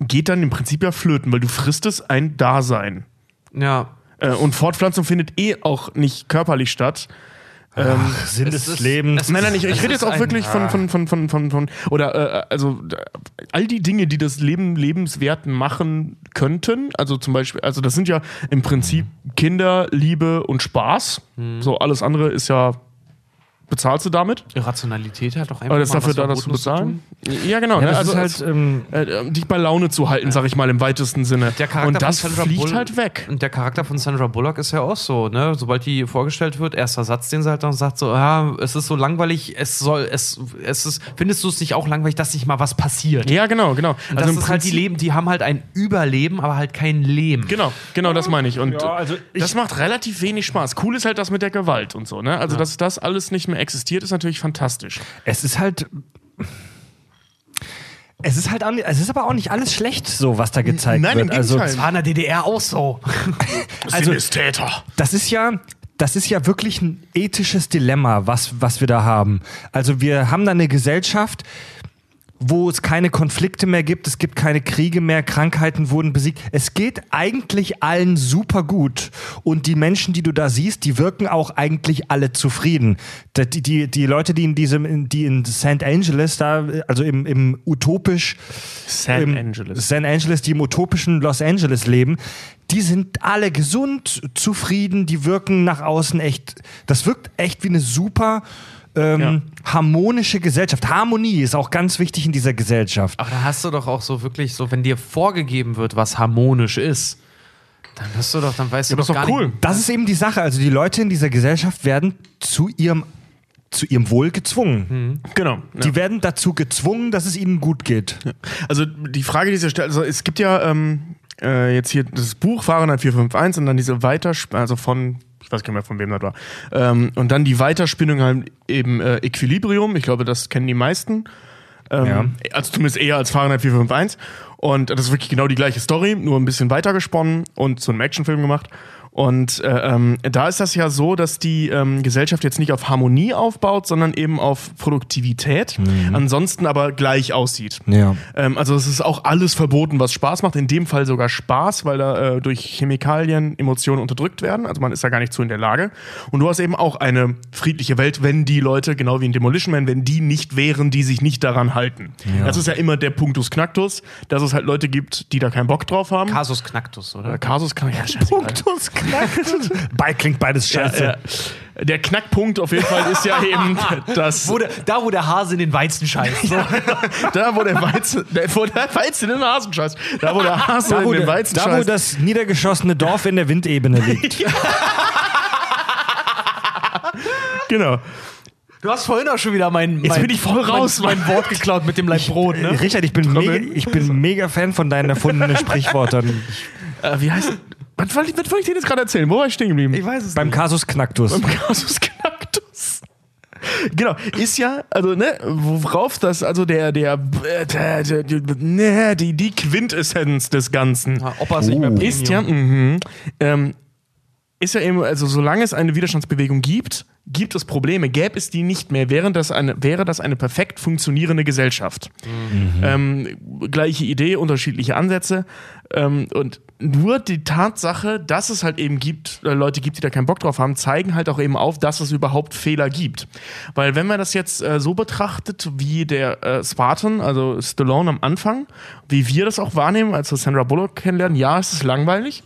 geht dann im Prinzip ja flöten, weil du frisst es ein Dasein. ja. Äh, und Fortpflanzung findet eh auch nicht körperlich statt. Ähm, Sinn es des Lebens. Nein, nein, ich, ich rede jetzt auch wirklich von, von, von, von, von, von oder äh, also all die Dinge, die das Leben lebenswert machen könnten. Also zum Beispiel, also das sind ja im Prinzip Kinder, Liebe und Spaß. So alles andere ist ja bezahlst du damit? Rationalität hat doch einfach Aber das ist mal dafür was da, das zu Verbotenes bezahlen? Ja, genau. ja, ne? das also ist halt, ähm, äh, dich bei Laune zu halten, sag ich mal im weitesten Sinne. Der Charakter und das von Sandra fliegt Bull- halt weg. Und der Charakter von Sandra Bullock ist ja auch so, ne? Sobald die vorgestellt wird, erster Satz, den sie halt noch sagt, so, ja, es ist so langweilig, es soll, es, es ist, findest du es nicht auch langweilig, dass nicht mal was passiert? Ja, genau, genau. Und das ist halt die Leben, die haben halt ein Überleben, aber halt kein Leben. Genau, genau, das meine ich. Und Ja, also ich- das macht relativ wenig Spaß. Cool ist halt das mit der Gewalt und so, ne? Also, dass das alles nicht mehr existiert, ist natürlich fantastisch. es ist halt. Es ist halt auch nicht, es ist aber auch nicht alles schlecht, so was da gezeigt Nein, im wird. Also, Gegenteil. war in der DDR auch so. Also- Täter. das ist ja, das ist ja wirklich ein ethisches Dilemma, was, was wir da haben. Also wir haben da eine Gesellschaft, wo es keine Konflikte mehr gibt, es gibt keine Kriege mehr, Krankheiten wurden besiegt. Es geht eigentlich allen super gut. Und die Menschen, die du da siehst, die wirken auch eigentlich alle zufrieden. Die, die, die Leute, die in diesem, die in St. Angeles da, also im, im utopisch San im Angeles. San Angeles, die im utopischen Los Angeles leben, die sind alle gesund, zufrieden, die wirken nach außen echt, das wirkt echt wie eine super ähm, Ja. harmonische Gesellschaft. Harmonie ist auch ganz wichtig in dieser Gesellschaft. Aber da hast du doch auch so wirklich so, wenn dir vorgegeben wird, was harmonisch ist, dann hast du doch, dann weißt Ja, du das doch ist doch gar cool. nicht. Das ist eben die Sache. Also die Leute in dieser Gesellschaft werden zu ihrem, zu ihrem Wohl gezwungen. Genau. Die werden dazu gezwungen, dass es ihnen gut geht. Also die Frage, die sich stellt, also es gibt ja ähm, äh, jetzt hier das Buch Fahrenheit 451 und dann diese Weitersp also von, ich weiß gar nicht mehr von wem das war, ähm, und dann die Weiterspinnung halt eben äh, Equilibrium, ich glaube, das kennen die meisten. Ähm, Also zumindest eher als Fahrenheit 451. Und das ist wirklich genau die gleiche Story, nur ein bisschen weiter gesponnen und zu einem Actionfilm gemacht. Und äh, ähm, da ist das ja so, dass die ähm, Gesellschaft jetzt nicht auf Harmonie aufbaut, sondern eben auf Produktivität, ansonsten aber gleich aussieht. Ja. Ähm, also es ist auch alles verboten, was Spaß macht. In dem Fall sogar Spaß, weil da äh, durch Chemikalien Emotionen unterdrückt werden. Also man ist da gar nicht zu in der Lage. Und du hast eben auch eine friedliche Welt, wenn die Leute, genau wie in Demolition Man, wenn die nicht wären, die sich nicht daran halten. Das ist ja immer der Punktus Knacktus, dass es halt Leute gibt, die da keinen Bock drauf haben. Kasus Knacktus, oder? Äh, Kasus kann ja. Punktus knackt. Bei klingt beides scheiße. Ja, äh, der Knackpunkt auf jeden Fall ist ja eben, dass Wo der, da, wo der Hase in den Weizen scheißt. So. da, wo der Weizen, der, wo der Weizen in den Hasen scheißt, da, wo der Hase Da, wo, in den der, Weizen da, wo scheißt, das niedergeschossene Dorf in der Windebene liegt. genau. Du hast vorhin auch schon wieder mein, Jetzt mein, bin ich voll raus, mein, mein Wort geklaut mit dem Leib Brot, ne? Richard, ich bin, mega, ich bin mega Fan von deinen erfundenen Sprichwörtern. Äh, wie heißt. Was wollte ich, was wollte ich dir jetzt gerade erzählen? Wo war ich stehen geblieben? Ich weiß es Beim Kasus Knacktus. Kasus Knacktus. Genau, ist ja, also, ne, worauf das, also der, der, der, der, der ne, die, die Quintessenz des Ganzen Ja, Opa ist nicht mehr ist ja, mhm, ähm, ist ja eben, also solange es eine Widerstandsbewegung gibt, gibt es Probleme. Gäbe es die nicht mehr, wäre das eine, wäre das eine perfekt funktionierende Gesellschaft. Ähm, gleiche Idee, unterschiedliche Ansätze. Ähm, und nur die Tatsache, dass es halt eben gibt, äh, Leute gibt, die da keinen Bock drauf haben, zeigen halt auch eben auf, dass es überhaupt Fehler gibt. Weil wenn man das jetzt äh, so betrachtet, wie der äh, Spartan, also Stallone am Anfang, wie wir das auch wahrnehmen, als wir Sandra Bullock kennenlernen, ja, es ist langweilig,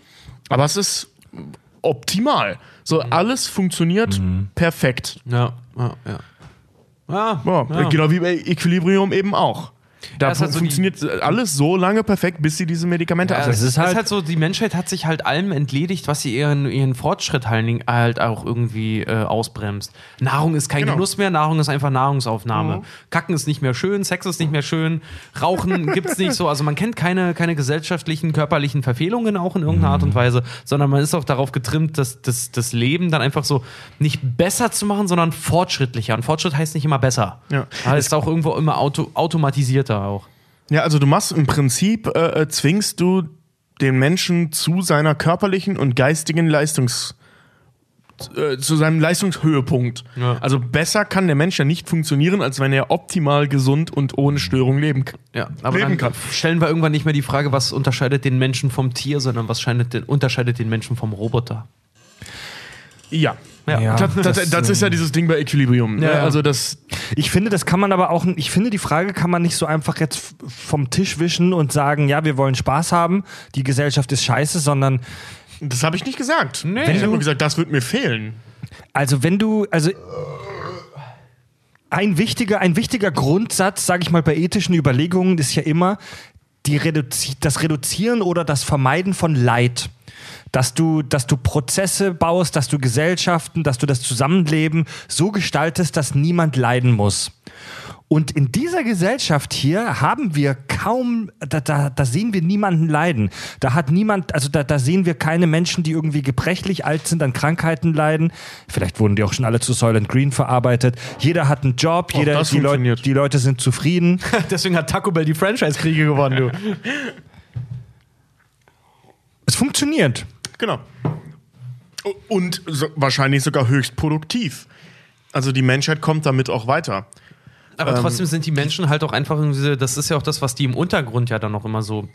aber es ist optimal. So, alles funktioniert perfekt. Ja, ja, ja. Ja, Ja, ja. Genau wie bei Equilibrium eben auch. Da Ja, es hat so die- funktioniert alles so lange perfekt, bis sie diese Medikamente Ja, absetzen. es ist ist, halt, halt- so, die Menschheit hat sich halt allem entledigt, was sie ihren, ihren Fortschritt halt, halt auch irgendwie äh, ausbremst. Nahrung ist kein Genau. Genuss mehr, Nahrung ist einfach Nahrungsaufnahme. Kacken ist nicht mehr schön, Sex ist nicht mehr schön, Rauchen gibt's nicht so. Also man kennt keine, keine gesellschaftlichen, körperlichen Verfehlungen auch in irgendeiner Art und Weise, sondern man ist auch darauf getrimmt, das, das, das Leben dann einfach so nicht besser zu machen, sondern fortschrittlicher. Und Fortschritt heißt nicht immer besser. Ja. Heißt auch irgendwo immer auto, automatisierter auch. Ja, also du machst im Prinzip, äh, äh, zwingst du den Menschen zu seiner körperlichen und geistigen Leistungs... äh, zu seinem Leistungshöhepunkt. Ja. Also besser kann der Mensch ja nicht funktionieren, als wenn er optimal gesund und ohne Störung leben kann. Ja, aber leben dann kann. stellen wir irgendwann nicht mehr die Frage, was unterscheidet den Menschen vom Tier, sondern was den, unterscheidet den Menschen vom Roboter. Ja. Ja. Ja. Das, das, das ist ja dieses Ding bei Equilibrium. Ne? Ja. Also das, Ich finde, das kann man aber auch, ich finde, die Frage kann man nicht so einfach jetzt vom Tisch wischen und sagen, ja, wir wollen Spaß haben, die Gesellschaft ist scheiße, sondern das habe ich nicht gesagt. Nee. ich habe nur gesagt, das wird mir fehlen. Also wenn du, also ein wichtiger, ein wichtiger Grundsatz, sage ich mal, bei ethischen Überlegungen ist ja immer die Reduzi das Reduzieren oder das Vermeiden von Leid. Dass du, dass du Prozesse baust, dass du Gesellschaften, dass du das Zusammenleben so gestaltest, dass niemand leiden muss. Und in dieser Gesellschaft hier haben wir kaum, da, da, da sehen wir niemanden leiden. Da hat niemand, also da, da sehen wir keine Menschen, die irgendwie gebrechlich alt sind, an Krankheiten leiden. Vielleicht wurden die auch schon alle zu Soylent Green verarbeitet. Jeder hat einen Job, jeder, die, Leute, funktioniert. die Leute sind zufrieden. Deswegen hat Taco Bell die Franchise-Kriege gewonnen, du. es funktioniert. Genau. Und so, wahrscheinlich sogar höchst produktiv. Also die Menschheit kommt damit auch weiter. Aber trotzdem sind die Menschen halt auch einfach irgendwie, das ist ja auch das, was die im Untergrund ja dann noch immer so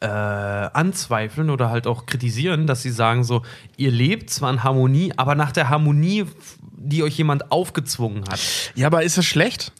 äh, anzweifeln oder halt auch kritisieren, dass sie sagen so, ihr lebt zwar in Harmonie, aber nach der Harmonie, die euch jemand aufgezwungen hat. Ja, aber ist das schlecht?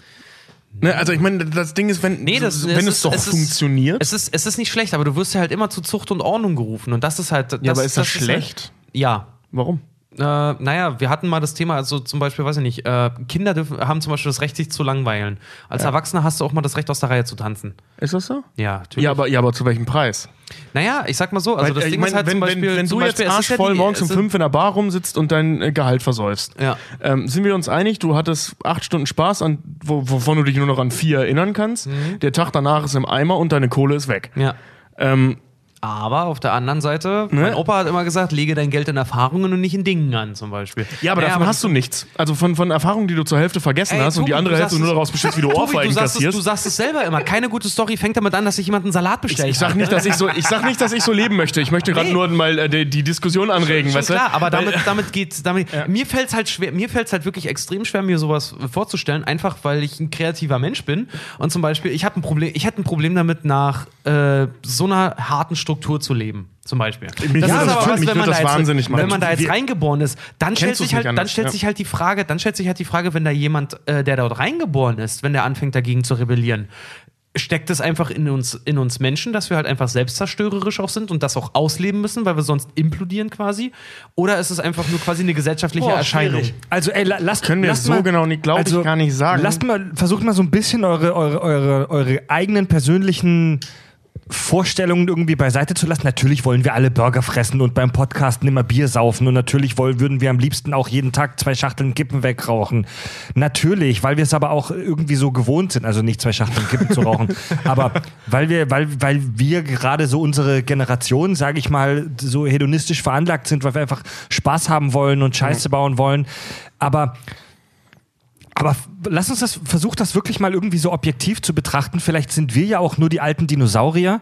Ne, also ich meine, das Ding ist, wenn, Nee, das, wenn es, ist- doch ist- funktioniert. Es ist, es ist nicht schlecht, aber du wirst ja halt immer zu Zucht und Ordnung gerufen. Und das ist halt. Das, ja, aber ist das, halt- schlecht? ja. Warum? Äh, naja, wir hatten mal das Thema, also zum Beispiel, weiß ich nicht, äh, Kinder dürfen, haben zum Beispiel das Recht, sich zu langweilen. Als Erwachsener hast du auch mal das Recht, aus der Reihe zu tanzen. Ist das so? Ja, natürlich. Ja, aber, ja, aber zu welchem Preis? naja, ich sag mal so, also Weil, das äh, Ding ich ist halt wenn, zum Beispiel. wenn, wenn zum du jetzt Beispiel, ja arschvoll morgens um fünf in der Bar rumsitzt und dein äh, Gehalt versäufst, Ja. ähm, sind wir uns einig, du hattest acht Stunden Spaß, an, wo, wovon du dich nur noch an vier erinnern kannst. Der Tag danach ist im Eimer und deine Kohle ist weg. Ja. Ähm, Aber auf der anderen Seite, Ne? mein Opa hat immer gesagt, lege dein Geld in Erfahrungen und nicht in Dingen an, zum Beispiel. ja, aber Naja, davon hast du nichts. Also von, von Erfahrungen, die du zur Hälfte vergessen Ey, hast und die Tobi, andere du Hälfte nur daraus besteht, wie du Tobi, du Ohrfeigen es, kassierst. du sagst es selber immer. Keine gute Story fängt damit an, dass sich jemand einen Salat bestellt Ich sag hat. nicht, dass ich so, ich sag nicht, dass ich so leben möchte. Ich möchte gerade Nee. nur mal äh, die, die Diskussion anregen, Schon weißt du? klar, aber damit, damit geht's. Damit, Mir fällt es halt schwer, mir fällt halt wirklich extrem schwer, mir sowas vorzustellen, einfach weil ich ein kreativer Mensch bin. Und zum Beispiel, ich habe ein Problem, ich hätte ein Problem damit, nach äh, so einer harten Struktur zu leben. Zum Beispiel. Mich das- mich würde das da wahnsinnig jetzt, machen. wenn man da jetzt reingeboren ist, dann stellt sich halt, dann stellt ja. sich halt die Frage, dann stellt sich halt die Frage, wenn da jemand, äh, der dort reingeboren ist, wenn der anfängt dagegen zu rebellieren, steckt es einfach in uns, in uns Menschen, dass wir halt einfach selbstzerstörerisch auch sind und das auch ausleben müssen, weil wir sonst implodieren quasi? Oder ist es einfach nur quasi eine gesellschaftliche Boah, Erscheinung? schwierig. Also, ey, la- lasst Können wir lasst so genau nicht, glaub ich, gar nicht sagen. Lasst mal, versucht mal so ein bisschen eure, eure, eure, eure eigenen persönlichen Vorstellungen irgendwie beiseite zu lassen. Natürlich wollen wir alle Burger fressen und beim Podcasten immer Bier saufen und natürlich wollen, würden wir am liebsten auch jeden Tag zwei Schachteln Kippen wegrauchen. Natürlich, weil wir es aber auch irgendwie so gewohnt sind, also nicht zwei Schachteln Kippen zu rauchen, aber weil wir, weil, weil wir gerade so unsere Generation, sage ich mal, so hedonistisch veranlagt sind, weil wir einfach Spaß haben wollen und Scheiße bauen wollen. Aber aber lass uns das, versuch das wirklich mal irgendwie so objektiv zu betrachten. Vielleicht sind wir ja auch nur die alten Dinosaurier,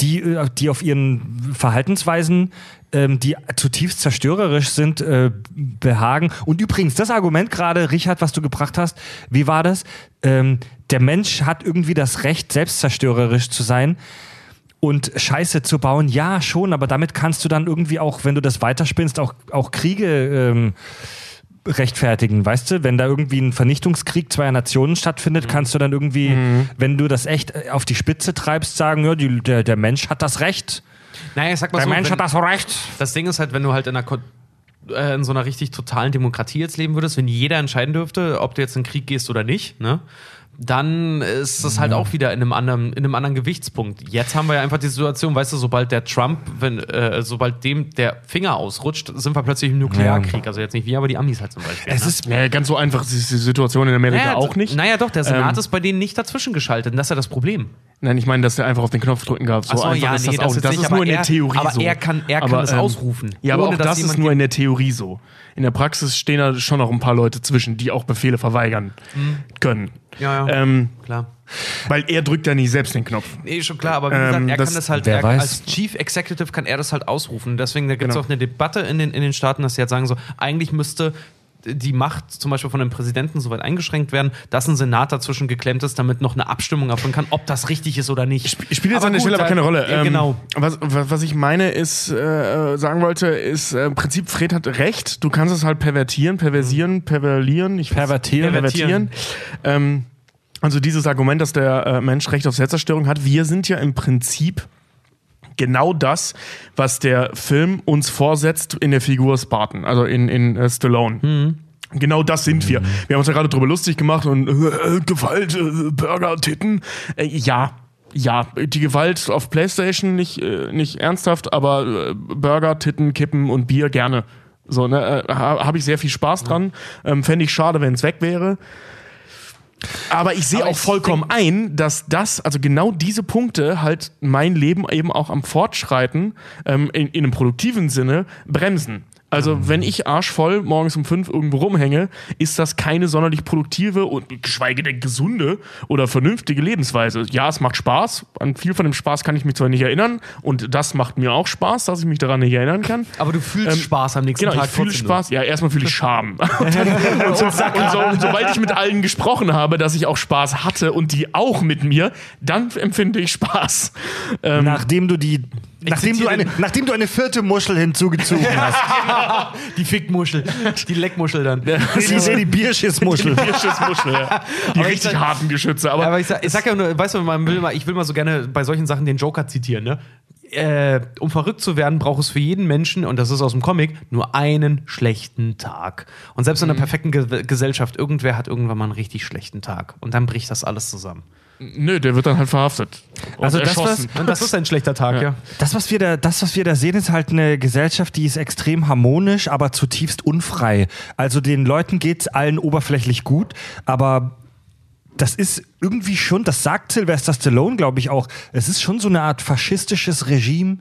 die, äh, die auf ihren Verhaltensweisen, ähm, die zutiefst zerstörerisch sind, äh, behagen. Und übrigens, das Argument gerade, Richard, was du gebracht hast, wie war das? Ähm, der Mensch hat irgendwie das Recht, selbstzerstörerisch zu sein und Scheiße zu bauen. Ja, schon, aber damit kannst du dann irgendwie auch, wenn du das weiterspinnst, auch, auch Kriege ähm, rechtfertigen, weißt du? Wenn da irgendwie ein Vernichtungskrieg zweier Nationen stattfindet, kannst du dann irgendwie, wenn du das echt äh, auf die Spitze treibst, sagen, ja, die, der, der Mensch hat das Recht. Naja, ich sag mal Der so, Mensch wenn, hat das Recht. das Ding ist halt, wenn du halt in einer äh, in so einer richtig totalen Demokratie jetzt leben würdest, wenn jeder entscheiden dürfte, ob du jetzt in den Krieg gehst oder nicht, ne? Dann ist das halt auch wieder in einem anderen, in einem anderen Gewichtspunkt. Jetzt haben wir ja einfach die Situation, weißt du, sobald der Trump, wenn, äh, sobald dem der Finger ausrutscht, sind wir plötzlich im Nuklearkrieg. Also jetzt nicht wir, aber die Amis halt zum Beispiel. Es ne? ist ja, ganz so einfach ist die Situation in Amerika naja, auch nicht. Naja, doch, der Senat Ähm, ist bei denen nicht dazwischen geschaltet. Und das ist ja das Problem. Nein, ich meine, dass der einfach auf den Knopf drücken gab. So so, einfach ja, ist nee, das das auch. Das nicht, ist aber nur in der er- Theorie aber so. er kann- er kann es ausrufen, Ja, aber auch das ist nur in der Theorie so. In der Praxis stehen da schon noch ein paar Leute zwischen, die auch Befehle verweigern können. Ja, ja. Ähm, Klar. weil er drückt ja nicht selbst den Knopf. Nee, schon klar, aber wie gesagt, Ähm, er das- kann das halt, er, als Chief Executive kann er das halt ausrufen. Deswegen, da gibt es Genau. auch eine Debatte in den, in den Staaten, dass sie halt sagen so, eigentlich müsste die Macht zum Beispiel von dem Präsidenten so weit eingeschränkt werden, dass ein Senat dazwischen geklemmt ist, damit noch eine Abstimmung erfolgen kann, ob das richtig ist oder nicht. Sp- Spielt jetzt Aber an der Stelle aber keine Rolle. Ja, Ähm, genau. Was, was was ich meine ist, äh, sagen wollte, ist äh, im Prinzip, Fred hat recht. Du kannst es halt pervertieren, perversieren, perverlieren. Ich Pervertieren. pervertieren. Ähm, also dieses Argument, dass der äh, Mensch Recht auf Selbstzerstörung hat. Wir sind ja im Prinzip genau das, was der Film uns vorsetzt in der Figur Spartan, also in, in äh, Stallone. Genau das sind wir. Wir haben uns ja gerade drüber lustig gemacht und äh, Gewalt, äh, Burger, Titten. Äh, ja, ja, die Gewalt auf Playstation nicht, äh, nicht ernsthaft, aber äh, Burger, Titten, Kippen und Bier gerne. So, ne, äh, ha, habe ich sehr viel Spaß dran. Ähm, Fände ich schade, wenn es weg wäre. Aber ich sehe auch vollkommen ein, dass das, also genau diese Punkte halt mein Leben eben auch am Fortschreiten ähm, in, in einem produktiven Sinne bremsen. Also, wenn ich arschvoll morgens um fünf irgendwo rumhänge, ist das keine sonderlich produktive und geschweige denn gesunde oder vernünftige Lebensweise. Ja, es macht Spaß. An viel von dem Spaß kann ich mich zwar nicht erinnern und das macht mir auch Spaß, dass ich mich daran nicht erinnern kann. Aber du fühlst Spaß am nächsten Genau, Tag. ich fühle Spaß. Ja, erstmal fühle ich Scham. und, dann, und, so, und, so, und sobald ich mit allen gesprochen habe, dass ich auch Spaß hatte und die auch mit mir, dann empfinde ich Spaß. Ähm, Nachdem du die. Nachdem du, eine, nachdem du eine vierte Muschel hinzugezogen hast. Die Fickmuschel. Die Leckmuschel dann. Die, die, die Bierschissmuschel. Bierschussmuschel, ja. Die Aber ich richtig sag- harten Geschütze. Aber, Aber ich sag, ich sag ja nur, weißt du, man will mal, ich will mal so gerne bei solchen Sachen den Joker zitieren, ne? Äh, um verrückt zu werden, braucht es für jeden Menschen, und das ist aus dem Comic, nur einen schlechten Tag. Und selbst in einer perfekten Ge Gesellschaft, irgendwer hat irgendwann mal einen richtig schlechten Tag. Und dann bricht das alles zusammen. Nö, der wird dann halt verhaftet. Und Also das. Und das ist ein schlechter Tag, ja. Das was, wir da, das, was wir da sehen, ist halt eine Gesellschaft, die ist extrem harmonisch, aber zutiefst unfrei. Also den Leuten geht's allen oberflächlich gut, aber das ist irgendwie schon, das sagt Sylvester Stallone, glaube ich auch, es ist schon so eine Art faschistisches Regime,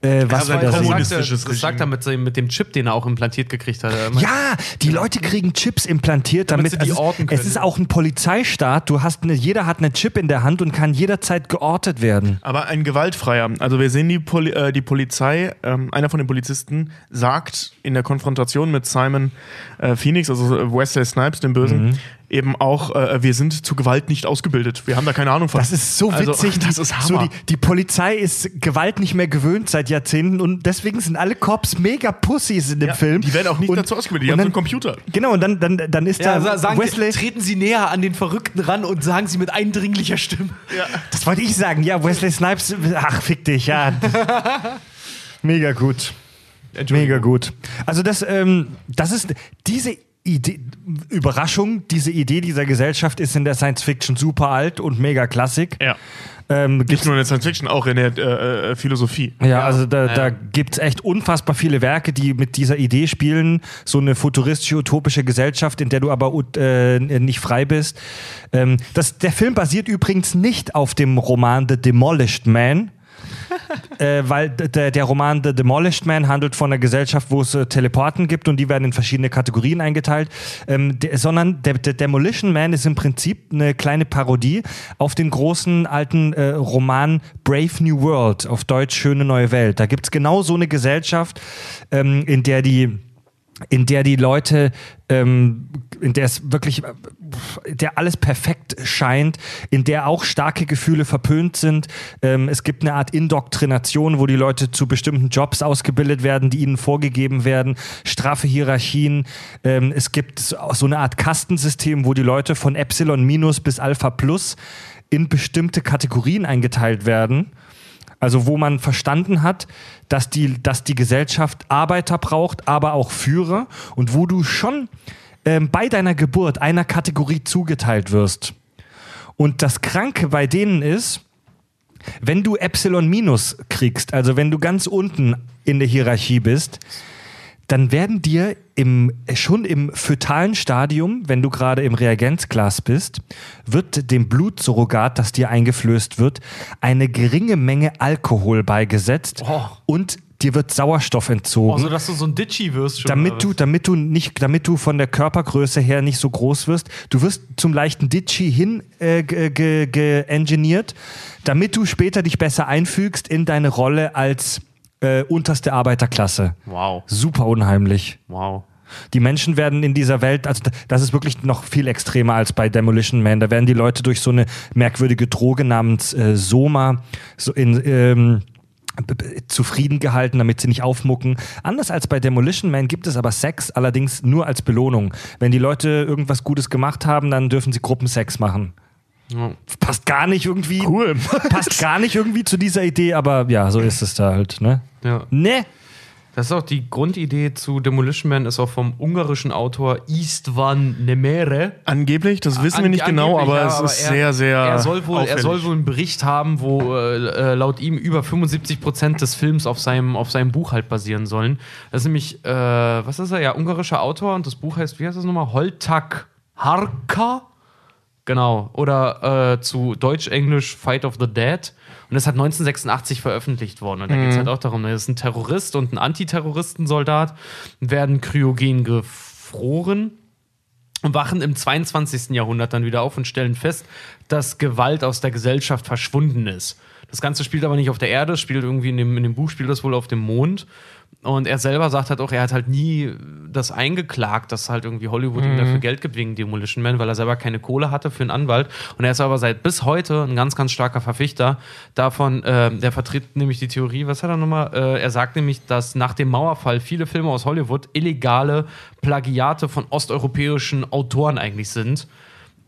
äh, was Ja, wir da aber sehen. Kommunist- Das sagt, er, kommunistisches das sagt er mit, dem- mit dem Chip, den er auch implantiert gekriegt hat. Ja, die Leute kriegen Chips implantiert, Damit damit, sie die also orten es, können. es ist auch ein Polizeistaat. Du hast eine, jeder hat einen Chip in der Hand und kann jederzeit geortet werden. Aber ein gewaltfreier. Also wir sehen die, Poli äh, die Polizei, ähm, einer von den Polizisten sagt in der Konfrontation mit Simon äh, Phoenix, also äh, Wesley Snipes, dem Bösen, eben auch, äh, wir sind zu Gewalt nicht ausgebildet. Wir haben da keine Ahnung von. Das ist so Also, witzig. das die, ist so Hammer. die, die Polizei ist Gewalt nicht mehr gewöhnt seit Jahrzehnten und deswegen sind alle Cops mega Pussys in dem ja, Film. Die werden auch nicht und, dazu ausgebildet. Die haben so einen dann, Computer. Genau, und dann, dann, dann ist Ja, da sa- sagen Wesley. Sie, treten Sie näher an den Verrückten ran und sagen Sie mit eindringlicher Stimme. Das wollte ich sagen. Ja, Wesley Snipes. Ach, fick dich, ja. Mega gut. Mega gut. Also das, ähm, das ist diese Idee, Überraschung, diese Idee dieser Gesellschaft ist in der Science Fiction super alt und mega Klassik. Ja. Ähm, Nicht nur in der Science Fiction, auch in der äh, äh, Philosophie. Ja, also da, Ja. da gibt es echt unfassbar viele Werke, die mit dieser Idee spielen. So eine futuristische, utopische Gesellschaft, in der du aber äh, nicht frei bist. Ähm, das, der Film basiert übrigens nicht auf dem Roman The Demolished Man. Äh, weil der, Roman The Demolished Man handelt von einer Gesellschaft, wo es äh, Teleporten gibt und die werden in verschiedene Kategorien eingeteilt. Ähm, der, sondern der, der Demolition Man ist im Prinzip eine kleine Parodie auf den großen alten äh, Roman Brave New World, auf Deutsch Schöne neue Welt. Da gibt es genau so eine Gesellschaft, ähm, in der die in der die Leute, ähm, in der es wirklich, äh, in der alles perfekt scheint, in der auch starke Gefühle verpönt sind. Ähm, es gibt eine Art Indoktrination, wo die Leute zu bestimmten Jobs ausgebildet werden, die ihnen vorgegeben werden, straffe Hierarchien. Ähm, es gibt so eine Art Kastensystem, wo die Leute von Epsilon minus bis Alpha plus in bestimmte Kategorien eingeteilt werden. Also wo man verstanden hat, dass die, dass die Gesellschaft Arbeiter braucht, aber auch Führer und wo du schon ähm, bei deiner Geburt einer Kategorie zugeteilt wirst. Und das Kranke bei denen ist, wenn du Epsilon minus kriegst, also wenn du ganz unten in der Hierarchie bist, dann werden dir im, schon im fötalen Stadium, wenn du gerade im Reagenzglas bist, wird dem Blutsurrogat, das dir eingeflößt wird, eine geringe Menge Alkohol beigesetzt Oh. und dir wird Sauerstoff entzogen. Also, dass du so ein Ditchy wirst schon. Damit du, damit du nicht, damit du von der Körpergröße her nicht so groß wirst, du wirst zum leichten Ditchy hin äh, ge- ge- geengineert, damit du später dich besser einfügst in deine Rolle als äh, unterste Arbeiterklasse. Wow. Super unheimlich. Wow. Die Menschen werden in dieser Welt, also das ist wirklich noch viel extremer als bei Demolition Man. Da werden die Leute durch so eine merkwürdige Droge namens äh, Soma so in, ähm, zufrieden gehalten, damit sie nicht aufmucken. Anders als bei Demolition Man gibt es aber Sex, allerdings nur als Belohnung. Wenn die Leute irgendwas Gutes gemacht haben, dann dürfen sie Gruppensex machen. Ja. Passt gar nicht irgendwie. Cool. Passt gar nicht irgendwie zu dieser Idee, aber ja, so ist es da halt, ne? Ja. Ne? Das ist auch die Grundidee zu Demolition Man, ist auch vom ungarischen Autor Istvan Nemere. Angeblich, das wissen wir nicht genau, aber ja, es aber ist er- sehr, sehr. Er soll, wohl, er soll wohl einen Bericht haben, wo äh, äh, laut ihm über 75 Prozent des Films auf seinem, auf seinem Buch halt basieren sollen. Das ist nämlich, äh, was ist er? Ja, ungarischer Autor und das Buch heißt, wie heißt das nochmal? Holtak Harka? Genau. Oder äh, zu Deutsch-Englisch Fight of the Dead. Und das hat 1986 veröffentlicht worden. Und da geht es halt auch darum, da ist ein Terrorist und ein Antiterroristensoldat, werden kryogen gefroren und wachen im 22. Jahrhundert dann wieder auf und stellen fest, dass Gewalt aus der Gesellschaft verschwunden ist. Das Ganze spielt aber nicht auf der Erde, es spielt irgendwie in dem, in dem Buch spielt das wohl auf dem Mond. Und er selber sagt halt auch, er hat halt nie das eingeklagt, dass halt irgendwie Hollywood ihm dafür Geld gibt wegen Demolition Man, weil er selber keine Kohle hatte für einen Anwalt. Und er ist aber seit bis heute ein ganz, ganz starker Verfechter davon. Äh, der vertritt nämlich die Theorie, was hat er nochmal? Äh, er sagt nämlich, dass nach dem Mauerfall viele Filme aus Hollywood illegale Plagiate von osteuropäischen Autoren eigentlich sind.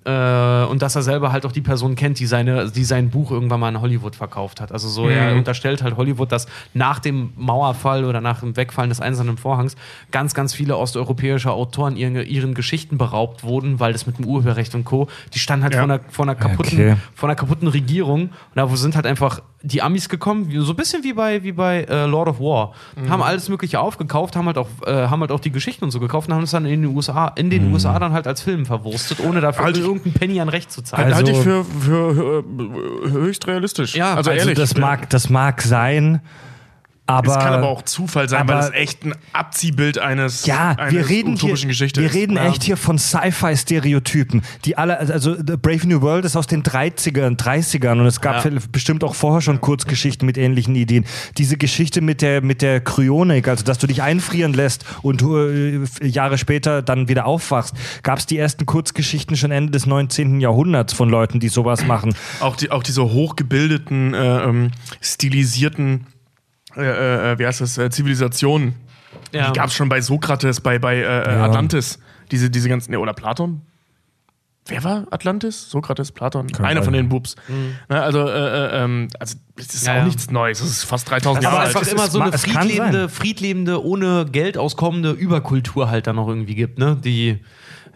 Äh, und dass er selber halt auch die Person kennt, die, seine, die sein Buch irgendwann mal in Hollywood verkauft hat. Also so, er unterstellt halt Hollywood, dass nach dem Mauerfall oder nach dem Wegfallen des Einzelnen Vorhangs ganz, ganz viele osteuropäische Autoren ihren, ihren Geschichten beraubt wurden, weil das mit dem Urheberrecht und Co., die standen halt Ja. vor, einer, vor, einer kaputten, Okay. vor einer kaputten Regierung. Und da wo sind halt einfach die Amis gekommen, so ein bisschen wie bei, wie bei äh, Lord of War. Haben alles Mögliche aufgekauft, haben halt, auch, äh, haben halt auch die Geschichten und so gekauft und haben es dann in den USA, in den USA dann halt als Film verwurstet, ohne dafür Halt- irgendeinen Penny an Recht zu zahlen. Also- Halte ich für, für äh, höchst realistisch. Ja, also, also ehrlich. Das mag, das mag sein, aber. es kann aber auch Zufall sein, weil aber- das echt ein Abziehbild eines, Ja, eines wir reden hier, utopischen Geschichte wir ist. reden Ja. echt hier von Sci-Fi-Stereotypen. Die alle, also The Brave New World ist aus den 30ern, 30ern und es gab Ja. bestimmt auch vorher schon Kurzgeschichten mit ähnlichen Ideen. Diese Geschichte mit der, mit der Kryonik, also dass du dich einfrieren lässt und äh, Jahre später dann wieder aufwachst, gab es die ersten Kurzgeschichten schon Ende des 19. Jahrhunderts von Leuten, die sowas machen. Auch, die, auch diese hochgebildeten, äh, ähm, stilisierten, äh, äh, wie heißt das, äh, Zivilisationen. Ja. Die gab es schon bei Sokrates, bei, bei äh, äh, Ja. Atlantis. Diese, diese ganzen, ne, oder Platon? Wer war Atlantis? Sokrates, Platon? Einer von den Bubs. Ne, also, äh, äh, ähm, also, es ist Ja, auch ja. nichts Neues. Es ist fast 3000 aber Jahre alt. es immer ist- so eine es kann friedlebende, friedlebende, ohne Geld auskommende Überkultur halt dann noch irgendwie gibt, ne? Die,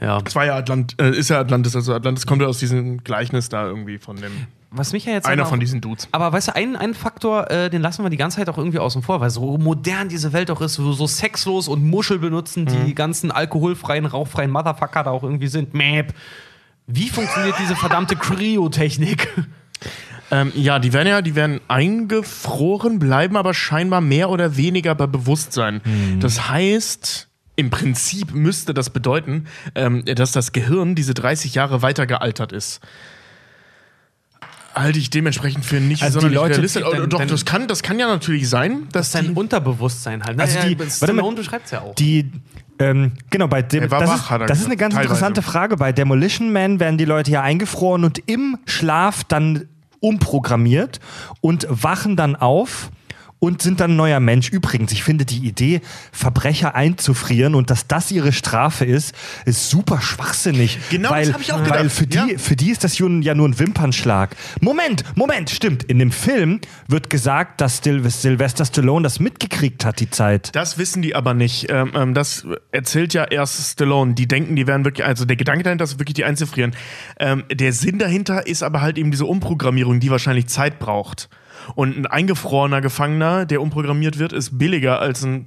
ja. Es war ja Atlant äh, ist ja Atlantis, also Atlantis kommt ja aus diesem Gleichnis da irgendwie von dem. Was mich ja jetzt Einer aber von auch- diesen Dudes. Aber weißt du, einen, einen Faktor, äh, den lassen wir die ganze Zeit auch irgendwie außen vor, weil so modern diese Welt auch ist, so, so sexlos und Muschel benutzen, die ganzen alkoholfreien, rauchfreien Motherfucker da auch irgendwie sind. Mäp. Wie funktioniert diese verdammte Kryotechnik? Ähm, ja, die werden ja, die werden eingefroren, bleiben aber scheinbar mehr oder weniger bei Bewusstsein. Das heißt, im Prinzip müsste das bedeuten, ähm, dass das Gehirn diese 30 Jahre weiter gealtert ist. Halte ich dementsprechend für nicht Also die Leute- realistisch. dann- Oh, Doch, dann- das kann, das kann ja natürlich sein, dass Das ist die, sein Unterbewusstsein halt. Also die- warte mal, Stallone beschreibt es ja auch. Die, ähm, genau, bei dem, das, wach, ist, das ist eine ganz teilweise. interessante Frage. Bei Demolition Man werden die Leute ja eingefroren und im Schlaf dann umprogrammiert und wachen dann auf und sind dann ein neuer Mensch. Übrigens, ich finde die Idee, Verbrecher einzufrieren und dass das ihre Strafe ist, ist super schwachsinnig. Genau, das weil, hab ich auch gedacht. Weil für die, Ja. für die ist das ja nur ein Wimpernschlag. Moment, Moment, stimmt. In dem Film wird gesagt, dass Sil Sylvester Stallone das mitgekriegt hat, die Zeit. Das wissen die aber nicht. Ähm, ähm, das erzählt ja erst Stallone. Die denken, die werden wirklich, also der Gedanke dahinter ist wirklich, die einzufrieren. Ähm, der Sinn dahinter ist aber halt eben diese Umprogrammierung, die wahrscheinlich Zeit braucht. Und ein eingefrorener Gefangener, der umprogrammiert wird, ist billiger als ein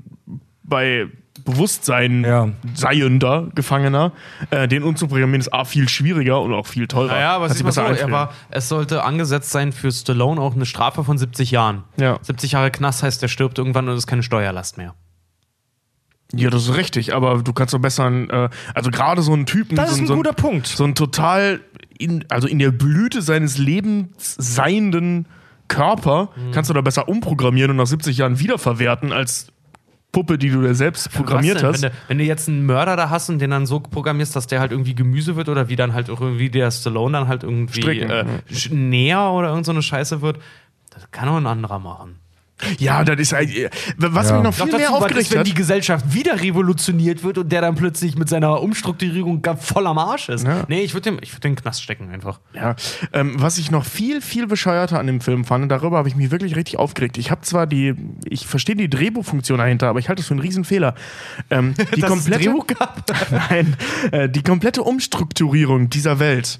bei Bewusstsein Ja. seiender Gefangener. Äh, den umzuprogrammieren ist A viel schwieriger und auch viel teurer. Naja, aber mal so, er war, es sollte angesetzt sein für Stallone auch eine Strafe von 70 Jahren. Ja. 70 Jahre Knast heißt, er stirbt irgendwann und ist keine Steuerlast mehr. Ja, das ist richtig, aber du kannst doch besser, einen, äh, also gerade so einen Typen, Das so, ist ein so guter Punkt. so einen total, in, also in der Blüte seines Lebens seienden Körper, Mhm. kannst du da besser umprogrammieren und nach 70 Jahren wiederverwerten als Puppe, die du dir selbst programmiert denn? hast. Wenn du, wenn du jetzt einen Mörder da hast und den dann so programmierst, dass der halt irgendwie Gemüse wird oder wie dann halt auch irgendwie der Stallone dann halt irgendwie äh, näher oder irgend so eine Scheiße wird, das kann auch ein anderer machen. Ja, das ist ein, äh, was Ja. mich noch viel mehr aufgeregt wenn hat. die Gesellschaft wieder revolutioniert wird und der dann plötzlich mit seiner Umstrukturierung voll am Arsch ist. Ja. Nee, ich würde den, ich würd den Knast stecken einfach. Ja, ähm, was ich noch viel, viel bescheuerter an dem Film fand, und darüber habe ich mich wirklich richtig aufgeregt. Ich habe zwar die, ich verstehe die Drehbuchfunktion dahinter, aber ich halte das für einen Riesenfehler. Ähm, die es komplette, Drehbuch gab? Nein, äh, die komplette Umstrukturierung dieser Welt,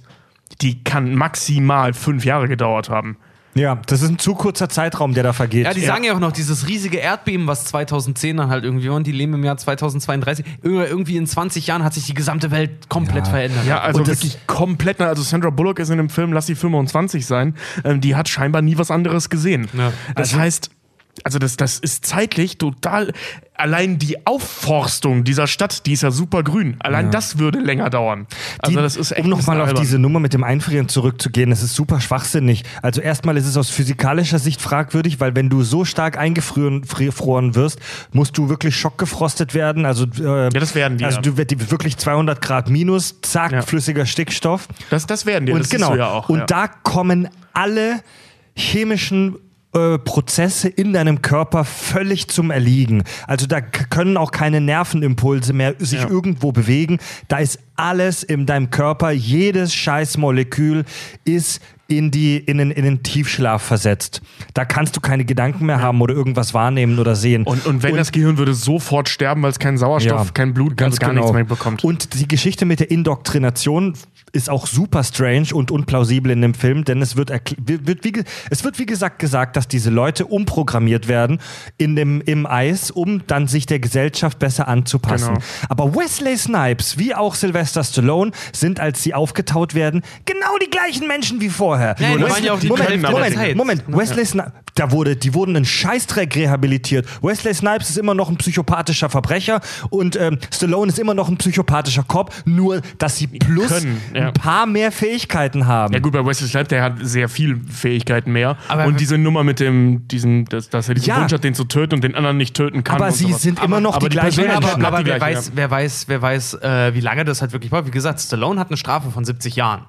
die kann maximal fünf Jahre gedauert haben. Ja, das ist ein zu kurzer Zeitraum, der da vergeht. Ja, die sagen ja auch noch, dieses riesige Erdbeben, was 2010 dann halt irgendwie war, und die leben im Jahr 2032. Ir- Irgendwie in 20 Jahren hat sich die gesamte Welt komplett Ja. verändert. Ja, also Und das- wirklich komplett. Also Sandra Bullock ist in dem Film, lass sie 25 sein, ähm, die hat scheinbar nie was anderes gesehen. Ja. Das heißt, also das, das ist zeitlich total. Allein die Aufforstung dieser Stadt, die ist ja super grün. Allein das würde länger dauern. Also Die- das ist echt um nochmal auf diese Nummer mit dem Einfrieren zurückzugehen, das ist super schwachsinnig. Also erstmal ist es aus physikalischer Sicht fragwürdig, weil wenn du so stark eingefroren wirst, musst du wirklich schockgefrostet werden. Also, äh, ja, das werden die, Also ja. du wirst wirklich 200 Grad minus, zack, Ja. flüssiger Stickstoff. Das, das werden die. Und das genau. ja auch. und ja. da kommen alle chemischen äh, Prozesse in deinem Körper völlig zum Erliegen. Also da können auch keine Nervenimpulse mehr sich Ja. irgendwo bewegen. Da ist alles in deinem Körper, jedes Scheißmolekül ist in, die, in, den, in den Tiefschlaf versetzt. Da kannst du keine Gedanken mehr haben oder irgendwas wahrnehmen oder sehen. und, und wenn das Gehirn würde sofort sterben, weil es keinen Sauerstoff, Ja, kein Blut, ganz gar nichts mehr bekommt. Und die Geschichte mit der Indoktrination ist auch super strange und unplausibel in dem Film, denn es wird, wird, wie, es wird wie gesagt gesagt, dass diese Leute umprogrammiert werden in dem, im Eis, um dann sich der Gesellschaft besser anzupassen. Genau. Aber Wesley Snipes, wie auch Sylvester Stallone, sind, als sie aufgetaut werden, genau die gleichen Menschen wie vorher. Ja, die Wesley- waren ja auch die Moment, Moment. Moment. Wesley Snipes, da wurde, die wurden in Scheißdreck rehabilitiert. Wesley Snipes ist immer noch ein psychopathischer Verbrecher und ähm, Stallone ist immer noch ein psychopathischer Cop, nur dass sie plus können, ja. Ein paar mehr Fähigkeiten haben. Ja gut, bei Wesley Snipes, der hat sehr viel Fähigkeiten mehr. Aber- und diese Nummer mit dem, diesem, dass, dass er diesen Ja. Wunsch hat, den zu töten und den anderen nicht töten kann. aber und sie sowas. sind immer noch aber die die gleichen bleibt aber die wer weiß, ja. wer weiß, wer weiß, äh, wie lange das halt wirklich war. Wie gesagt, Stallone hat eine Strafe von 70 Jahren.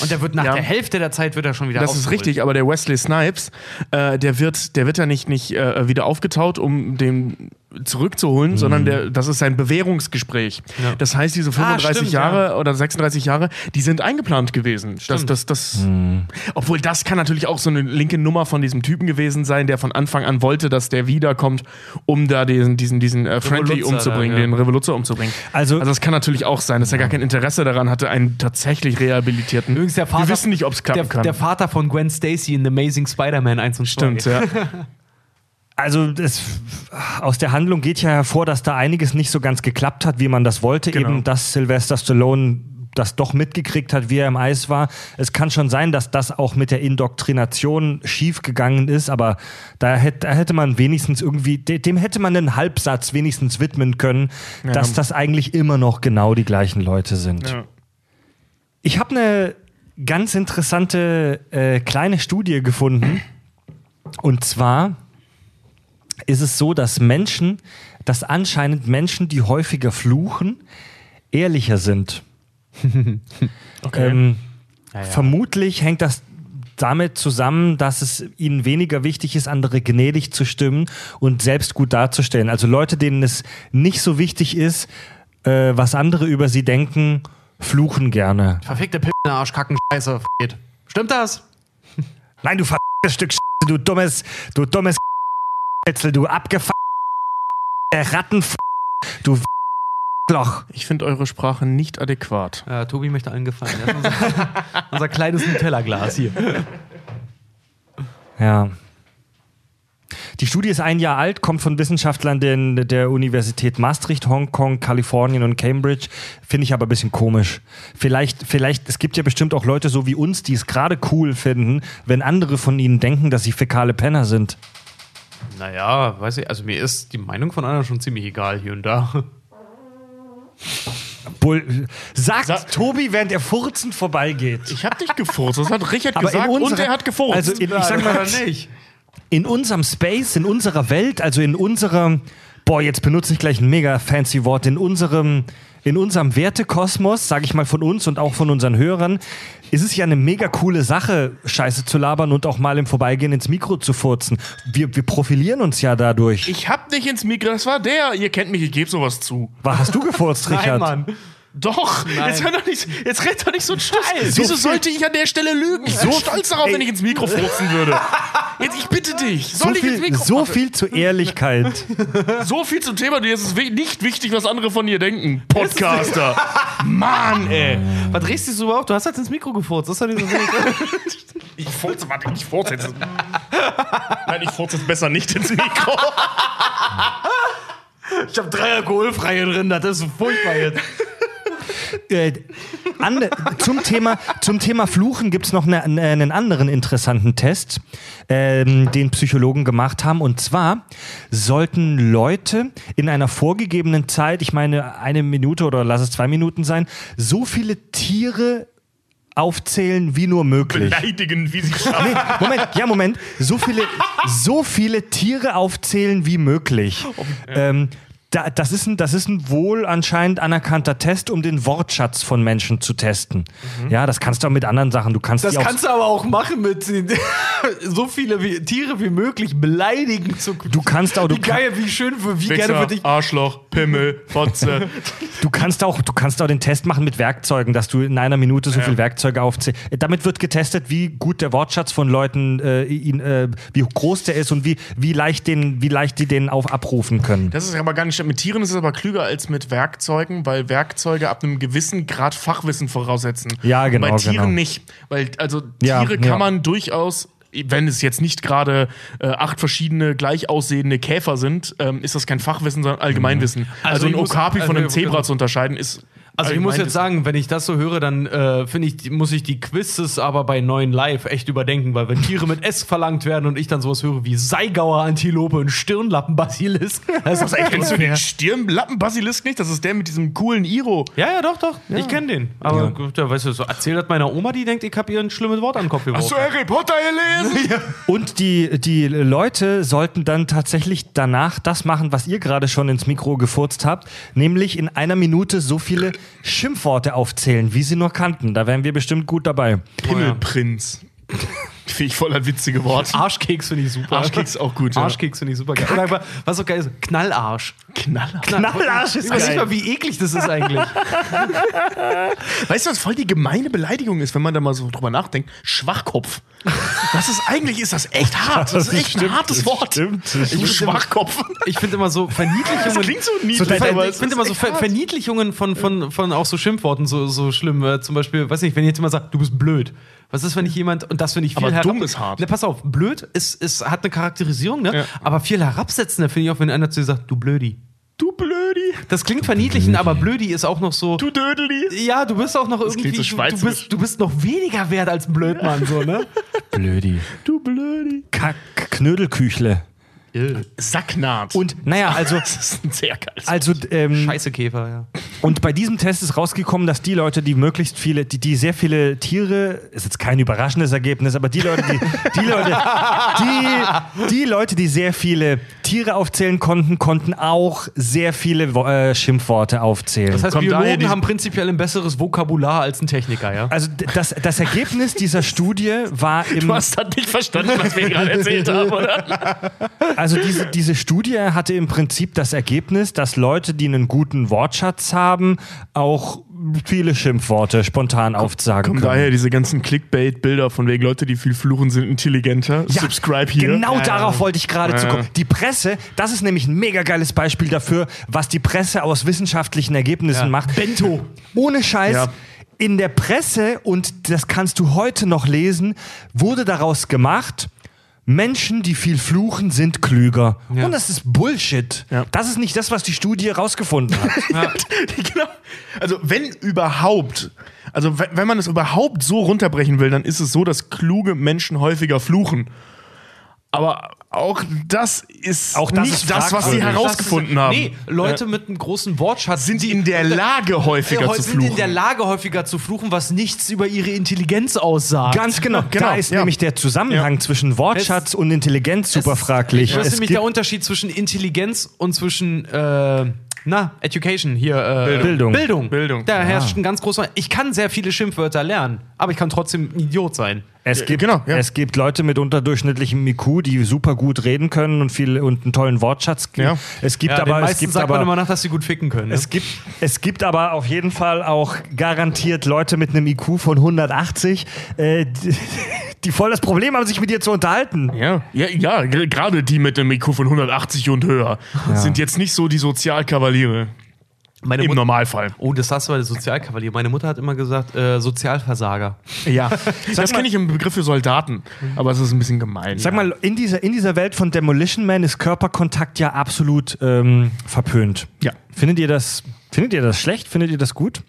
Und der wird nach Ja. der Hälfte der Zeit wird er schon wieder Das ist richtig, aber der Wesley Snipes, äh, der wird, der wird ja nicht, nicht äh, wieder aufgetaut, um den zurückzuholen, sondern der, das ist sein Bewährungsgespräch. Mhm. Ja. Das heißt, diese 35 stimmt, Jahre oder 36 Jahre, die sind eingeplant gewesen. Das, das, das, Mhm. Obwohl das kann natürlich auch so eine linke Nummer von diesem Typen gewesen sein, der von Anfang an wollte, dass der wiederkommt, um da diesen, diesen, diesen äh, Friendly Revoluzzer umzubringen, da, ja. den Revoluzzer umzubringen. Also- also das kann natürlich auch sein, dass er gar kein Interesse daran hatte, einen tatsächlich rehabilitierten. Übrigens der Vater, Wir wissen nicht, ob es klappen der, kann. Der Vater von Gwen Stacy in The Amazing Spider-Man 1 und 2. Stimmt, ja. Also das, aus der Handlung geht ja hervor, dass da einiges nicht so ganz geklappt hat, wie man das wollte. Genau. Eben, dass Sylvester Stallone das doch mitgekriegt hat, wie er im Eis war. Es kann schon sein, dass das auch mit der Indoktrination schiefgegangen ist, aber da hätte, da hätte man wenigstens irgendwie, de- dem hätte man einen Halbsatz wenigstens widmen können, dass das eigentlich immer noch genau die gleichen Leute sind. Ja. Ich habe eine ganz interessante äh, kleine Studie gefunden. Und zwar ist es so, dass Menschen, dass anscheinend Menschen, die häufiger fluchen, ehrlicher sind. Okay. Ähm, Ja, ja. Vermutlich hängt das damit zusammen, dass es ihnen weniger wichtig ist, andere gnädig zu stimmen und selbst gut darzustellen. Also Leute, denen es nicht so wichtig ist, äh, was andere über sie denken, fluchen gerne. Verfickte P Arsch, Kacken, Scheiße. Stimmt das? Nein, du verdammtes Stück Scheiße, du dummes, du dummes Ätzel, du abgefuckt Ratten, du Loch. Ich finde eure Sprache nicht adäquat. Ja, Tobi möchte allen gefallen. Unser, unser kleines Nutella-Glas hier. Ja. Die Studie ist ein Jahr alt, kommt von Wissenschaftlern den, der Universität Maastricht, Hongkong, Kalifornien und Cambridge. Finde ich aber ein bisschen komisch. Vielleicht, vielleicht, es gibt ja bestimmt auch Leute so wie uns, die es gerade cool finden, wenn andere von ihnen denken, dass sie fäkale Penner sind. Naja, weiß ich, also mir ist die Meinung von anderen schon ziemlich egal hier und da. Bull sagt Sa- Tobi, während er furzend vorbeigeht. Ich habe nicht gefurzt, das hat Richard Aber in gesagt und unserer- er hat gefurzt. Also in, ich sag mal, nicht. in unserem Space, in unserer Welt, also in unserem, boah, jetzt benutze ich gleich ein mega fancy Wort, in unserem, in unserem Wertekosmos, sage ich mal von uns und auch von unseren Hörern, ist es ja eine mega coole Sache, Scheiße zu labern und auch mal im Vorbeigehen ins Mikro zu furzen. Wir, wir profilieren uns ja dadurch. ich hab nicht ins Mikro, das war der. Ihr kennt mich, ich gebe sowas zu. Was hast du gefurzt, Richard? Mann. Doch, jetzt, hör doch nicht, jetzt red doch nicht so ein Scheiß. So Wieso sollte ich an der Stelle lügen? Ich bin stolz darauf, wenn ich ins Mikro furzen würde. Jetzt, ich bitte dich. So Soll ich ins viel, Mikro so viel zur Ehrlichkeit. So viel zum Thema, dir ist es nicht wichtig, was andere von dir denken. Podcaster. Mann, ey. Was drehst du so auf? Du hast halt ins Mikro gefurzt. Das ist nicht so Ich furze, warte, ich furze jetzt. Nein, ich furze jetzt besser nicht ins Mikro. Ich habe drei alkoholfreie drin, das ist furchtbar jetzt. Äh, an, zum, Thema, zum Thema Fluchen gibt es noch eine, eine, einen anderen interessanten Test, ähm, den Psychologen gemacht haben. Und zwar sollten Leute in einer vorgegebenen Zeit, ich meine eine Minute oder lass es zwei Minuten sein, so viele Tiere aufzählen wie nur möglich. Beleidigen, wie sie schaffen. Nee, Moment, ja, Moment. So viele, so viele Tiere aufzählen wie möglich. Ähm, da, das, ist ein, das ist ein wohl anscheinend anerkannter Test, um den Wortschatz von Menschen zu testen. Ja, das kannst du auch mit anderen Sachen. Du kannst Das die auch, kannst du aber auch machen mit so viele wie, Tiere wie möglich beleidigen zu Du kannst auch- du wie geil, wie schön, wie gerne Wichser, für dich. Arschloch, Pimmel, Fotze. du kannst auch, du kannst auch den Test machen mit Werkzeugen, dass du in einer Minute so viel Werkzeuge aufzählst. Damit wird getestet, wie gut der Wortschatz von Leuten, äh, ihn, äh, wie groß der ist und wie, wie leicht den, wie leicht die den auf abrufen können. Das ist aber gar nicht. Mit Tieren ist es aber klüger als mit Werkzeugen, weil Werkzeuge ab einem gewissen Grad Fachwissen voraussetzen. Ja, genau, Bei Tieren genau. nicht. Weil, also Ja, Tiere kann ja. man durchaus. Wenn es jetzt nicht gerade äh, acht verschiedene gleich aussehende Käfer sind, ähm, ist das kein Fachwissen, sondern Allgemeinwissen. Also, Also ein Okapi von einem also, Zebra genau. zu unterscheiden ist. Also ich muss jetzt sagen, wenn ich das so höre, dann äh, finde ich, muss ich die Quizzes aber bei neuen Live echt überdenken, weil wenn Tiere mit S verlangt werden und ich dann sowas höre wie Seigauer Antilope und Stirnlappenbasilisk, das ist das echt Kennst du den Stirnlappenbasilisk nicht? Das ist der mit diesem coolen Iro. Ja, ja, doch, doch. Ich kenne den. Aber gut, ja, weißt du, so erzähl das meiner Oma, die denkt, ich habe ihr ein schlimmes Wort an den Kopf geworfen. Hast du Harry Potter gelesen? Und die, die Leute sollten dann tatsächlich danach das machen, was ihr gerade schon ins Mikro gefurzt habt, nämlich in einer Minute so viele Schimpfworte aufzählen, wie sie nur kannten. Da wären wir bestimmt gut dabei. Himmelprinz. Finde ich voll ein witziges Wort. Arschkeks finde ich super. Arschkeks auch gut, ja. Arschkeks finde ich super geil. Oder aber, was so geil ist, Knallarsch. Knaller. Knallarsch ist Ich weiß nicht geil. mal, wie eklig das ist eigentlich. Weißt du, was voll die gemeine Beleidigung ist, wenn man da mal so drüber nachdenkt? Schwachkopf. Das ist eigentlich, ist das echt hart. Das ist echt ein hartes Wort. stimmt, stimmt. Schwachkopf. Ich finde immer so Verniedlichungen. Das klingt so niedlich, So dein- aber ich finde immer so Ver. Verniedlichungen von, von, von auch so Schimpfworten so, so schlimm. Äh, zum Beispiel, weiß nicht, wenn jetzt jemand sagt, du bist blöd. Was ist, wenn ich jemand, und das finde ich viel Aber herab- dumm ist hart. Ne, pass auf, blöd ist, ist, hat eine Charakterisierung, ne? Ja. aber viel herabsetzender finde ich auch, wenn einer zu dir sagt, du Blödi. Du Blödi. Das klingt verniedlichend, aber Blödi ist auch noch so. Du Dödeli. ja, du bist auch noch irgendwie. klingt so du, bist, du bist noch weniger wert als ein Blödmann, so, ne? Blödi. Du Blödi. Kack Knödelküchle. Sacknaht. Und naja, also, das ist ein sehr geiles also ähm, Scheiße Käfer, ja. Und bei diesem Test ist rausgekommen, dass die Leute, die möglichst viele, die, die sehr viele Tiere, ist jetzt kein überraschendes Ergebnis, aber die Leute, die, die Leute, die, die Leute, die sehr viele Tiere aufzählen konnten, konnten auch sehr viele äh, Schimpfworte aufzählen. Das heißt, Kommt Biologen haben prinzipiell ein besseres Vokabular als ein Techniker, ja? Also das, das Ergebnis dieser Studie war im Du hast das nicht verstanden, was wir gerade erzählt haben, oder? Also diese, diese Studie hatte im Prinzip das Ergebnis, dass Leute, die einen guten Wortschatz haben, auch viele Schimpfworte spontan aufsagen Kommt können. daher diese ganzen Clickbait-Bilder von wegen Leute, die viel fluchen, sind intelligenter. Subscribe hier. Genau Ja, darauf ja. wollte ich gerade zu kommen. Die Presse, das ist nämlich ein mega geiles Beispiel dafür, was die Presse aus wissenschaftlichen Ergebnissen Ja. macht. Bento. Ohne Scheiß. Ja. In der Presse, und das kannst du heute noch lesen, wurde daraus gemacht, Menschen, die viel fluchen, sind klüger. Ja. Und das ist Bullshit. Ja. Das ist nicht das, was die Studie rausgefunden hat. genau. Also wenn überhaupt, also wenn wenn man es überhaupt so runterbrechen will, dann ist es so, dass kluge Menschen häufiger fluchen. Aber auch das ist Auch das nicht ist das, was sie herausgefunden haben. Nee, Leute mit einem großen Wortschatz Sind in der Lage, häufiger Ja, zu sind in der fluchen. Lage, häufiger zu fluchen, was nichts über ihre Intelligenz aussagt. Ganz genau. Genau, Da ist ja. nämlich der Zusammenhang zwischen Wortschatz und Intelligenz super fraglich. Was ist Es nämlich der Unterschied zwischen Intelligenz und zwischen, äh, na, Education, hier, äh, Bildung. Bildung. Bildung. Da herrscht ein ganz großer. Ich kann sehr viele Schimpfwörter lernen, aber ich kann trotzdem ein Idiot sein. Es gibt, genau, ja. es gibt Leute mit unterdurchschnittlichem IQ, die super gut reden können und viel und einen tollen Wortschatz. Ja. Es gibt Ja, den aber, es gibt sagt man aber, immer nach, dass sie gut ficken können. Ne? es gibt, es gibt aber auf jeden Fall auch garantiert Leute mit einem IQ von 180, äh, die, voll das Problem haben, sich mit dir zu unterhalten. Ja, ja, ja gerade die mit einem IQ von 180 und höher sind jetzt nicht so die Sozialkavaliere Meine im Mut- Normalfall. Oh, das hast du bei der Sozialkavalier. Meine Mutter hat immer gesagt, äh, Sozialversager. Ja, das kenne ich im Begriff für Soldaten, aber es ist ein bisschen gemein. Sag mal, in dieser, in dieser Welt von Demolition Man ist Körperkontakt ja absolut ähm, verpönt. Ja. Findet ihr das, findet ihr das schlecht? Findet ihr das gut?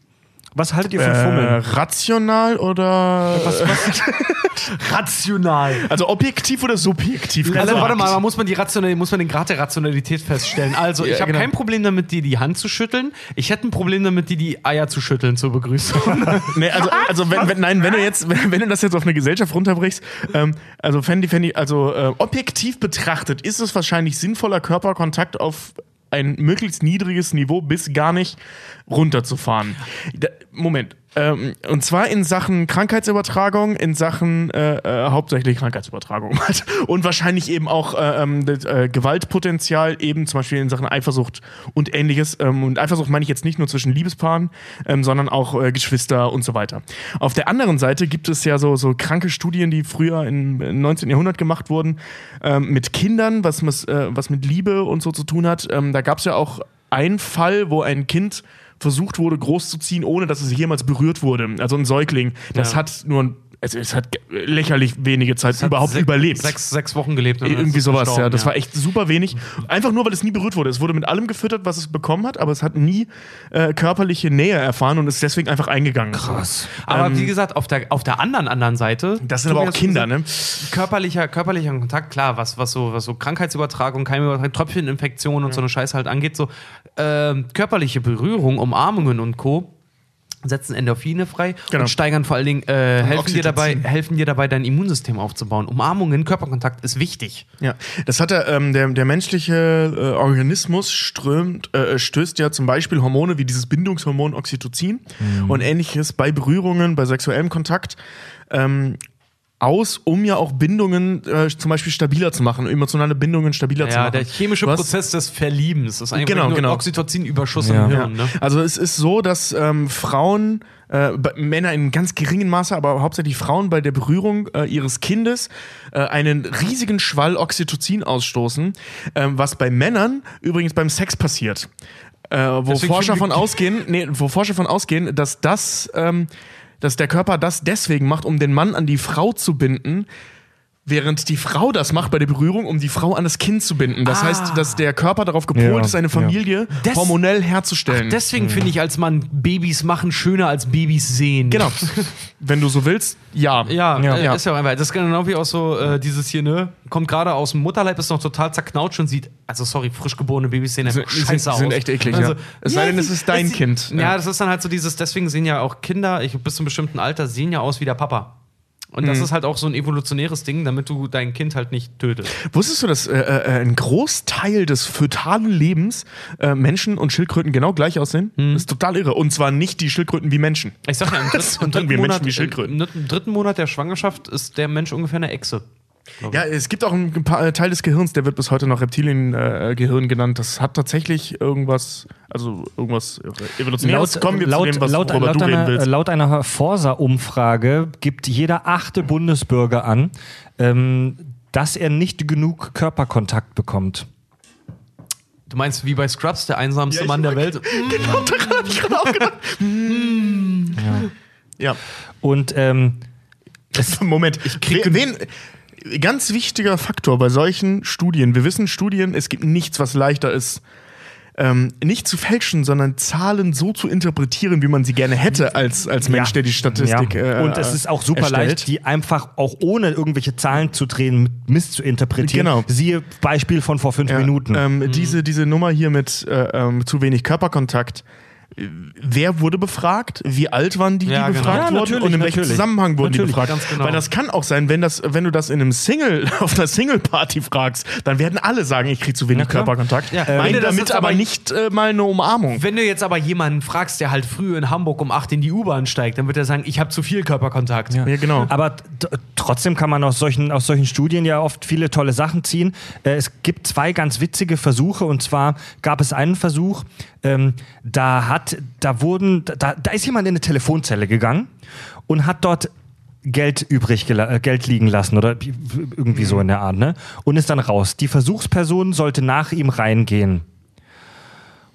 Was haltet ihr von äh, Fummeln? rational oder Rational. also objektiv oder subjektiv? Also warte mal, muss man, die Rational, muss man den Grad der Rationalität feststellen. Also ich Ja, habe genau. kein Problem damit, dir die Hand zu schütteln. Ich hätte ein Problem damit, dir die Eier zu schütteln zur Begrüßung. Nee, also, also wenn, wenn, nein, wenn du jetzt, wenn, wenn du das jetzt auf eine Gesellschaft runterbrichst, ähm, also Fendi, Fendi, also äh, objektiv betrachtet, ist es wahrscheinlich sinnvoller, Körperkontakt auf ein möglichst niedriges Niveau bis gar nicht runterzufahren. Da, Moment. Ähm, und zwar in Sachen Krankheitsübertragung, in Sachen äh, äh, hauptsächlich Krankheitsübertragung und wahrscheinlich eben auch äh, ähm, äh, Gewaltpotenzial eben zum Beispiel in Sachen Eifersucht und ähnliches. Ähm, und Eifersucht meine ich jetzt nicht nur zwischen Liebespaaren, ähm, sondern auch äh, Geschwister und so weiter. Auf der anderen Seite gibt es ja so, so kranke Studien, die früher im 19. Jahrhundert gemacht wurden, ähm, mit Kindern, was, äh, was mit Liebe und so zu tun hat. Ähm, da gab es ja auch einen Fall, wo ein Kind versucht wurde, großzuziehen, ohne dass es jemals berührt wurde. Also ein Säugling. Das Ja. hat nur ein, also es hat lächerlich wenige Zeit überhaupt Sech- überlebt. Sechs, sechs Wochen gelebt. ist Irgendwie es sowas, ja. Das war echt super wenig. Einfach nur, weil es nie berührt wurde. Es wurde mit allem gefüttert, was es bekommen hat, aber es hat nie äh, körperliche Nähe erfahren und ist deswegen einfach eingegangen. Krass. Aber wie gesagt, auf der, auf der anderen, anderen Seite. Ähm, Das sind aber auch Kinder, ne? Körperlicher, körperlicher Kontakt, klar, was, was, so, was so Krankheitsübertragung, Keimübertragung, Tröpfcheninfektionen und so eine Scheiße halt angeht, so ähm, körperliche Berührung, Umarmungen und Co. setzen Endorphine frei Genau. und steigern vor allen Dingen, äh, helfen, dir dabei, helfen dir dabei, dein Immunsystem aufzubauen. Umarmungen, Körperkontakt ist wichtig. Ja, das hat er, ähm, der, der menschliche äh, Organismus strömt, äh, stößt ja zum Beispiel Hormone wie dieses Bindungshormon Oxytocin und ähnliches bei Berührungen, bei sexuellem Kontakt ähm, aus, um ja auch Bindungen äh, zum Beispiel stabiler zu machen, emotionale Bindungen stabiler zu Ja, machen. der chemische Was- Prozess des Verliebens das ist eigentlich Genau, nur genau. Oxytocinüberschuss Ja. im Ja. Hirn. Ne? Also es ist so, dass ähm, Frauen, äh, bei- Männer in ganz geringem Maße, aber hauptsächlich Frauen bei der Berührung äh, ihres Kindes äh, einen riesigen Schwall Oxytocin ausstoßen, ähm, was bei Männern übrigens beim Sex passiert. Äh, wo Deswegen Forscher von ausgehen, nee, wo Forscher von ausgehen, dass das, ähm, dass der Körper das deswegen macht, um den Mann an die Frau zu binden, während die Frau das macht bei der Berührung, um die Frau an das Kind zu binden. Das Ah. heißt, dass der Körper darauf gepolt Ja, ist, eine Familie Das- hormonell herzustellen. Deswegen finde ich, als man Babys machen, schöner als Babys sehen. genau. Wenn du so willst, ja. Ja, Ja. äh, Ja. ist ja auch einfach. Das ist genau wie auch so äh, dieses hier, ne? Kommt gerade aus dem Mutterleib, ist noch total zerknautscht und sieht, also sorry, frisch geborene Babys sehen einfach sind- scheiße die sind aus. echt eklig, Also, ja. Es sei denn, es ist dein es- Kind. Ja, Ja. das ist dann halt so dieses, deswegen sehen ja auch Kinder, ich bis zu einem bestimmten Alter, sehen ja aus wie der Papa. Und das ist halt auch so ein evolutionäres Ding, damit du dein Kind halt nicht tötest. Wusstest du, dass äh, äh, ein Großteil des fötalen Lebens äh, Menschen und Schildkröten genau gleich aussehen? Mhm. Das ist total irre. Und zwar nicht die Schildkröten wie Menschen. Ich sag ja, im, Das dritten, im, dritten Monat, wie Schildkröten. im dritten Monat der Schwangerschaft ist der Mensch ungefähr eine Echse. Ja, es gibt auch einen äh, Teil des Gehirns, der wird bis heute noch Reptiliengehirn genannt. Das hat tatsächlich irgendwas, also irgendwas Evolutionäres. Laut, Kommen wir laut, zu dem, was, laut, worüber laut, du reden einer, willst. laut einer Forsa-Umfrage gibt jeder achte Bundesbürger an, ähm, dass er nicht genug Körperkontakt bekommt. Du meinst wie bei Scrubs, der einsamste Ja, Mann der Welt? Genau, daran habe ich gerade auch gedacht. ja. Und ähm, Moment, ich krieg wen, ganz wichtiger Faktor bei solchen Studien. Wir wissen Studien, es gibt nichts, was leichter ist, ähm, nicht zu fälschen, sondern Zahlen so zu interpretieren, wie man sie gerne hätte als, als Mensch, Ja. der die Statistik. ja. Äh, und es ist auch super erstellt. leicht, die einfach auch ohne irgendwelche Zahlen zu drehen, misszuinterpretieren. Genau. Siehe Beispiel von vor fünf Ja, Minuten. Ähm, diese, diese Nummer hier mit äh, ähm, zu wenig Körperkontakt. Wer wurde befragt? Wie alt waren die, Ja, die genau. befragt Ja, wurden? Und in welchem. Zusammenhang wurden Natürlich, die befragt? ganz genau. Weil das kann auch sein, wenn, das, wenn du das in einem Single, auf einer Single-Party fragst, dann werden alle sagen, ich kriege zu wenig. Körperkontakt. Ja. Das damit aber nicht äh, mal eine Umarmung. Wenn du jetzt aber jemanden fragst, der halt früh in Hamburg um 8 in die U-Bahn steigt, dann wird er sagen, ich habe zu viel Körperkontakt. Ja, genau. Aber trotzdem kann man aus solchen, aus solchen Studien ja oft viele tolle Sachen ziehen. Äh, es gibt zwei ganz witzige Versuche und zwar gab es einen Versuch, ähm, da hat, da wurden, da, da ist jemand in eine Telefonzelle gegangen und hat dort Geld übrig äh, Geld liegen lassen oder irgendwie so in der Art, ne? Und ist dann raus. Die Versuchsperson sollte nach ihm reingehen.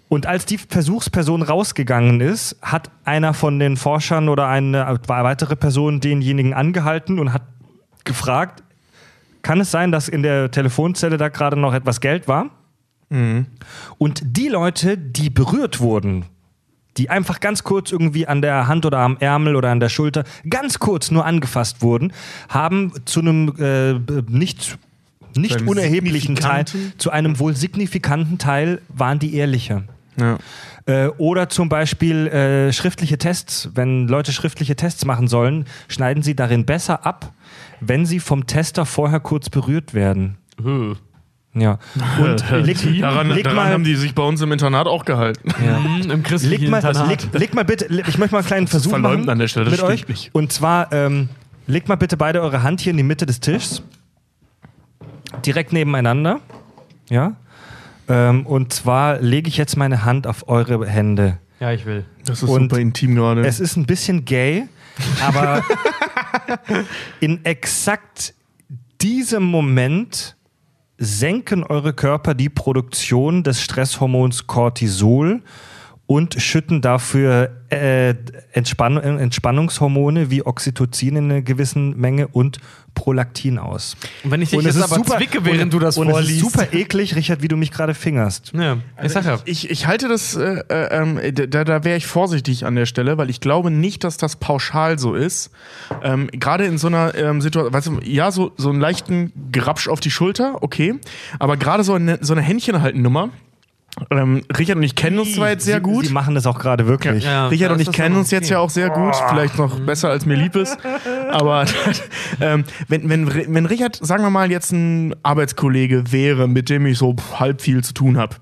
Und als die Versuchsperson rausgegangen ist, hat einer von den Forschern oder eine weitere Person denjenigen angehalten und hat gefragt, kann es sein, dass in der Telefonzelle da gerade noch etwas Geld war? Und die Leute, die berührt wurden, die einfach ganz kurz irgendwie an der Hand oder am Ärmel oder an der Schulter ganz kurz nur angefasst wurden, haben zu einem äh, nicht, nicht einem unerheblichen Teil, zu einem wohl signifikanten Teil waren die ehrlicher. Ja. Äh, oder zum Beispiel äh, schriftliche Tests. Wenn Leute schriftliche Tests machen sollen, schneiden sie darin besser ab, wenn sie vom Tester vorher kurz berührt werden. Ja. Und leg, Daran, leg daran mal, haben die sich bei uns im Internat auch gehalten. Mhm, Im christlichen leg mal, Internat. leg, leg mal bitte, ich möchte mal einen kleinen Versuch machen an der Stelle, das mit euch. nicht. Und zwar, ähm, legt mal bitte beide eure Hand hier in die Mitte des Tisches. Direkt nebeneinander. Ja. Ähm, und zwar lege ich jetzt meine Hand auf eure Hände. ja, ich will. Das ist Und super intim gerade. Es ist ein bisschen gay, aber in exakt diesem Moment senken eure Körper die Produktion des Stresshormons Cortisol und schütten dafür äh, Entspann Entspannungshormone wie Oxytocin in einer gewissen Menge und Prolaktin aus. Und wenn ich dich Und es jetzt ist aber super- zwicke, während und, du das und es ist vorliest. super eklig, Richard, wie du mich gerade fingerst. Ja, ich sag ja. Ich, ich halte das, äh, äh, ähm, da, da wäre ich vorsichtig an der Stelle, weil ich glaube nicht, dass das pauschal so ist. Ähm, Gerade in so einer ähm, Situation, weißt du, ja, so, so einen leichten Grapsch auf die Schulter, okay, aber gerade so eine, so eine Händchenhalten-Nummer. Ähm, Richard und ich kennen uns zwar jetzt sehr gut. Sie machen das auch gerade wirklich. Ja. Richard und ich kennen uns jetzt ja auch sehr gut, vielleicht noch besser als mir lieb ist. Aber ähm, wenn, wenn, wenn Richard, sagen wir mal, jetzt ein Arbeitskollege wäre, mit dem ich so halb viel zu tun habe.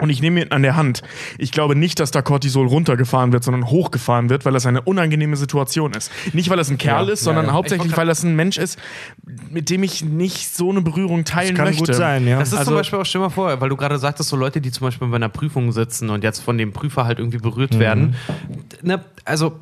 Und ich nehme ihn an der Hand. Ich glaube nicht, dass da Cortisol runtergefahren wird, sondern hochgefahren wird, weil das eine unangenehme Situation ist. Nicht, weil das ein Kerl Ja, ist, sondern ja, ja. hauptsächlich, Ich weil das ein Mensch ist, mit dem ich nicht so eine Berührung teilen Kann möchte. gut sein, ja. Das ist Also- zum Beispiel auch, stell mal vor, weil du gerade sagtest, so Leute, die zum Beispiel bei einer Prüfung sitzen und jetzt von dem Prüfer halt irgendwie berührt Mhm. werden. Ne, also,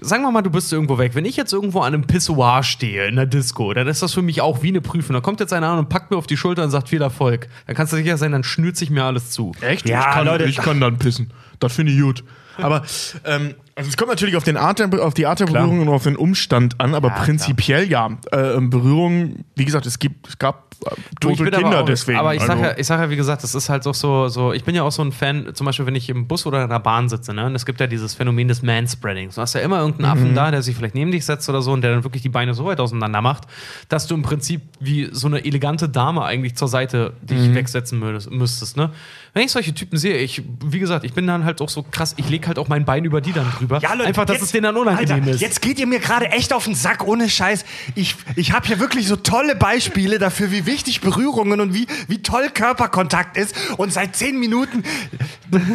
sagen wir mal, du bist irgendwo weg. Wenn ich jetzt irgendwo an einem Pissoir stehe in der Disco, dann ist das für mich auch wie eine Prüfung. Da kommt jetzt einer an und packt mir auf die Schulter und sagt viel Erfolg. Dann kannst du sicher sein, dann schnürt sich mir alles zu. Echt? Ja, ich kann, Leute. Ich kann dann pissen. Das finde ich gut. Aber ähm, Also es kommt natürlich auf, den Art der, auf die Art der Berührung und auf den Umstand an, aber prinzipiell ja. Äh, Berührung, wie gesagt, es gibt, es gab äh, tote Kinder auch, deswegen. Aber ich sag, also. ja, ich sag ja, wie gesagt, das ist halt auch so, so, ich bin ja auch so ein Fan, zum Beispiel, wenn ich im Bus oder in der Bahn sitze, ne? Und es gibt ja dieses Phänomen des Manspreadings. Du hast ja immer irgendeinen Mhm. Affen da, der sich vielleicht neben dich setzt oder so und der dann wirklich die Beine so weit auseinander macht, dass du im Prinzip wie so eine elegante Dame eigentlich zur Seite dich Mhm. wegsetzen müsstest, müsstest, ne? Wenn ich solche Typen sehe, ich, wie gesagt, ich bin dann halt auch so krass, ich lege halt auch mein Bein über die dann drüber. Einfach, dass es denen dann unangenehm Alter, ist. Jetzt geht ihr mir gerade echt auf den Sack, ohne Scheiß. Ich, ich habe hier wirklich so tolle Beispiele dafür, wie wichtig Berührungen und wie, wie toll Körperkontakt ist. Und seit zehn Minuten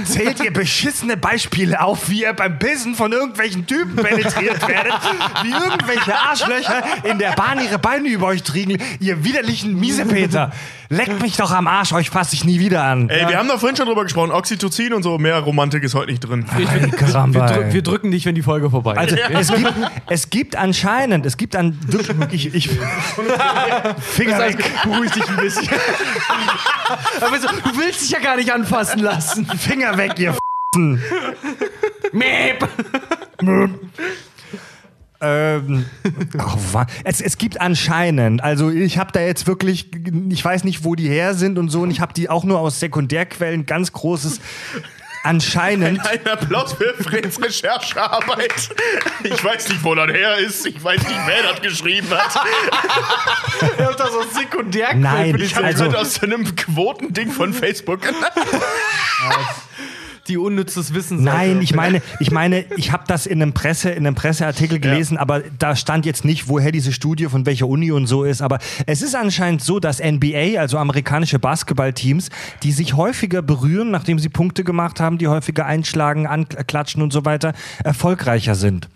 zählt ihr beschissene Beispiele auf, wie ihr beim Bissen von irgendwelchen Typen penetriert werdet, wie irgendwelche Arschlöcher in der Bahn ihre Beine über euch triegeln. Ihr widerlichen Miesepeter. Leckt mich doch am Arsch, euch fasse ich nie wieder an. Ey, wir haben da vorhin schon drüber gesprochen. Oxytocin und so, mehr Romantik ist heute nicht drin. Ey, Karamba, wir, drück, wir drücken dich, wenn die Folge vorbei ist. Also es gibt, es gibt anscheinend, es gibt an wirklich, ich, ich Finger weg, Beruhig dich ein bisschen. Aber so, du willst dich ja gar nicht anfassen lassen. Finger weg, ihr Meep. ähm, oh, es, es gibt anscheinend, also ich habe da jetzt wirklich, ich weiß nicht, wo die her sind und so, und ich habe die auch nur aus Sekundärquellen, ganz großes anscheinend. Ein Applaus für Freds Recherchearbeit. Ich weiß nicht, wo das her ist. Ich weiß nicht, wer das geschrieben hat. Er hat das aus Sekundärquellen. Nein, Ich habe Also- das aus so einem Quotending von Facebook. die unnützes Wissen Nein, ich meine, ich meine, ich habe das in einem Presse, in einem Presseartikel gelesen, aber da stand jetzt nicht, woher diese Studie von welcher Uni und so ist. Aber es ist anscheinend so, dass NBA, also amerikanische Basketballteams, die sich häufiger berühren, nachdem sie Punkte gemacht haben, die häufiger einschlagen, anklatschen und so weiter, erfolgreicher sind.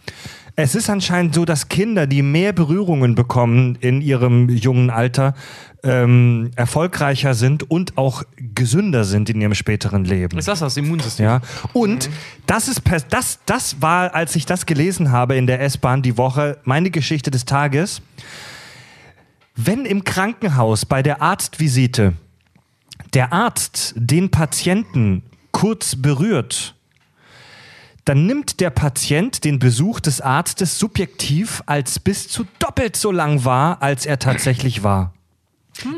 Es ist anscheinend so, dass Kinder, die mehr Berührungen bekommen in ihrem jungen Alter, ähm, erfolgreicher sind und auch gesünder sind in ihrem späteren Leben. Ist das das Immunsystem? Ja. Und das ist das, das war, als ich das gelesen habe in der S-Bahn die Woche, meine Geschichte des Tages. Wenn im Krankenhaus bei der Arztvisite der Arzt den Patienten kurz berührt, dann nimmt der Patient den Besuch des Arztes subjektiv als bis zu doppelt so lang wahr, als er tatsächlich war.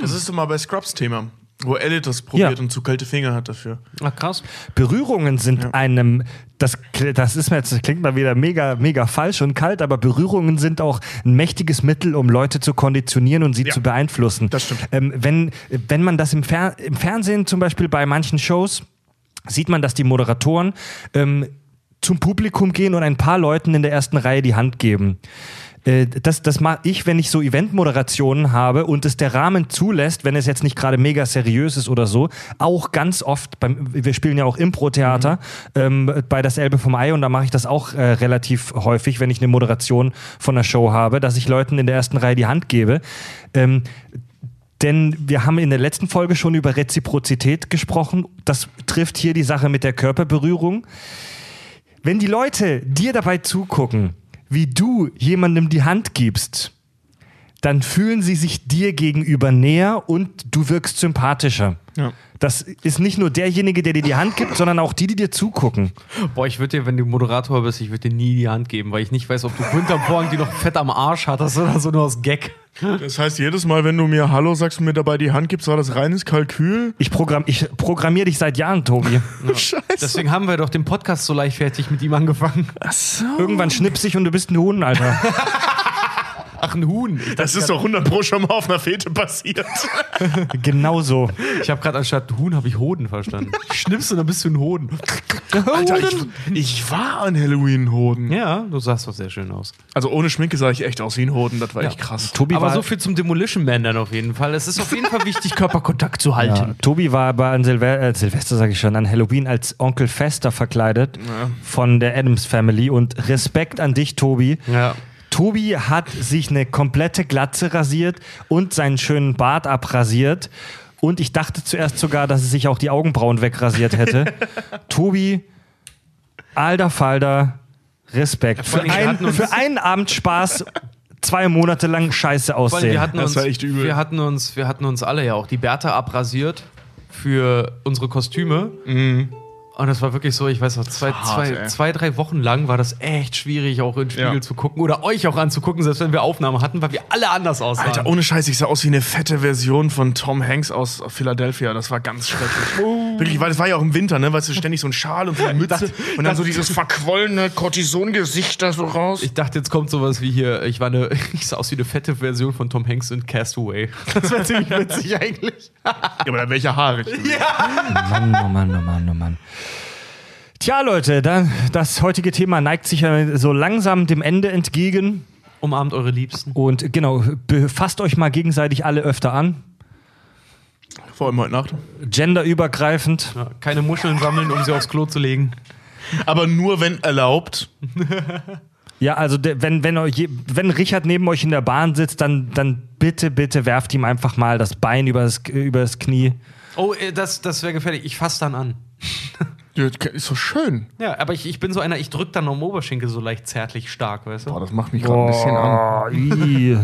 Das ist mal bei Scrubs Thema. Wo Elliot das probiert Ja. und zu kalte Finger hat dafür. Ach, krass. Berührungen sind einem, das, das ist mir jetzt, das klingt mal wieder mega, mega falsch und kalt, aber Berührungen sind auch ein mächtiges Mittel, um Leute zu konditionieren und sie Ja, zu beeinflussen. das stimmt. Ähm, wenn, wenn man das im, Fer im Fernsehen zum Beispiel bei manchen Shows sieht man, dass die Moderatoren ähm, zum Publikum gehen und ein paar Leuten in der ersten Reihe die Hand geben. Äh, Das, das mache ich, wenn ich so Eventmoderationen habe und es der Rahmen zulässt, wenn es jetzt nicht gerade mega seriös ist oder so, auch ganz oft, beim, wir spielen ja auch Impro-Theater ähm, bei das Elbe vom Ei und da mache ich das auch äh, relativ häufig, wenn ich eine Moderation von einer Show habe, dass ich Leuten in der ersten Reihe die Hand gebe. Ähm, denn wir haben in der letzten Folge schon über Reziprozität gesprochen. Das trifft hier die Sache mit der Körperberührung. Wenn die Leute dir dabei zugucken, wie du jemandem die Hand gibst, dann fühlen sie sich dir gegenüber näher und du wirkst sympathischer. Ja. Das ist nicht nur derjenige, der dir die Hand gibt, sondern auch die, die dir zugucken. Boah, ich würde dir, wenn du Moderator bist, ich würde dir nie die Hand geben, weil ich nicht weiß, ob du hinterm Vorhang die noch fett am Arsch hattest oder so nur aus Gag. Das heißt, jedes Mal, wenn du mir Hallo sagst und mir dabei die Hand gibst, war das reines Kalkül. Ich, programm, ich programmiere dich seit Jahren, Tobi. Scheiße. Deswegen haben wir doch den Podcast so leichtfertig mit ihm angefangen. Achso. Irgendwann schnips ich und du bist ein Huhn, Alter. Ach, ein Huhn. Ich, Das ist doch 100 Pro schon mal auf einer Fete passiert. genau so. ich habe gerade anstatt Huhn habe ich Hoden verstanden. Schnippst und dann bist du ein Hoden. Alter, ich, ich war an Halloween-Hoden. Ja, du sahst doch sehr schön aus. Also ohne Schminke sah ich echt aus wie ein Hoden. Das war echt krass. Tobi Aber war, so viel zum Demolition Man dann auf jeden Fall. Es ist auf jeden Fall wichtig, Körperkontakt zu halten. Ja, Tobi war aber an Silve äh, Silvester, sage ich schon, an Halloween als Onkel Fester verkleidet von der Adams Family. Und Respekt an dich, Tobi. Ja. Tobi hat sich eine komplette Glatze rasiert und seinen schönen Bart abrasiert. Und ich dachte zuerst sogar, dass er sich auch die Augenbrauen wegrasiert hätte. Tobi, alter Falter, Respekt. Für, ein, für einen Abend Spaß zwei Monate lang scheiße aussehen. wir hatten, Das uns, war echt übel. wir, hatten uns, wir hatten uns alle ja auch die Bärte abrasiert für unsere Kostüme. Und das war wirklich so, ich weiß noch, zwei, hart, zwei, zwei, drei Wochen lang war das echt schwierig, auch in den Spiegel Ja. zu gucken oder euch auch anzugucken, selbst wenn wir Aufnahmen hatten, weil wir alle anders aussahen. Alter, ohne Scheiß, ich sah aus wie eine fette Version von Tom Hanks aus Philadelphia. Das war ganz schrecklich. Wirklich, weil das war ja auch im Winter, ne? Weißt du, ständig so ein Schal und so eine Mütze und dann so dieses verquollene Cortison-Gesicht da so raus. Ich dachte, jetzt kommt sowas wie hier, ich war eine, ich sah aus wie eine fette Version von Tom Hanks in Castaway. Das wäre ziemlich witzig eigentlich. Ja, aber dann welche Haare. Mann, oh Mann, oh Mann, oh Mann. Tja, Leute, dann, das heutige Thema neigt sich ja so langsam dem Ende entgegen. Umarmt eure Liebsten. Und genau, befasst euch mal gegenseitig alle öfter an. Vor allem heute Nacht. Genderübergreifend. Ja, keine Muscheln sammeln, um sie aufs Klo zu legen. Aber nur wenn erlaubt. Ja, also wenn, wenn, euch, wenn Richard neben euch in der Bahn sitzt, dann, dann bitte, bitte werft ihm einfach mal das Bein übers, übers Knie. Oh, äh, das, das wäre gefährlich. Ich fasse dann an. Ja, ist so schön. Ja, aber ich, ich bin so einer, ich drück dann am Oberschenkel so leicht zärtlich stark, weißt du? Boah, das macht mich gerade ein bisschen an. Oh, ii.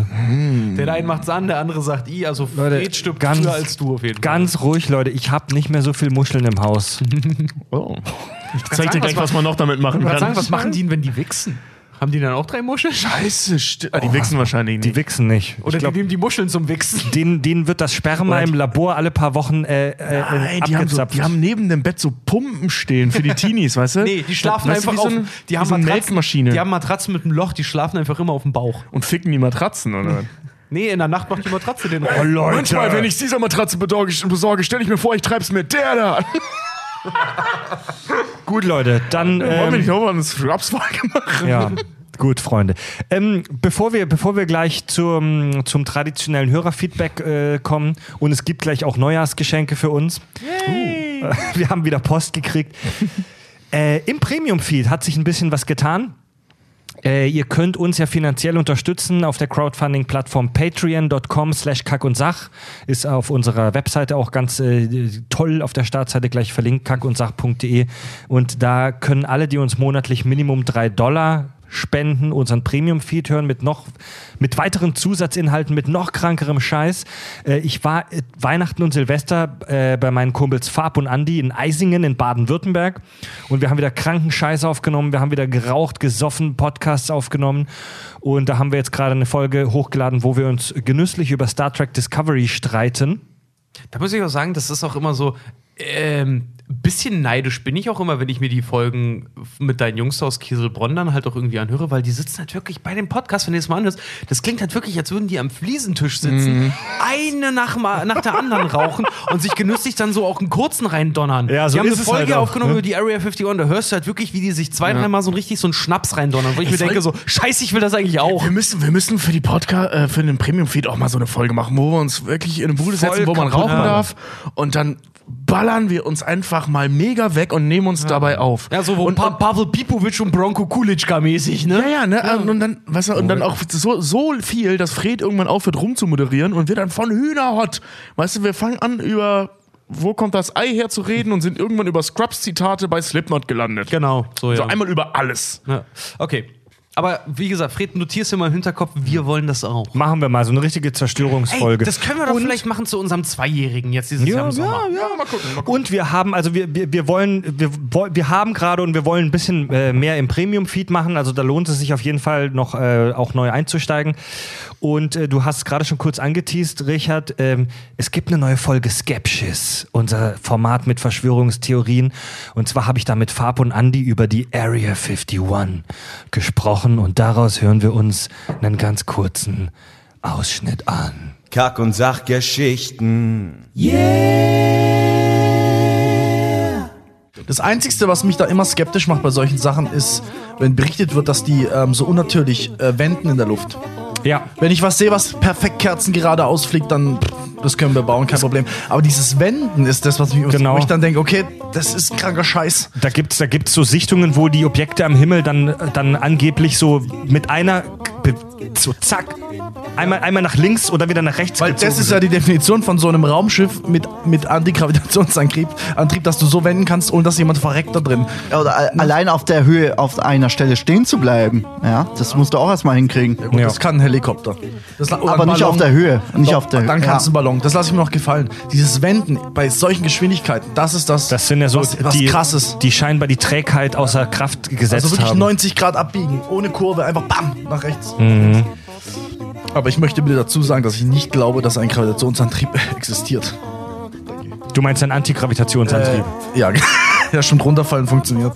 Der eine macht's an, der andere sagt i, also Leute, Fred stirbt ganz- früher als du auf jeden Fall. Ganz ruhig, Leute. Ich habe nicht mehr so viel Muscheln im Haus. Oh. Ich zeig dir gleich, was was man noch damit machen kann. sagen, was machen die denn, wenn die wichsen? Haben die dann auch drei Muscheln? Scheiße, ah, die wichsen wahrscheinlich Die nicht. wichsen nicht. Oder ich glaub, die nehmen die Muscheln zum Wichsen? denen, denen wird das Sperma Oder- im Labor alle paar Wochen äh, äh, Nein, die haben, so, die haben neben dem Bett so Pumpen stehen für die Teenies, weißt du? Nee, die schlafen Weißt einfach auf. so eine, die, haben so eine Matratzen, Melkmaschine. die haben Matratzen mit einem Loch, die schlafen einfach immer auf dem Bauch. und ficken die Matratzen, oder? Nee, in der Nacht macht die Matratze den Oh, Leute. Manchmal, wenn ich dieser Matratze besorge, besorge stelle ich mir vor, ich treib's mit der da. Gut, Leute, dann. Wollen wir Ähm, nicht nochmal eine Scrubs-Folge machen? ja. Gut, Freunde. Ähm, bevor, wir, bevor wir gleich zum, zum traditionellen Hörerfeedback äh, kommen und es gibt gleich auch Neujahrsgeschenke für uns. Uh, wir haben wieder Post gekriegt. äh, Im Premium-Feed hat sich ein bisschen was getan. Äh, ihr könnt uns ja finanziell unterstützen auf der Crowdfunding-Plattform patreon.com slash kack und sach. Ist auf unserer Webseite auch ganz äh, toll auf der Startseite gleich verlinkt, kackundsach.de. Und da können alle, die uns monatlich Minimum drei Dollar spenden, unseren Premium-Feed hören mit noch, mit weiteren Zusatzinhalten, mit noch krankerem Scheiß. Äh, ich war äh, Weihnachten und Silvester äh, bei meinen Kumpels Fab und Andi in Eisingen in Baden-Württemberg und wir haben wieder kranken Scheiß aufgenommen, wir haben wieder geraucht, gesoffen, Podcasts aufgenommen und da haben wir jetzt gerade eine Folge hochgeladen, wo wir uns genüsslich über Star Trek Discovery streiten. Da muss ich auch sagen, das ist auch immer so. Ähm, bisschen neidisch bin ich auch immer, wenn ich mir die Folgen mit deinen Jungs aus Kieselbronn dann halt auch irgendwie anhöre, weil die sitzen halt wirklich bei dem Podcast, wenn du das mal anhörst, das klingt halt wirklich, als würden die am Fliesentisch sitzen, Mhm. eine nach, nach der anderen rauchen und sich genüsslich dann so auch einen kurzen reindonnern. Ja, so die haben eine Folge halt auch, aufgenommen ne? über die Area 51, da hörst du halt wirklich, wie die sich zwei, dreimal so richtig so einen Schnaps reindonnern, wo ich mir soll- denke so, scheiße, ich will das eigentlich auch. Wir müssen, wir müssen für die Podcast, äh, für den Premium-Feed auch mal so eine Folge machen, wo wir uns wirklich in eine Bude setzen, wo man rauchen machen. darf. Und dann ballern wir uns einfach mal mega weg und nehmen uns dabei auf. Ja, so und, pa Pavel Pipovic und Bronco Kulitschka mäßig, ne? Ja, ja, ne? Und dann, weißt du, und dann auch so, so viel, dass Fred irgendwann aufhört rumzumoderieren und wir dann von Hühnerhot, weißt du, wir fangen an über wo kommt das Ei her zu reden und sind irgendwann über Scrubs-Zitate bei Slipknot gelandet. Genau, so ja. So einmal über alles. Ja. Okay. Aber wie gesagt, Fred, notierst dir mal im Hinterkopf, wir wollen das auch. Machen wir mal so eine richtige Zerstörungsfolge. Ey, das können wir doch Und- vielleicht machen zu unserem Zweijährigen jetzt dieses Jahr Ja, im Sommer. ja, ja. mal gucken, mal gucken. Und wir haben, also wir, wir, wir wollen, wir, wir haben gerade und wir wollen ein bisschen äh, mehr im Premium-Feed machen. Also da lohnt es sich auf jeden Fall noch äh, auch neu einzusteigen. Und äh, du hast es gerade schon kurz angeteased, Richard. Ähm, es gibt eine neue Folge Skepsis, unser Format mit Verschwörungstheorien. Und zwar habe ich da mit Fab und Andy über die Area 51 gesprochen und daraus hören wir uns einen ganz kurzen Ausschnitt an. Kack- und Sachgeschichten. Das Einzige, was mich da immer skeptisch macht bei solchen Sachen, ist, wenn berichtet wird, dass die ähm, so unnatürlich äh, wenden in der Luft. Ja, Wenn ich was sehe, was perfekt kerzengerade ausfliegt, dann pff, das können wir bauen, kein Problem. Aber dieses Wenden ist das, was mich Genau. wo ich dann denke, okay, das ist kranker Scheiß. Da gibt's da gibt's so Sichtungen, wo die Objekte am Himmel dann, dann angeblich so mit einer so zack, einmal, einmal nach links oder wieder nach rechts Weil das ist ja die Definition von so einem Raumschiff mit, mit Antigravitationsantrieb, Antrieb, dass du so wenden kannst, ohne dass jemand verreckt da drin. Ja, Oder allein auf der Höhe auf einer Stelle stehen zu bleiben. Ja, das musst du auch erstmal hinkriegen. Gut, Ja. Das kann ein Helikopter. Das, Aber nicht Ballon. auf der Höhe. Nicht Doch, auf der Dann Höhe. kannst du Ja. einen Ballon. Das lasse ich mir noch gefallen. Dieses Wenden bei solchen Geschwindigkeiten, das ist das. Das sind ja so was, was die, krasses. die scheinbar die Trägheit außer Kraft gesetzt Also wirklich haben. 90 Grad abbiegen, ohne Kurve, einfach bam, nach rechts. Aber ich möchte bitte dazu sagen, dass ich nicht glaube, dass ein Gravitationsantrieb existiert. Du meinst einen Antigravitationsantrieb? Ja, ja, stimmt, runterfallen funktioniert.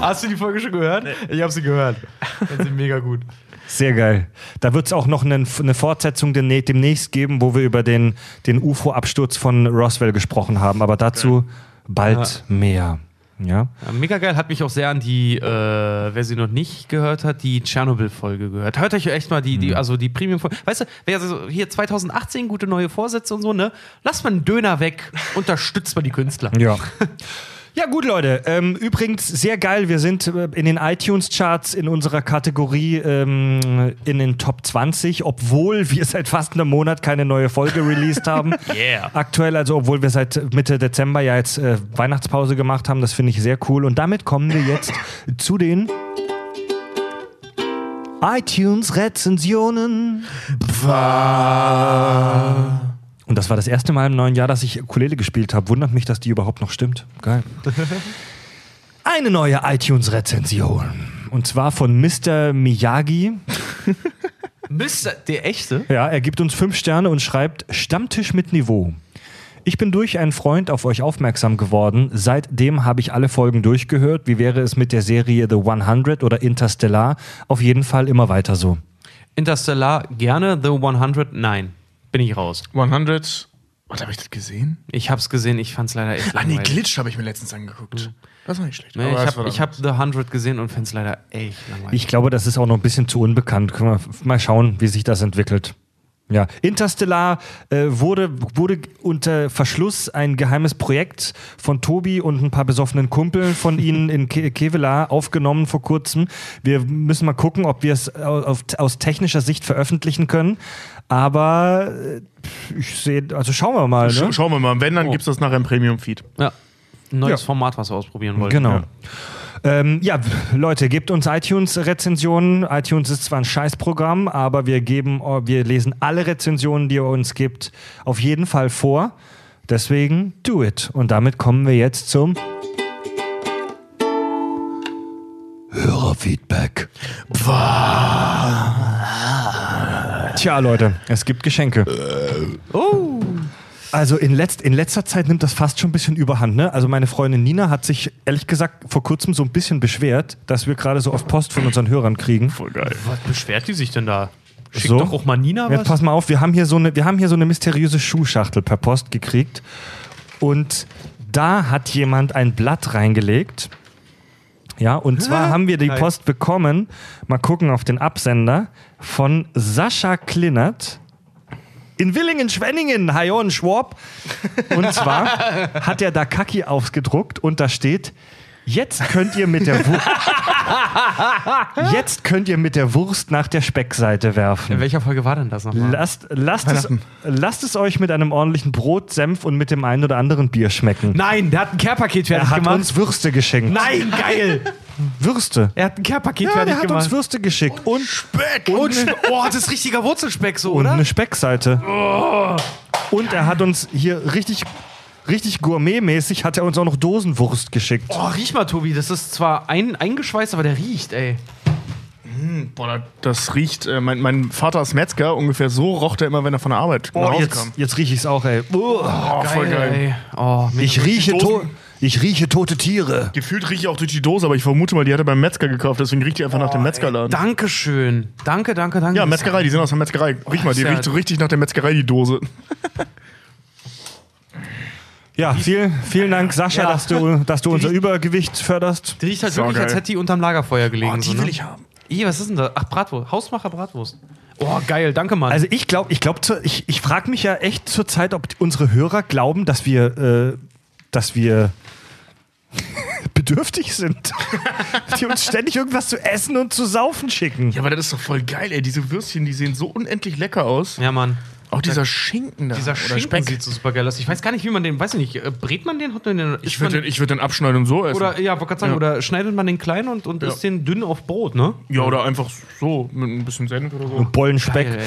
Hast du die Folge schon gehört? Ich habe sie gehört. Das ist mega gut. Sehr geil. Da wird es auch noch eine, eine Fortsetzung demnächst geben, wo wir über den, den UFO-Absturz von Roswell gesprochen haben. Aber dazu bald mehr. Ja. Ja, mega geil, hat mich auch sehr an die, äh, wer sie noch nicht gehört hat, die Tschernobyl-Folge gehört. Hört euch echt mal die, die also die Premium-Folge. Weißt du, wer so hier 2018 gute neue Vorsätze und so, ne? Lasst mal einen Döner weg, unterstützt mal die Künstler. Ja. Ja, gut, Leute. Ähm, übrigens, sehr geil. Wir sind äh, in den iTunes-Charts in unserer Kategorie ähm, in den Top 20, obwohl wir seit fast einem Monat keine neue Folge released haben. Yeah. Aktuell, also obwohl wir seit Mitte Dezember ja jetzt äh, Weihnachtspause gemacht haben. Das finde ich sehr cool. Und damit kommen wir jetzt zu den iTunes-Rezensionen. Und das war das erste Mal im neuen Jahr, dass ich Ukulele gespielt habe. Wundert mich, dass die überhaupt noch stimmt. Geil. Eine neue iTunes-Rezension. Und zwar von Mr. Miyagi. Mister, der echte? Ja, er gibt uns fünf Sterne und schreibt Stammtisch mit Niveau. Ich bin durch einen Freund auf euch aufmerksam geworden. Seitdem habe ich alle Folgen durchgehört. Wie wäre es mit der Serie The 100 oder Interstellar? Auf jeden Fall immer weiter so. Interstellar gerne, The 100 nein. Bin ich raus. 100. Was habe ich das gesehen? Ich hab's gesehen, ich fand's leider echt Ah, nee, langweilig. Glitch habe ich mir letztens angeguckt. Das war nicht schlecht. Nee, Aber ich war habe ich hab The 100 gesehen und fand's leider echt langweilig. Ich glaube, das ist auch noch ein bisschen zu unbekannt. Können wir mal schauen, wie sich das entwickelt. Ja, Interstellar äh, wurde, wurde unter Verschluss ein geheimes Projekt von Tobi und ein paar besoffenen Kumpeln von ihnen in Ke Kevelaar aufgenommen vor kurzem. Wir müssen mal gucken, ob wir es au- auf, aus technischer Sicht veröffentlichen können. Aber äh, ich sehe, also schauen wir mal. Sch Ne? Schauen wir mal. Wenn, dann Oh. gibt es das nachher im Premium-Feed. ja. Ein neues Ja. Format, was wir ausprobieren wollten. Genau. Ja. Ähm, ja, Leute, gebt uns iTunes-Rezensionen. iTunes ist zwar ein Scheißprogramm, aber wir geben, wir lesen alle Rezensionen, die ihr uns gibt, auf jeden Fall vor. Deswegen do it. Und damit kommen wir jetzt zum Hörerfeedback. Tja, Leute, es gibt Geschenke. Also in, letzt, in letzter Zeit nimmt das fast schon ein bisschen überhand. Ne? Also meine Freundin Nina hat sich ehrlich gesagt vor kurzem so ein bisschen beschwert, dass wir gerade so oft Post von unseren Hörern kriegen. Voll geil. Was beschwert die sich denn da? Schickt So. doch auch mal Nina Jetzt was. pass mal auf, wir haben hier so eine, wir haben hier so eine mysteriöse Schuhschachtel per Post gekriegt und da hat jemand ein Blatt reingelegt. Ja, und zwar haben wir die. Post bekommen, mal gucken auf den Absender, von Sascha Klinnert in Willingen-Schwenningen, Hayon Schwab. Und zwar hat er da Kaki ausgedruckt und da steht, jetzt könnt ihr mit der Wurst, jetzt könnt ihr mit der Wurst nach der Speckseite werfen. In welcher Folge war denn das nochmal? Lasst, lasst, es, lasst es euch mit einem ordentlichen Brot, Senf und mit dem einen oder anderen Bier schmecken. Nein, der hat ein Care-Paket fertig er hat gemacht. uns Würste geschenkt. Nein, geil! Würste. Er hat ein Care-Paket Ja, fertig der hat gemacht. uns Würste geschickt. Und Speck! Und, Spe- oh, das ist richtiger Wurzelspeck so, und oder? eine Speckseite. Oh. Und er hat uns hier richtig, richtig gourmetmäßig hat er uns auch noch Dosenwurst geschickt. Oh, riech mal, Tobi. Das ist zwar ein, eingeschweißt, aber der riecht, ey. Boah, das riecht. Äh, mein, mein Vater ist Metzger, ungefähr so roch der immer, wenn er von der Arbeit Oh, jetzt, kam. jetzt rieche ich es auch, ey. Oh, voll geil. ey. Oh, mega Ich rieche, to Dosen. ich rieche tote Tiere. Gefühlt rieche ich auch durch die Dose, aber ich vermute mal, die hat er beim Metzger gekauft, deswegen riecht die einfach nach dem Metzgerladen. Dankeschön. Danke, danke, danke. Ja, Metzgerei, die sind aus der Metzgerei. Riech mal, die riecht so richtig nach der Metzgerei, die Dose. Ja, viel, vielen Dank, Sascha, Ja. dass du, dass du unser Übergewicht förderst. Die riecht halt So wirklich, als geil. hätte die unterm Lagerfeuer gelegen. Oh, die so, will ne? ich haben. Ih, was ist denn da? Ach, Bratwurst. Hausmacher Bratwurst. Oh, geil. Danke, Mann. Also ich glaube, ich glaube, ich, ich frage mich ja echt zurzeit, ob unsere Hörer glauben, dass wir, äh, dass wir bedürftig sind. die uns ständig irgendwas zu essen und zu saufen schicken. Ja, aber das ist doch voll geil, ey. Diese Würstchen, die sehen so unendlich lecker aus. Ja, Mann. Auch dieser Schinken da. Dieser Schinken Speck. sieht so super geil aus. Ich weiß gar nicht, wie man den, weiß ich nicht, äh, brät man den? Hat man den Ich würde den, ich würd den abschneiden und so essen. oder, ja, wollte sagen, Ja. oder schneidet man den klein und, und Ja. isst den dünn auf Brot, ne? ja, oder einfach so, mit ein bisschen Senf oder so. Bollenspeck. Geil,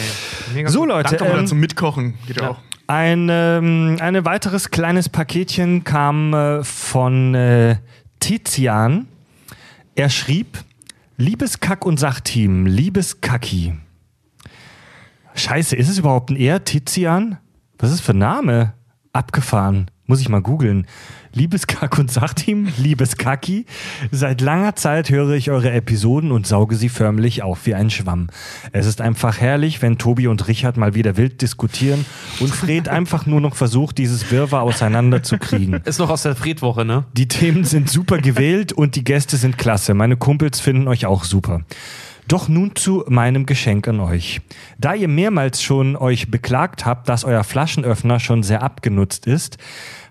ey. So gut. Leute, Danke, ähm, zum Mitkochen. Geht ja, ja. auch. ein, ähm, ein weiteres kleines Paketchen kam äh, von äh, Tizian. Er schrieb, liebes Kack- und Sachteam, liebes Kacki. Scheiße, ist es überhaupt ein Er, Tizian? Was ist das für ein Name? Abgefahren. Muss ich mal googeln. Liebes Kack- und Sachteam, liebes Kaki, seit langer Zeit höre ich eure Episoden und sauge sie förmlich auf wie ein Schwamm. Es ist einfach herrlich, wenn Tobi und Richard mal wieder wild diskutieren und Fred einfach nur noch versucht, dieses Wirrwarr auseinanderzukriegen. Ist noch aus der Fredwoche, ne? Die Themen sind super gewählt und die Gäste sind klasse. Meine Kumpels finden euch auch super. Doch nun zu meinem Geschenk an euch. Da ihr mehrmals schon euch beklagt habt, dass euer Flaschenöffner schon sehr abgenutzt ist,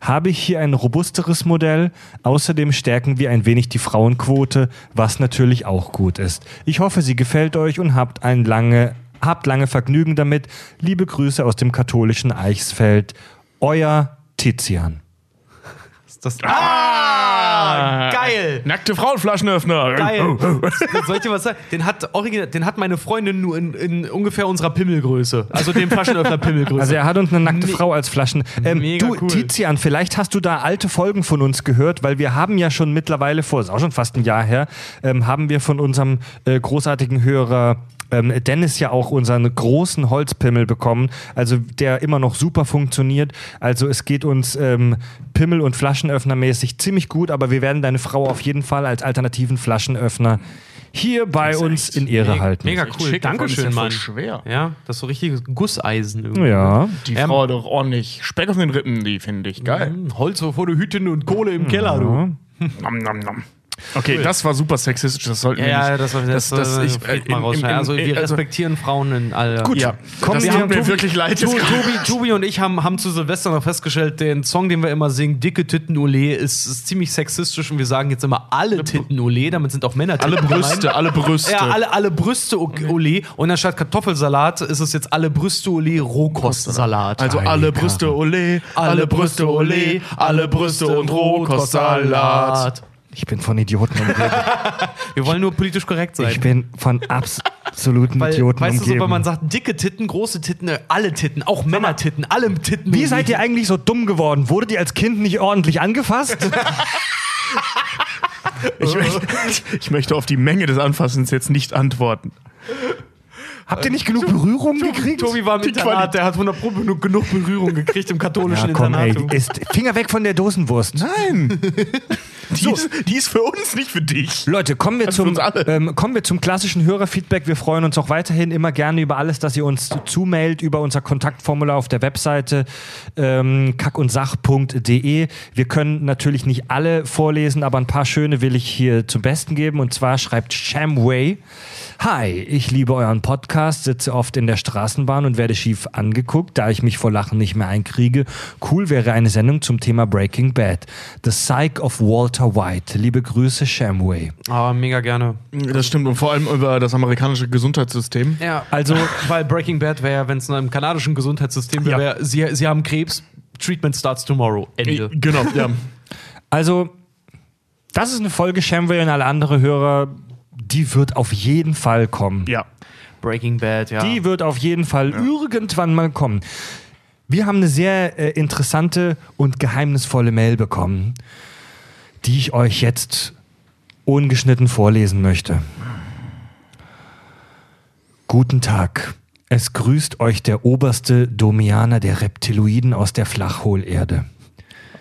habe ich hier ein robusteres Modell. Außerdem stärken wir ein wenig die Frauenquote, was natürlich auch gut ist. Ich hoffe, sie gefällt euch und habt ein lange, habt lange Vergnügen damit. Liebe Grüße aus dem katholischen Eichsfeld. Euer Tizian. Ist das ah, geil! Nackte Frauenflaschenöffner. Geil. Soll ich dir was sagen? Den hat, original, den hat meine Freundin nur in, in ungefähr unserer Pimmelgröße. Also dem Flaschenöffner Pimmelgröße. Also er hat uns eine nackte Me- Frau als Flaschen. Ähm, Mega du, cool. Tizian, vielleicht hast du da alte Folgen von uns gehört, weil wir haben ja schon mittlerweile vor, ist auch schon fast ein Jahr her, ähm, haben wir von unserem äh, großartigen Hörer ähm, Dennis ja auch unseren großen Holzpimmel bekommen, also der immer noch super funktioniert. Also es geht uns ähm, Pimmel- und Flaschenöffner-mäßig ziemlich gut, aber wir werden deine Frau auf jeden Fall als alternativen Flaschenöffner hier bei uns in Ehre halten. Mega cool. schick, ja Dankeschön, voll Mann. schwer. Ja, das ist so richtiges Gusseisen irgendwie. Ja. Die Ähm, Frau hat doch ordentlich Speck auf den Rippen, die finde ich geil. Hm, Holz vor der Hütte und Kohle im Keller, du. Nom, nom, nom. Okay, das war super sexistisch, das sollten Ja, wir ja, nicht. das war das, das, ich, ich, äh, mal rausschneiden. in- Also wir also- respektieren Frauen in aller. Gut, Ja, kommen das wir- tut mir wirklich leid. Jetzt Tobi, Tobi und ich haben, haben zu Silvester noch festgestellt, den Song, den wir immer singen, Dicke Titten Ole, ist, ist ziemlich sexistisch und wir sagen jetzt immer alle Titten Ole, damit sind auch Männer alle Brüste, alle Brüste. Ja, alle, alle Brüste Ole. Und anstatt Kartoffelsalat ist es jetzt alle Brüste Ole Rohkostsalat. Also alle Brüste ole, alle Brüste ole, alle Brüste und Rohkostsalat. Ich bin von Idioten umgeben. Wir wollen nur politisch korrekt sein. Ich bin von absoluten weil, Idioten weißt du, so, umgeben. wenn man sagt, dicke Titten, große Titten, äh, alle Titten, auch Männertitten, alle Titten. Wie seid ihr eigentlich so dumm geworden? Wurde ihr als Kind nicht ordentlich angefasst? Ich, möchte- ich möchte auf die Menge des Anfassens jetzt nicht antworten. Habt ihr nicht genug Berührung gekriegt? Tobi war im Internat, der hat 100 Pro genug, Berührung gekriegt im katholischen ja, komm, ey, Internat. ist, Finger weg von der Dosenwurst. Nein! Die, ist, die ist für uns, nicht für dich. Leute, kommen wir, Also zum, ähm, kommen wir zum klassischen Hörerfeedback. Wir freuen uns auch weiterhin immer gerne über alles, das ihr uns zumailt, über unser Kontaktformular auf der Webseite ähm, kackundsach.de. Wir können natürlich nicht alle vorlesen, aber ein paar schöne will ich hier zum Besten geben. Und zwar schreibt Shamway. Hi, ich liebe euren Podcast, sitze oft in der Straßenbahn und werde schief angeguckt, da ich mich vor Lachen nicht mehr einkriege. Cool wäre eine Sendung zum Thema Breaking Bad. The Psych of Walter White. Liebe Grüße, Shamway. Aber mega gerne. Das stimmt und vor allem über das amerikanische Gesundheitssystem. Ja, Also- weil Breaking Bad wäre ja, wenn es in einem kanadischen Gesundheitssystem wäre, Ja. sie, sie haben Krebs, Treatment starts tomorrow. Ende. Genau, ja. Also, das ist eine Folge Shamway und alle andere Hörer, die wird auf jeden Fall kommen. ja. Breaking Bad, ja. Die wird auf jeden Fall irgendwann mal kommen. Wir haben eine sehr äh, interessante und geheimnisvolle Mail bekommen, die ich euch jetzt ungeschnitten vorlesen möchte. Guten Tag. Es grüßt euch der oberste Domianer der Reptiloiden aus der Flachhohlerde.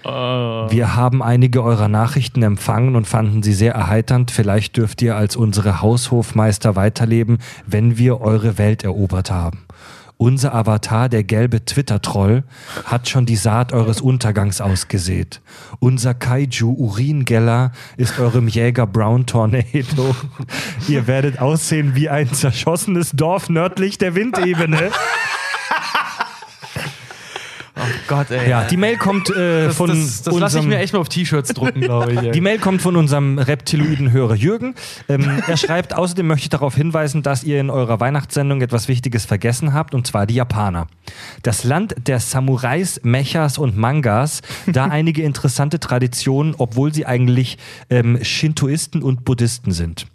Wir haben einige eurer Nachrichten empfangen und fanden sie sehr erheiternd. Vielleicht dürft ihr als unsere Haushofmeister weiterleben, wenn wir eure Welt erobert haben. Unser Avatar, der gelbe Twitter-Troll, hat schon die Saat eures Untergangs ausgesät. Unser Kaiju Uringeller ist eurem Jäger Brown Tornado. ihr werdet aussehen wie ein zerschossenes Dorf nördlich der Windebene. Gott, ey. Ja, die Mail kommt äh, das, von das, das lasse ich unserem- mir echt mal auf T-Shirts drucken, glaube ich. ey. Die Mail kommt von unserem reptiloiden Hörer Jürgen. Ähm, er schreibt, außerdem möchte ich darauf hinweisen, dass ihr in eurer Weihnachtssendung etwas Wichtiges vergessen habt, und zwar die Japaner. Das Land der Samurais, Mechas und Mangas, da einige interessante Traditionen, obwohl sie eigentlich ähm, Shintoisten und Buddhisten sind.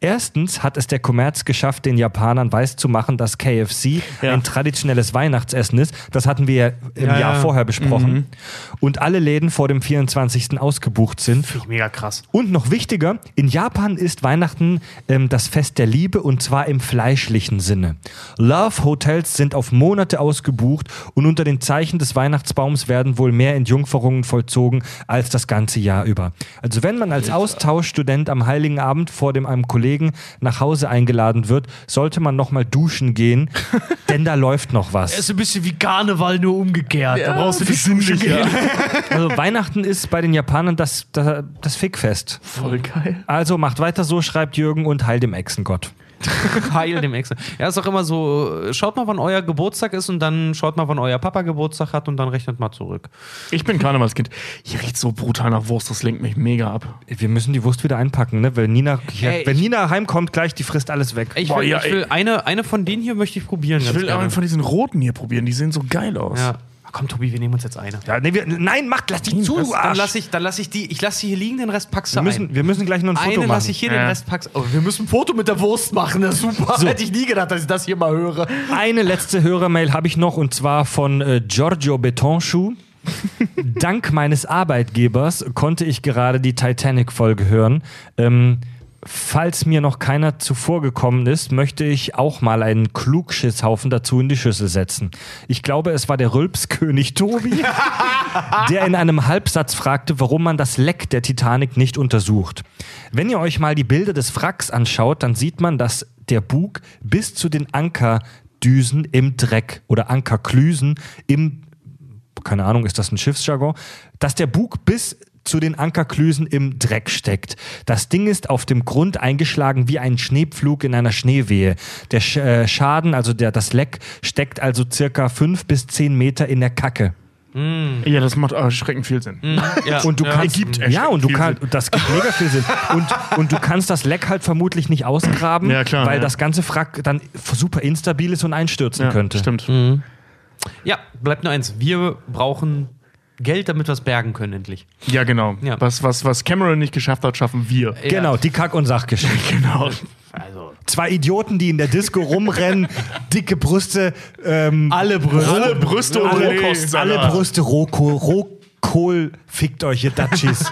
Erstens hat es der Kommerz geschafft, den Japanern weiszumachen, dass KFC Ja. ein traditionelles Weihnachtsessen ist. Das hatten wir ja im Ja, Jahr ja. vorher besprochen. Und alle Läden vor dem 24. ausgebucht sind. Mega krass. Und noch wichtiger, in Japan ist Weihnachten ähm, das Fest der Liebe und zwar im fleischlichen Sinne. Love Hotels sind auf Monate ausgebucht und unter den Zeichen des Weihnachtsbaums werden wohl mehr Entjungferungen vollzogen als das ganze Jahr über. Also wenn man als Austauschstudent am Heiligen Abend vor dem einem Kollegen nach Hause eingeladen wird, sollte man noch mal duschen gehen, denn da läuft noch was. ist ein bisschen wie Karneval, nur umgekehrt. da brauchst du nicht duschen gehen. Also Weihnachten ist bei den Japanern das, das, das Fickfest. Voll geil. Also macht weiter so, schreibt Jürgen und heil dem Echsengott. Heil dem Ex. Ja, ist auch immer so, schaut mal, wann euer Geburtstag ist und dann schaut mal, wann euer Papa Geburtstag hat und dann rechnet mal zurück. Ich bin Karnevalskind. Hier riecht so brutal nach Wurst, das lenkt mich mega ab. Wir müssen die Wurst wieder einpacken, ne? Weil Nina, Ey, wenn ich- Nina heimkommt, gleich, die frisst alles weg. Ich Boah, will, ja, ich will eine, eine von denen hier möchte ich probieren. Ich will gerne. einen von diesen roten hier probieren, die sehen so geil aus. Ja. Ach, komm, Tobi, wir nehmen uns jetzt eine. Ja, nee, wir, nein, mach, lass die zu, du Dann Arsch. lass ich, dann lass ich die, ich lasse die hier liegen, den Rest packst du wir, müssen, ein. wir müssen gleich noch ein Foto Eine machen. lasse ich hier, den Ja. Rest packst Oh, wir müssen ein Foto mit der Wurst machen, das ist super. Hätte ich nie gedacht, dass ich das hier mal höre. Eine letzte Hörermail habe ich noch und zwar von äh, Giorgio Betonschuh. Dank meines Arbeitgebers konnte ich gerade die Titanic-Folge hören. Ähm, falls mir noch keiner zuvor gekommen ist, möchte ich auch mal einen Klugschisshaufen dazu in die Schüssel setzen. Ich glaube, es war der Rülpskönig Tobi, der in einem Halbsatz fragte, warum man das Leck der Titanic nicht untersucht. Wenn ihr euch mal die Bilder des Wracks anschaut, dann sieht man, dass der Bug bis zu den Ankerdüsen im Dreck oder Ankerklüsen im, keine Ahnung, ist das ein Schiffsjargon, dass der Bug bis zu den Ankerklüsen im Dreck steckt. Das Ding ist auf dem Grund eingeschlagen wie ein Schneepflug in einer Schneewehe. Der Sch äh, Schaden, also der, das Leck, steckt also circa fünf bis zehn Meter in der Kacke. Ja, das macht erschreckend viel Sinn. Ja. Und du ja. kannst, ja, und du kannst, das gibt mega viel Sinn. Und, und du kannst das Leck halt vermutlich nicht ausgraben, Ja, klar, weil ja. das ganze Frack dann super instabil ist und einstürzen Ja, könnte. Stimmt. ja, bleibt nur eins. Wir brauchen Geld, damit wir es bergen können, endlich. Ja, genau. Ja. Was, was, was Cameron nicht geschafft hat, schaffen wir. Genau, die Kack- und Sachgeschichte. Genau. Zwei Idioten, die in der Disco rumrennen, dicke Brüste, ähm, Alle Brüste. Alle Brüste und alle, Rohkostsalat. alle Brüste Rohkohl, Rohkohl, fickt euch, ihr Dutchies.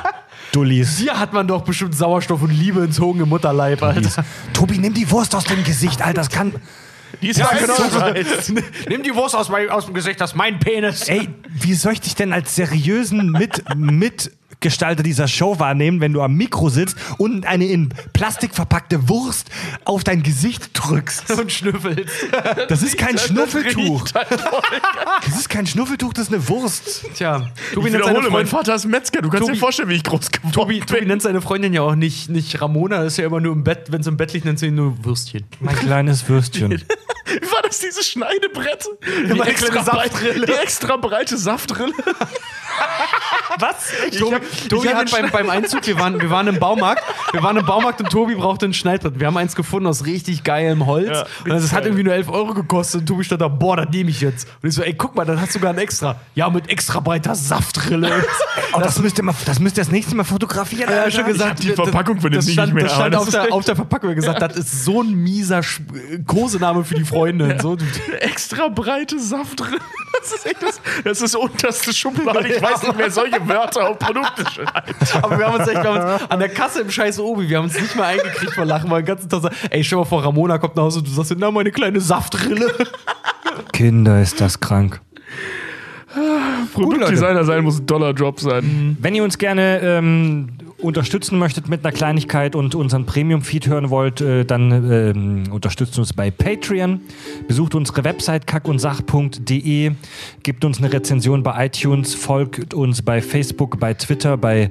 Dullis. Hier hat man doch bestimmt Sauerstoff und Liebe entzogen im Mutterleib, Alter. Tobi, nimm die Wurst aus dem Gesicht, Alter, das kann... Die ist ja, genau. Nimm die Wurst aus, mein, aus dem Gesicht, das ist mein Penis. Ey, wie soll ich dich denn als seriösen Mit Mitgestalter dieser Show wahrnehmen, wenn du am Mikro sitzt und eine in Plastik verpackte Wurst auf dein Gesicht drückst? Und schnüffelst. Das ist kein Schnuffeltuch. halt Das ist kein Schnuffeltuch, das ist eine Wurst. Tja, Tobi Ich nennt, seine wiederhole, mein Vater ist Metzger. Du kannst Tobi- dir vorstellen, wie ich groß geworden Tobi, Tobi nennt seine Freundin ja auch nicht, nicht Ramona, das ist ja immer nur im Bett, wenn sie im Bett liegt, nennt sie ihn nur Würstchen. Mein kleines Würstchen. Das, dieses Schneidebrett? Die, meine extra, Saftrille. die extra breite Saftrille. Was? Tobi, hab- Tobi ich hat beim, beim Einzug, wir waren, wir waren im Baumarkt, wir waren im Baumarkt und Tobi brauchte ein Schneidbrett. Wir haben eins gefunden aus richtig geilem Holz. Ja, und das hat irgendwie nur 11 Euro gekostet. Und Tobi stand da, boah, das nehme ich jetzt. Und ich so, ey, guck mal, das hast du sogar ein extra. Ja, mit extra breiter Saftrille. Oh, das, müsst ihr mal, das müsst ihr das nächste Mal fotografieren. Ja, schon gesagt, die Verpackung das nicht mehr, Das stand das auf, ist der, auf der Verpackung gesagt, das ist so ein mieser Kosename für die So, du- extra breite Saftrille. Das ist echt das, das ist unterste Schublade. Ich weiß nicht, wer solche Wörter auf Produkte schreibt. Aber wir haben uns echt wir haben uns an der Kasse im scheiß Obi, wir haben uns nicht mal eingekriegt vor Lachen, weil den ganzen Tag so, ey, stell mal vor, Ramona kommt nach Hause und du sagst, na, meine kleine Saftrille. Kinder, ist das krank. Produktdesigner sein muss ein Dollar-Drop sein. Wenn ihr uns gerne ähm, unterstützen möchtet mit einer Kleinigkeit und unseren Premium-Feed hören wollt, äh, dann ähm, unterstützt uns bei Patreon. Besucht unsere Website kackundsach.de. Gebt uns eine Rezension bei iTunes. Folgt uns bei Facebook, bei Twitter, bei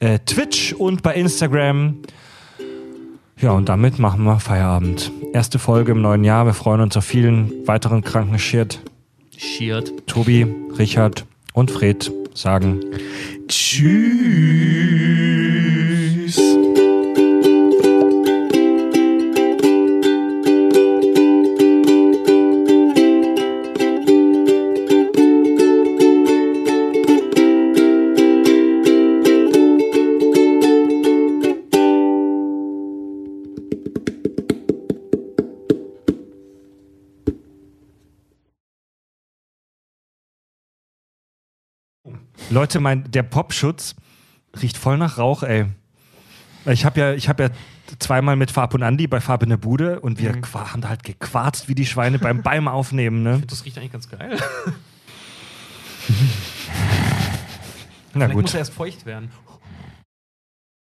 äh, Twitch und bei Instagram. Ja, und damit machen wir Feierabend. Erste Folge im neuen Jahr. Wir freuen uns auf vielen weiteren kranken Shit. Schiert. Tobi, Richard und Fred sagen Tschüss. Leute, mein, der Popschutz riecht voll nach Rauch, ey. Ich habe ja, ich hab ja zweimal mit Farb und Andi bei Farb in der Bude und wir qua- haben da halt gequarzt wie die Schweine beim, beim Aufnehmen, ne? Das riecht eigentlich ganz geil. Na Vielleicht muss gut. er erst feucht werden.